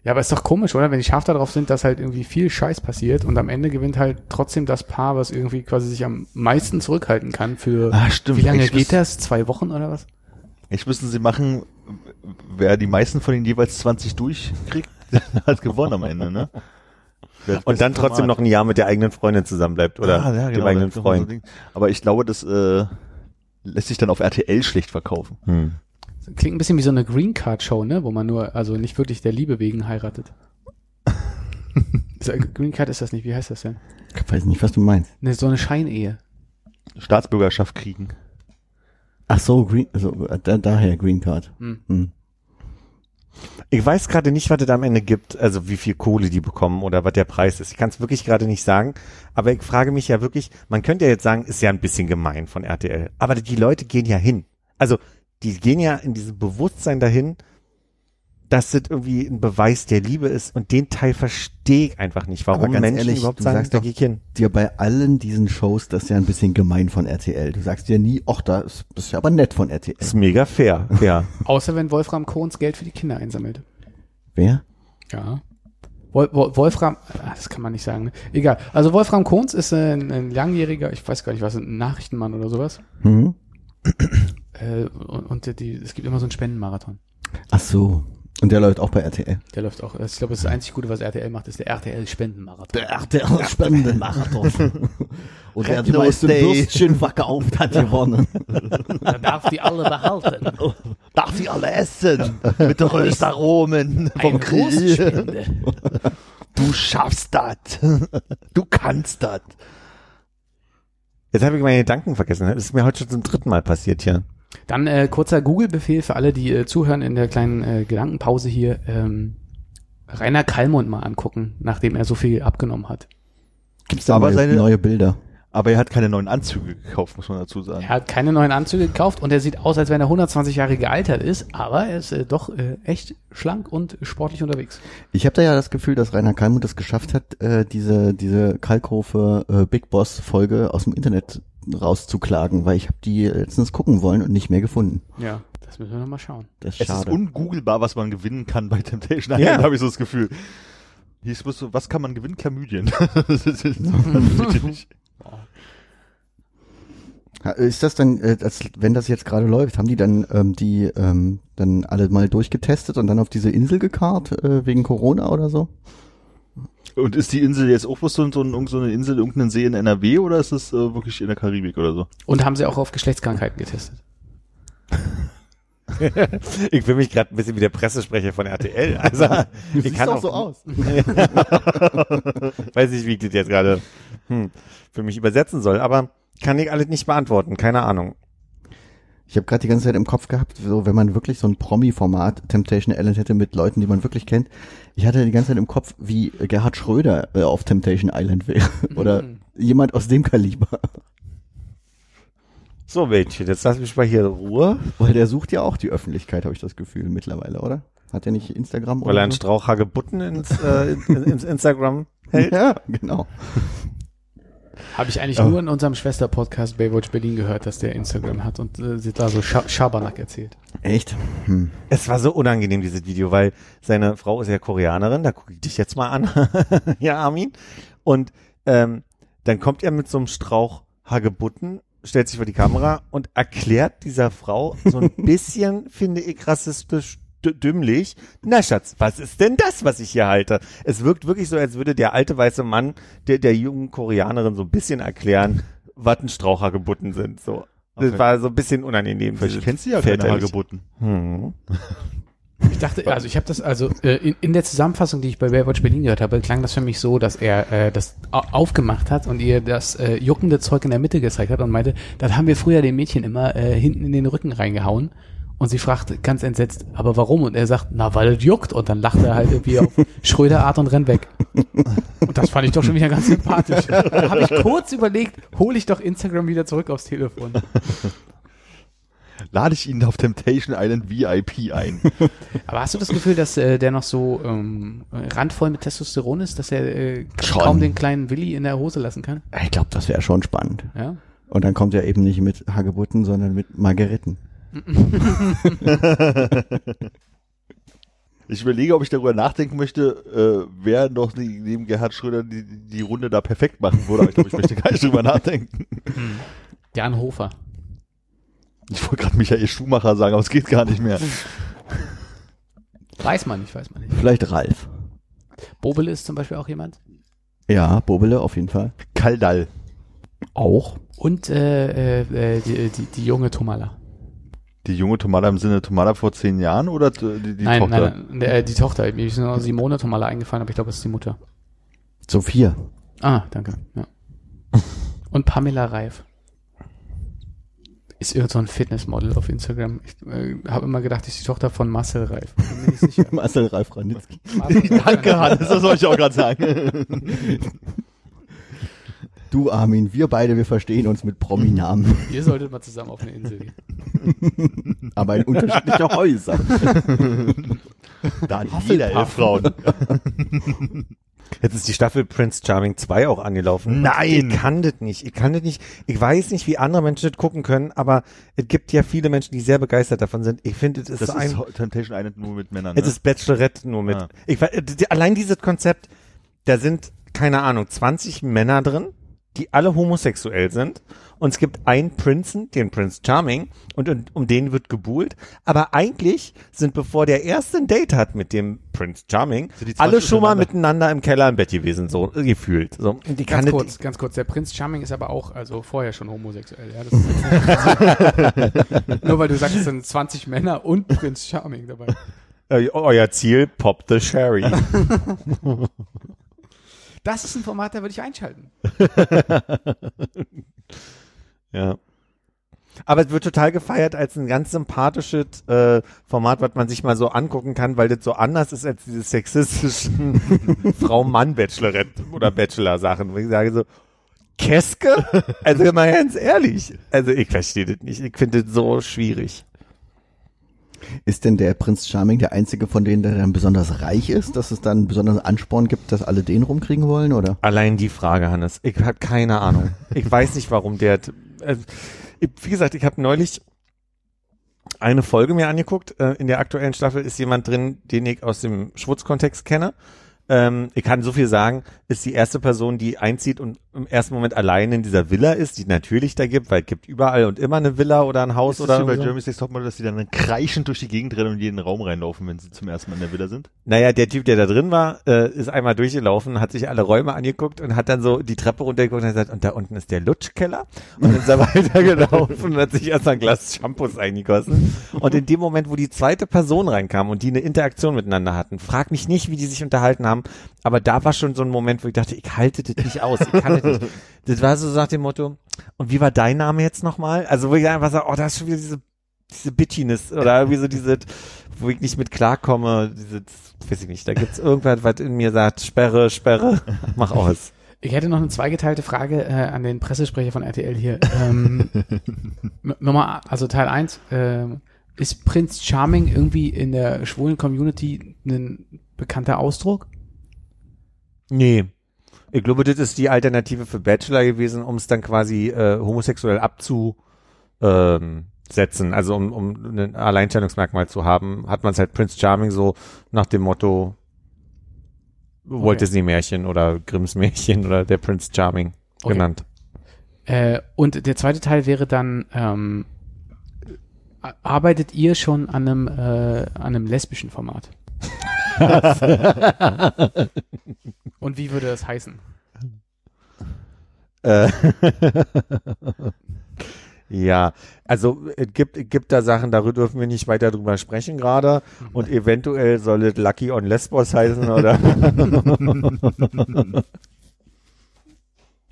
Ja, aber ist doch komisch, oder? Wenn die scharf darauf sind, dass halt irgendwie viel Scheiß passiert und am Ende gewinnt halt trotzdem das Paar, was irgendwie quasi sich am meisten zurückhalten kann für Ah, stimmt. wie lange Ich geht das? Zwei Wochen oder was? Jetzt müssen sie machen, wer die meisten von den jeweils 20 durchkriegt, [laughs] hat gewonnen am Ende, ne? Und dann trotzdem Format. noch ein Jahr mit der eigenen Freundin zusammenbleibt oder Ah, ja, dem genau, eigenen so ein Freund. Ding. Aber ich glaube, das äh, lässt sich dann auf RTL schlecht verkaufen. Hm. Klingt ein bisschen wie so eine Green Card Show, ne? Wo man nur, also nicht wirklich der Liebe wegen heiratet. [laughs] Green Card ist das nicht, wie heißt das denn? Ich weiß nicht, was du meinst. Ne, so eine Scheinehe. Staatsbürgerschaft kriegen. Ach so, Green, also, da, daher Green Card. Hm. Hm. Ich weiß gerade nicht, was es am Ende gibt, also wie viel Kohle die bekommen oder was der Preis ist. Ich kann es wirklich gerade nicht sagen. Aber ich frage mich ja wirklich, man könnte ja jetzt sagen, ist ja ein bisschen gemein von RTL. Aber die Leute gehen ja hin. Also die gehen ja in diesem Bewusstsein dahin, dass das irgendwie ein Beweis der Liebe ist. Und den Teil verstehe ich einfach nicht, warum Menschen ehrlich, überhaupt du sagen, sagst da doch- hin. Dir bei allen diesen Shows, das ist ja ein bisschen gemein von RTL. Du sagst dir nie, ach, da ist, das ist ja aber nett von RTL. Ist mega fair, ja. [laughs] Außer wenn Wolfram Kohns Geld für die Kinder einsammelt. Wer? Ja. Wol Wol Wolfram, ah, das kann man nicht sagen. Ne? Egal. Also Wolfram Kohns ist ein, ein langjähriger, ich weiß gar nicht was, ein Nachrichtenmann oder sowas. Hm? Äh, und und die, es gibt immer so einen Spendenmarathon. Ach so. Und der läuft auch bei RTL. Der läuft auch. Ich glaube, das einzig Gute, was RTL macht, ist der RTL Spendenmarathon. Der RTL Spendenmarathon. [laughs] Und wer die meisten. Würstchen verkauft, hat gewonnen. [laughs] Er darf die alle behalten. [laughs] Darf sie alle essen? Mit den Röstaromen vom Grill. Du schaffst das. Du kannst das. Jetzt habe ich meine Gedanken vergessen. Das ist mir heute schon zum dritten Mal passiert hier. Dann äh, kurzer Google-Befehl für alle, die äh, zuhören in der kleinen äh, Gedankenpause hier. Ähm, Rainer Kallmund mal angucken, nachdem er so viel abgenommen hat. Gibt's da Aber neue, seine- neue Bilder? Aber er hat keine neuen Anzüge gekauft, muss man dazu sagen. Er hat keine neuen Anzüge gekauft und er sieht aus, als wenn er 120 Jahre gealtert ist, aber er ist äh, doch äh, echt schlank und sportlich unterwegs. Ich habe da ja das Gefühl, dass Rainer Kalmuth es geschafft hat, äh, diese diese Kalkofe äh, Big Boss Folge aus dem Internet rauszuklagen, weil ich habe die letztens gucken wollen und nicht mehr gefunden. Ja, das müssen wir noch mal schauen. Das ist Es ist schade. ungoogelbar, was man gewinnen kann bei Temptation Ja. Island, habe ich so das Gefühl. Hier ist so, was kann man gewinnen? Chlamydien. [laughs] das ist, das ist. Ja, Ist das dann, äh, das, wenn das jetzt gerade läuft, haben die dann ähm, die ähm, dann alle mal durchgetestet und dann auf diese Insel gekarrt äh, wegen Corona oder so? Und ist die Insel jetzt auch bloß so, so, ein- so eine Insel, irgendeinen See in NRW oder ist es äh, wirklich in der Karibik oder so? Und haben sie auch auf Geschlechtskrankheiten getestet. [laughs] Ich fühle mich gerade ein bisschen wie der Pressesprecher von RTL. Also, ich kann auch, aus. [laughs] weiß nicht, wie ich das jetzt gerade hm, für mich übersetzen soll, aber kann ich alles nicht beantworten, keine Ahnung. Ich habe gerade die ganze Zeit im Kopf gehabt, so wenn man wirklich so ein Promi-Format Temptation Island hätte mit Leuten, die man wirklich kennt. Ich hatte die ganze Zeit im Kopf, wie Gerhard Schröder äh, auf Temptation Island wäre [laughs] oder Mhm. jemand aus dem Kaliber, So, Mädchen, jetzt lass mich mal hier in Ruhe, weil der sucht ja auch die Öffentlichkeit, habe ich das Gefühl mittlerweile, oder? Hat er nicht Instagram weil er einen so? Strauch Hagebutten ins, äh, in- ins Instagram hält. [laughs] Ja, genau. Habe ich eigentlich Oh. nur in unserem Schwester-Podcast Baywatch Berlin gehört, dass der Instagram hat und äh, sie da so Scha Schabernack erzählt. Echt? Hm. Es war so unangenehm, dieses Video, weil seine Frau ist ja Koreanerin, da gucke ich dich jetzt mal an, [laughs] ja, Armin. Und ähm, dann kommt er mit so einem Strauch Hagebutten, stellt sich vor die Kamera und erklärt dieser Frau so ein [laughs] bisschen, finde ich, rassistisch dümmlich. Na Schatz, was ist denn das, was ich hier halte? Es wirkt wirklich so, als würde der alte weiße Mann der, der jungen Koreanerin so ein bisschen erklären, was ein Strauch Hagebutten sind. So. Das Okay. war so ein bisschen unangenehm. Vielleicht diese kennst du ja keine Hagebutten. hm. Ich dachte, also ich habe das, also äh, in, in der Zusammenfassung, die ich bei Baywatch Berlin gehört habe, klang das für mich so, dass er äh, das au- aufgemacht hat und ihr das äh, juckende Zeug in der Mitte gezeigt hat und meinte, das haben wir früher den Mädchen immer äh, hinten in den Rücken reingehauen. Und sie fragt ganz entsetzt, aber warum? Und er sagt, na, weil es juckt. Und dann lacht er halt irgendwie auf [laughs] Schröder-Art und rennt weg. Und das fand ich doch schon wieder ganz sympathisch. [laughs] Da habe ich kurz überlegt, hole ich doch Instagram wieder zurück aufs Telefon. [laughs] Lade ich ihn auf Temptation Island VIP ein. Aber hast du das Gefühl, dass äh, der noch so ähm, randvoll mit Testosteron ist, dass er äh, Schon. kaum den kleinen Willi in der Hose lassen kann? Ich glaube, das wäre schon spannend. Ja. Und dann kommt er eben nicht mit Hagebutten, sondern mit Margeriten. [laughs] Ich überlege, ob ich darüber nachdenken möchte, äh, wer noch neben Gerhard Schröder die, die Runde da perfekt machen würde. Aber ich glaube, ich möchte gar nicht drüber nachdenken. Jan Hofer. Ich wollte gerade Michael Schumacher sagen, aber es geht gar nicht mehr. Weiß man nicht, weiß man nicht. Vielleicht Ralf. Bobele ist zum Beispiel auch jemand. Ja, Bobele auf jeden Fall. Kaldall. Auch. Und äh, äh, äh, die, die, die junge Tomala. Die junge Tomala im Sinne Tomala vor zehn Jahren oder die, die nein, Tochter? nein, nein, äh, die Tochter. Mir ist nur Simone Tomala eingefallen, aber ich glaube, es ist die Mutter. Sophia. Ah, danke. Ja. [laughs] Und Pamela Reif. Ist irgend so ein Fitnessmodel auf Instagram. Ich äh, habe immer gedacht, ist die Tochter von Marcel Reif. Bin mir nicht sicher. [laughs] Marcel Ralf Ranitzky. Danke, Hannes, das wollte ich auch gerade sagen. [laughs] Du, Armin, wir beide, wir verstehen uns mit Prominamen, Ihr solltet mal zusammen auf eine Insel gehen. [laughs] aber in unterschiedliche Häuser. [laughs] Da hat jeder elf Frauen. [laughs] Jetzt ist die Staffel Prince Charming 2 auch angelaufen. Nein! Ich kann das nicht. Ich kann das nicht. Ich weiß nicht, wie andere Menschen das gucken können, aber es gibt ja viele Menschen, die sehr begeistert davon sind. Ich finde, es ist Das so ein, ist Temptation Island nur mit Männern. es Ne? ist Bachelorette nur mit. Ah. Ich, allein dieses Konzept, da sind, keine Ahnung, 20 Männer drin, die alle homosexuell sind. Und es gibt einen Prinzen, den Prince Charming, und, und um den wird gebuhlt. Aber eigentlich sind, bevor der erste ein Date hat mit dem Prince Charming, 20 alle schon mal miteinander im Keller im Bett gewesen, so äh, gefühlt. So, die kann Ganz kurz, ganz kurz. Der Prinz Charming ist aber auch also vorher schon homosexuell. Ja, [laughs] nur weil du sagst, es sind 20 Männer und Prinz Charming dabei. Äh, euer Ziel, Pop the Sherry. [laughs] Das ist ein Format, da würde ich einschalten. [laughs] ja. Aber es wird total gefeiert als ein ganz sympathisches äh, Format, was man sich mal so angucken kann, weil das so anders ist als diese sexistischen [laughs] Frau-Mann-Bachelorette oder Bachelor-Sachen, wo ich sage so, Keske? Also mal ganz ehrlich. Also ich verstehe das nicht. Ich finde das so schwierig. Ist denn der Prinz Charming der einzige von denen, der dann besonders reich ist, dass es dann einen besonderen Ansporn gibt, dass alle den rumkriegen wollen, oder? Allein die Frage, Hannes. Ich habe keine Ahnung. Ich weiß nicht, warum der. Äh, wie gesagt, ich habe neulich eine Folge mir angeguckt. Äh, in der aktuellen Staffel ist jemand drin, den ich aus dem Schwutzkontext kenne. Ähm, ich kann so viel sagen, ist die erste Person, die einzieht und im ersten Moment allein in dieser Villa ist, die natürlich da gibt, weil es gibt überall und immer eine Villa oder ein Haus Ist oder so bei so. Jeremy's Next Topmodel, dass die dann kreischend durch die Gegend rennen und in jeden Raum reinlaufen, wenn sie zum ersten Mal in der Villa sind? Naja, der Typ, der da drin war, äh, ist einmal durchgelaufen, hat sich alle Räume angeguckt und hat dann so die Treppe runtergeguckt und hat gesagt, und da unten ist der Lutschkeller. Und dann ist er [laughs] weitergelaufen und hat sich erst ein Glas Shampoos eingegossen. Und in dem Moment, wo die zweite Person reinkam und die eine Interaktion miteinander hatten, frag mich nicht, wie die sich unterhalten haben, aber da war schon so ein Moment, wo ich dachte, ich halte das nicht aus, ich kann das nicht. [laughs] Das war so nach dem Motto, und wie war dein Name jetzt nochmal? Also wo ich einfach sage, oh, da ist schon wieder diese diese Bitchiness oder irgendwie so diese, wo ich nicht mit klarkomme, diese, weiß ich nicht, da gibt's irgendwas, was in mir sagt, sperre, sperre, [laughs] mach aus. Ich hätte noch eine zweigeteilte Frage äh, an den Pressesprecher von RTL hier. Ähm, [laughs] Nummer, also Teil 1, ähm, ist Prinz Charming irgendwie in der schwulen Community ein bekannter Ausdruck? Nee. Ich glaube, das ist die Alternative für Bachelor gewesen, um es dann quasi äh, homosexuell abzusetzen. Ähm, setzen. also um, um ein Alleinstellungsmerkmal zu haben, hat man es halt Prince Charming so nach dem Motto Walt Okay. Disney Märchen oder Grimms Märchen oder der Prince Charming Okay. genannt. Äh, und der zweite Teil wäre dann, ähm, arbeitet ihr schon an einem, äh, an einem lesbischen Format? [laughs] und wie würde das heißen? Äh, [laughs] Ja, also es gibt, es gibt da Sachen, darüber dürfen wir nicht weiter drüber sprechen gerade. Und eventuell soll es Lucky on Lesbos heißen oder [laughs]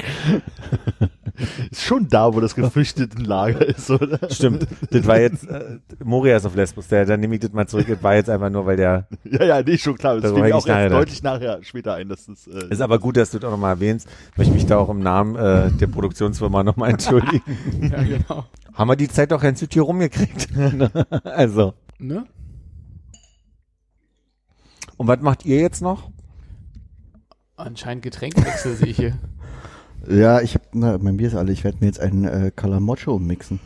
[laughs] Ist schon da, wo das Geflüchtetenlager ist, oder? stimmt. Das war jetzt äh, Moria ist auf Lesbos, der, dann nehme ich das mal zurück. Das war jetzt einfach nur, weil der [laughs] Ja, ja, nee, schon klar. Das fiel mir auch ich nachher deutlich nachher, später ein, dass das, äh, ist aber gut, dass du das auch nochmal erwähnst. Möchte mich da auch im Namen äh, der Produktionsfirma nochmal entschuldigen. [laughs] Ja, genau. Haben wir die Zeit doch ganz gut hier rumgekriegt. also. Ne? Und was macht ihr jetzt noch? Anscheinend Getränkewechsel sehe ich hier. Ja, ich hab, na, mein Bier ist alle. Ich werde mir jetzt einen äh, Calamocho mixen.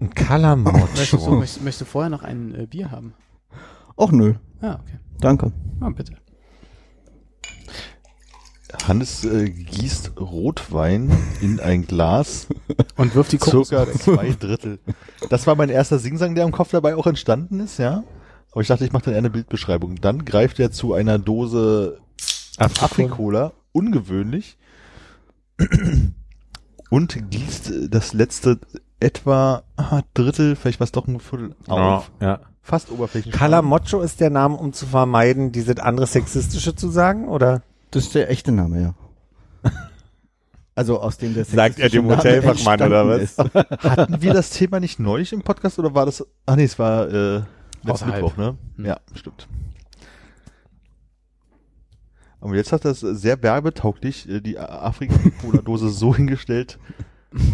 Ein Kalamocho. Möchtest du, möchtest, möchtest du vorher noch ein äh, Bier haben? Och nö, Ah, okay. danke. Ah, bitte. Hannes äh, gießt Rotwein in ein Glas, [laughs] Und wirft die circa Kokos. zwei Drittel. Das war mein erster Singsang, der im Kopf dabei auch entstanden ist, ja. Aber ich dachte, ich mache dann eher eine Bildbeschreibung. Dann greift er zu einer Dose Afrikola, ungewöhnlich, und gießt das letzte etwa ah, Drittel, vielleicht was doch ein Viertel auf. Ja. Fast Oberflächen. Kalamocho ist der Name, um zu vermeiden, dieses andere Sexistische zu sagen, oder? Das ist der echte Name, ja. [laughs] Also aus dem der Sagt er dem Hotelfachmann, oder was? ist. [laughs] Hatten wir das Thema nicht neulich im Podcast oder war das? Ach nee, es war äh, letzten. Mittwoch, ne? Hm. Ja, stimmt. Aber jetzt hat das sehr werbetauglich äh, die Afrika-Cola-Dose so [laughs] hingestellt.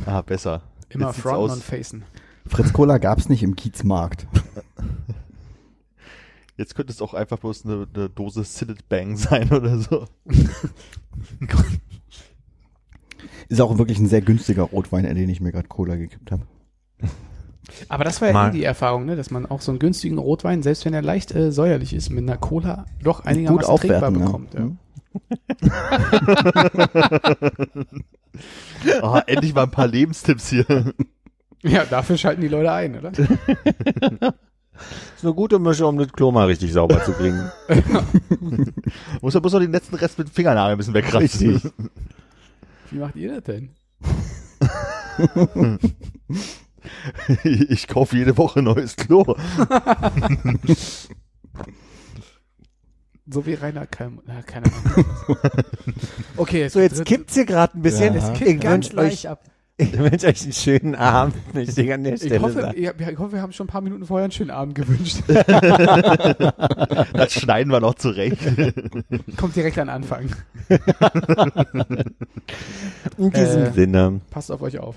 Ah, besser. Immer fronten und facen. Fritz Cola gab's nicht im Kiezmarkt. [laughs] Jetzt könnte es auch einfach bloß eine, eine Dose Sillet Bang [laughs] sein oder so. Ist auch wirklich ein sehr günstiger Rotwein, in den ich mir gerade Cola gekippt habe. Aber das war ja eh die Erfahrung, ne? dass man auch so einen günstigen Rotwein, selbst wenn er leicht äh, säuerlich ist, mit einer Cola doch einigermaßen trinkbar bekommt. Ja. [laughs] Oh, endlich mal ein paar Lebenstipps hier. [laughs] ja, dafür schalten die Leute ein, oder? [laughs] ist eine gute Mische, um das Klo mal richtig sauber zu kriegen. Muss ja bloß noch den letzten Rest mit dem Fingernagel ein bisschen wegkratzen. Wie macht ihr das denn? [laughs] Ich kaufe jede Woche ein neues Klo. [laughs] So wie Rainer Kalm. Na, keine Ahnung. [laughs] Okay, jetzt, So, jetzt dritt- kippt hier gerade ein bisschen. Ja. es Ich kippt ganz wünsche euch, leicht ab. ich wünsche euch einen schönen Abend, ich an der Ich hoffe, ja, ich hoffe, wir haben schon ein paar Minuten vorher einen schönen Abend gewünscht. Das schneiden wir noch zurecht. Kommt direkt an Anfang. In diesem Äh, Sinne. Passt auf euch auf.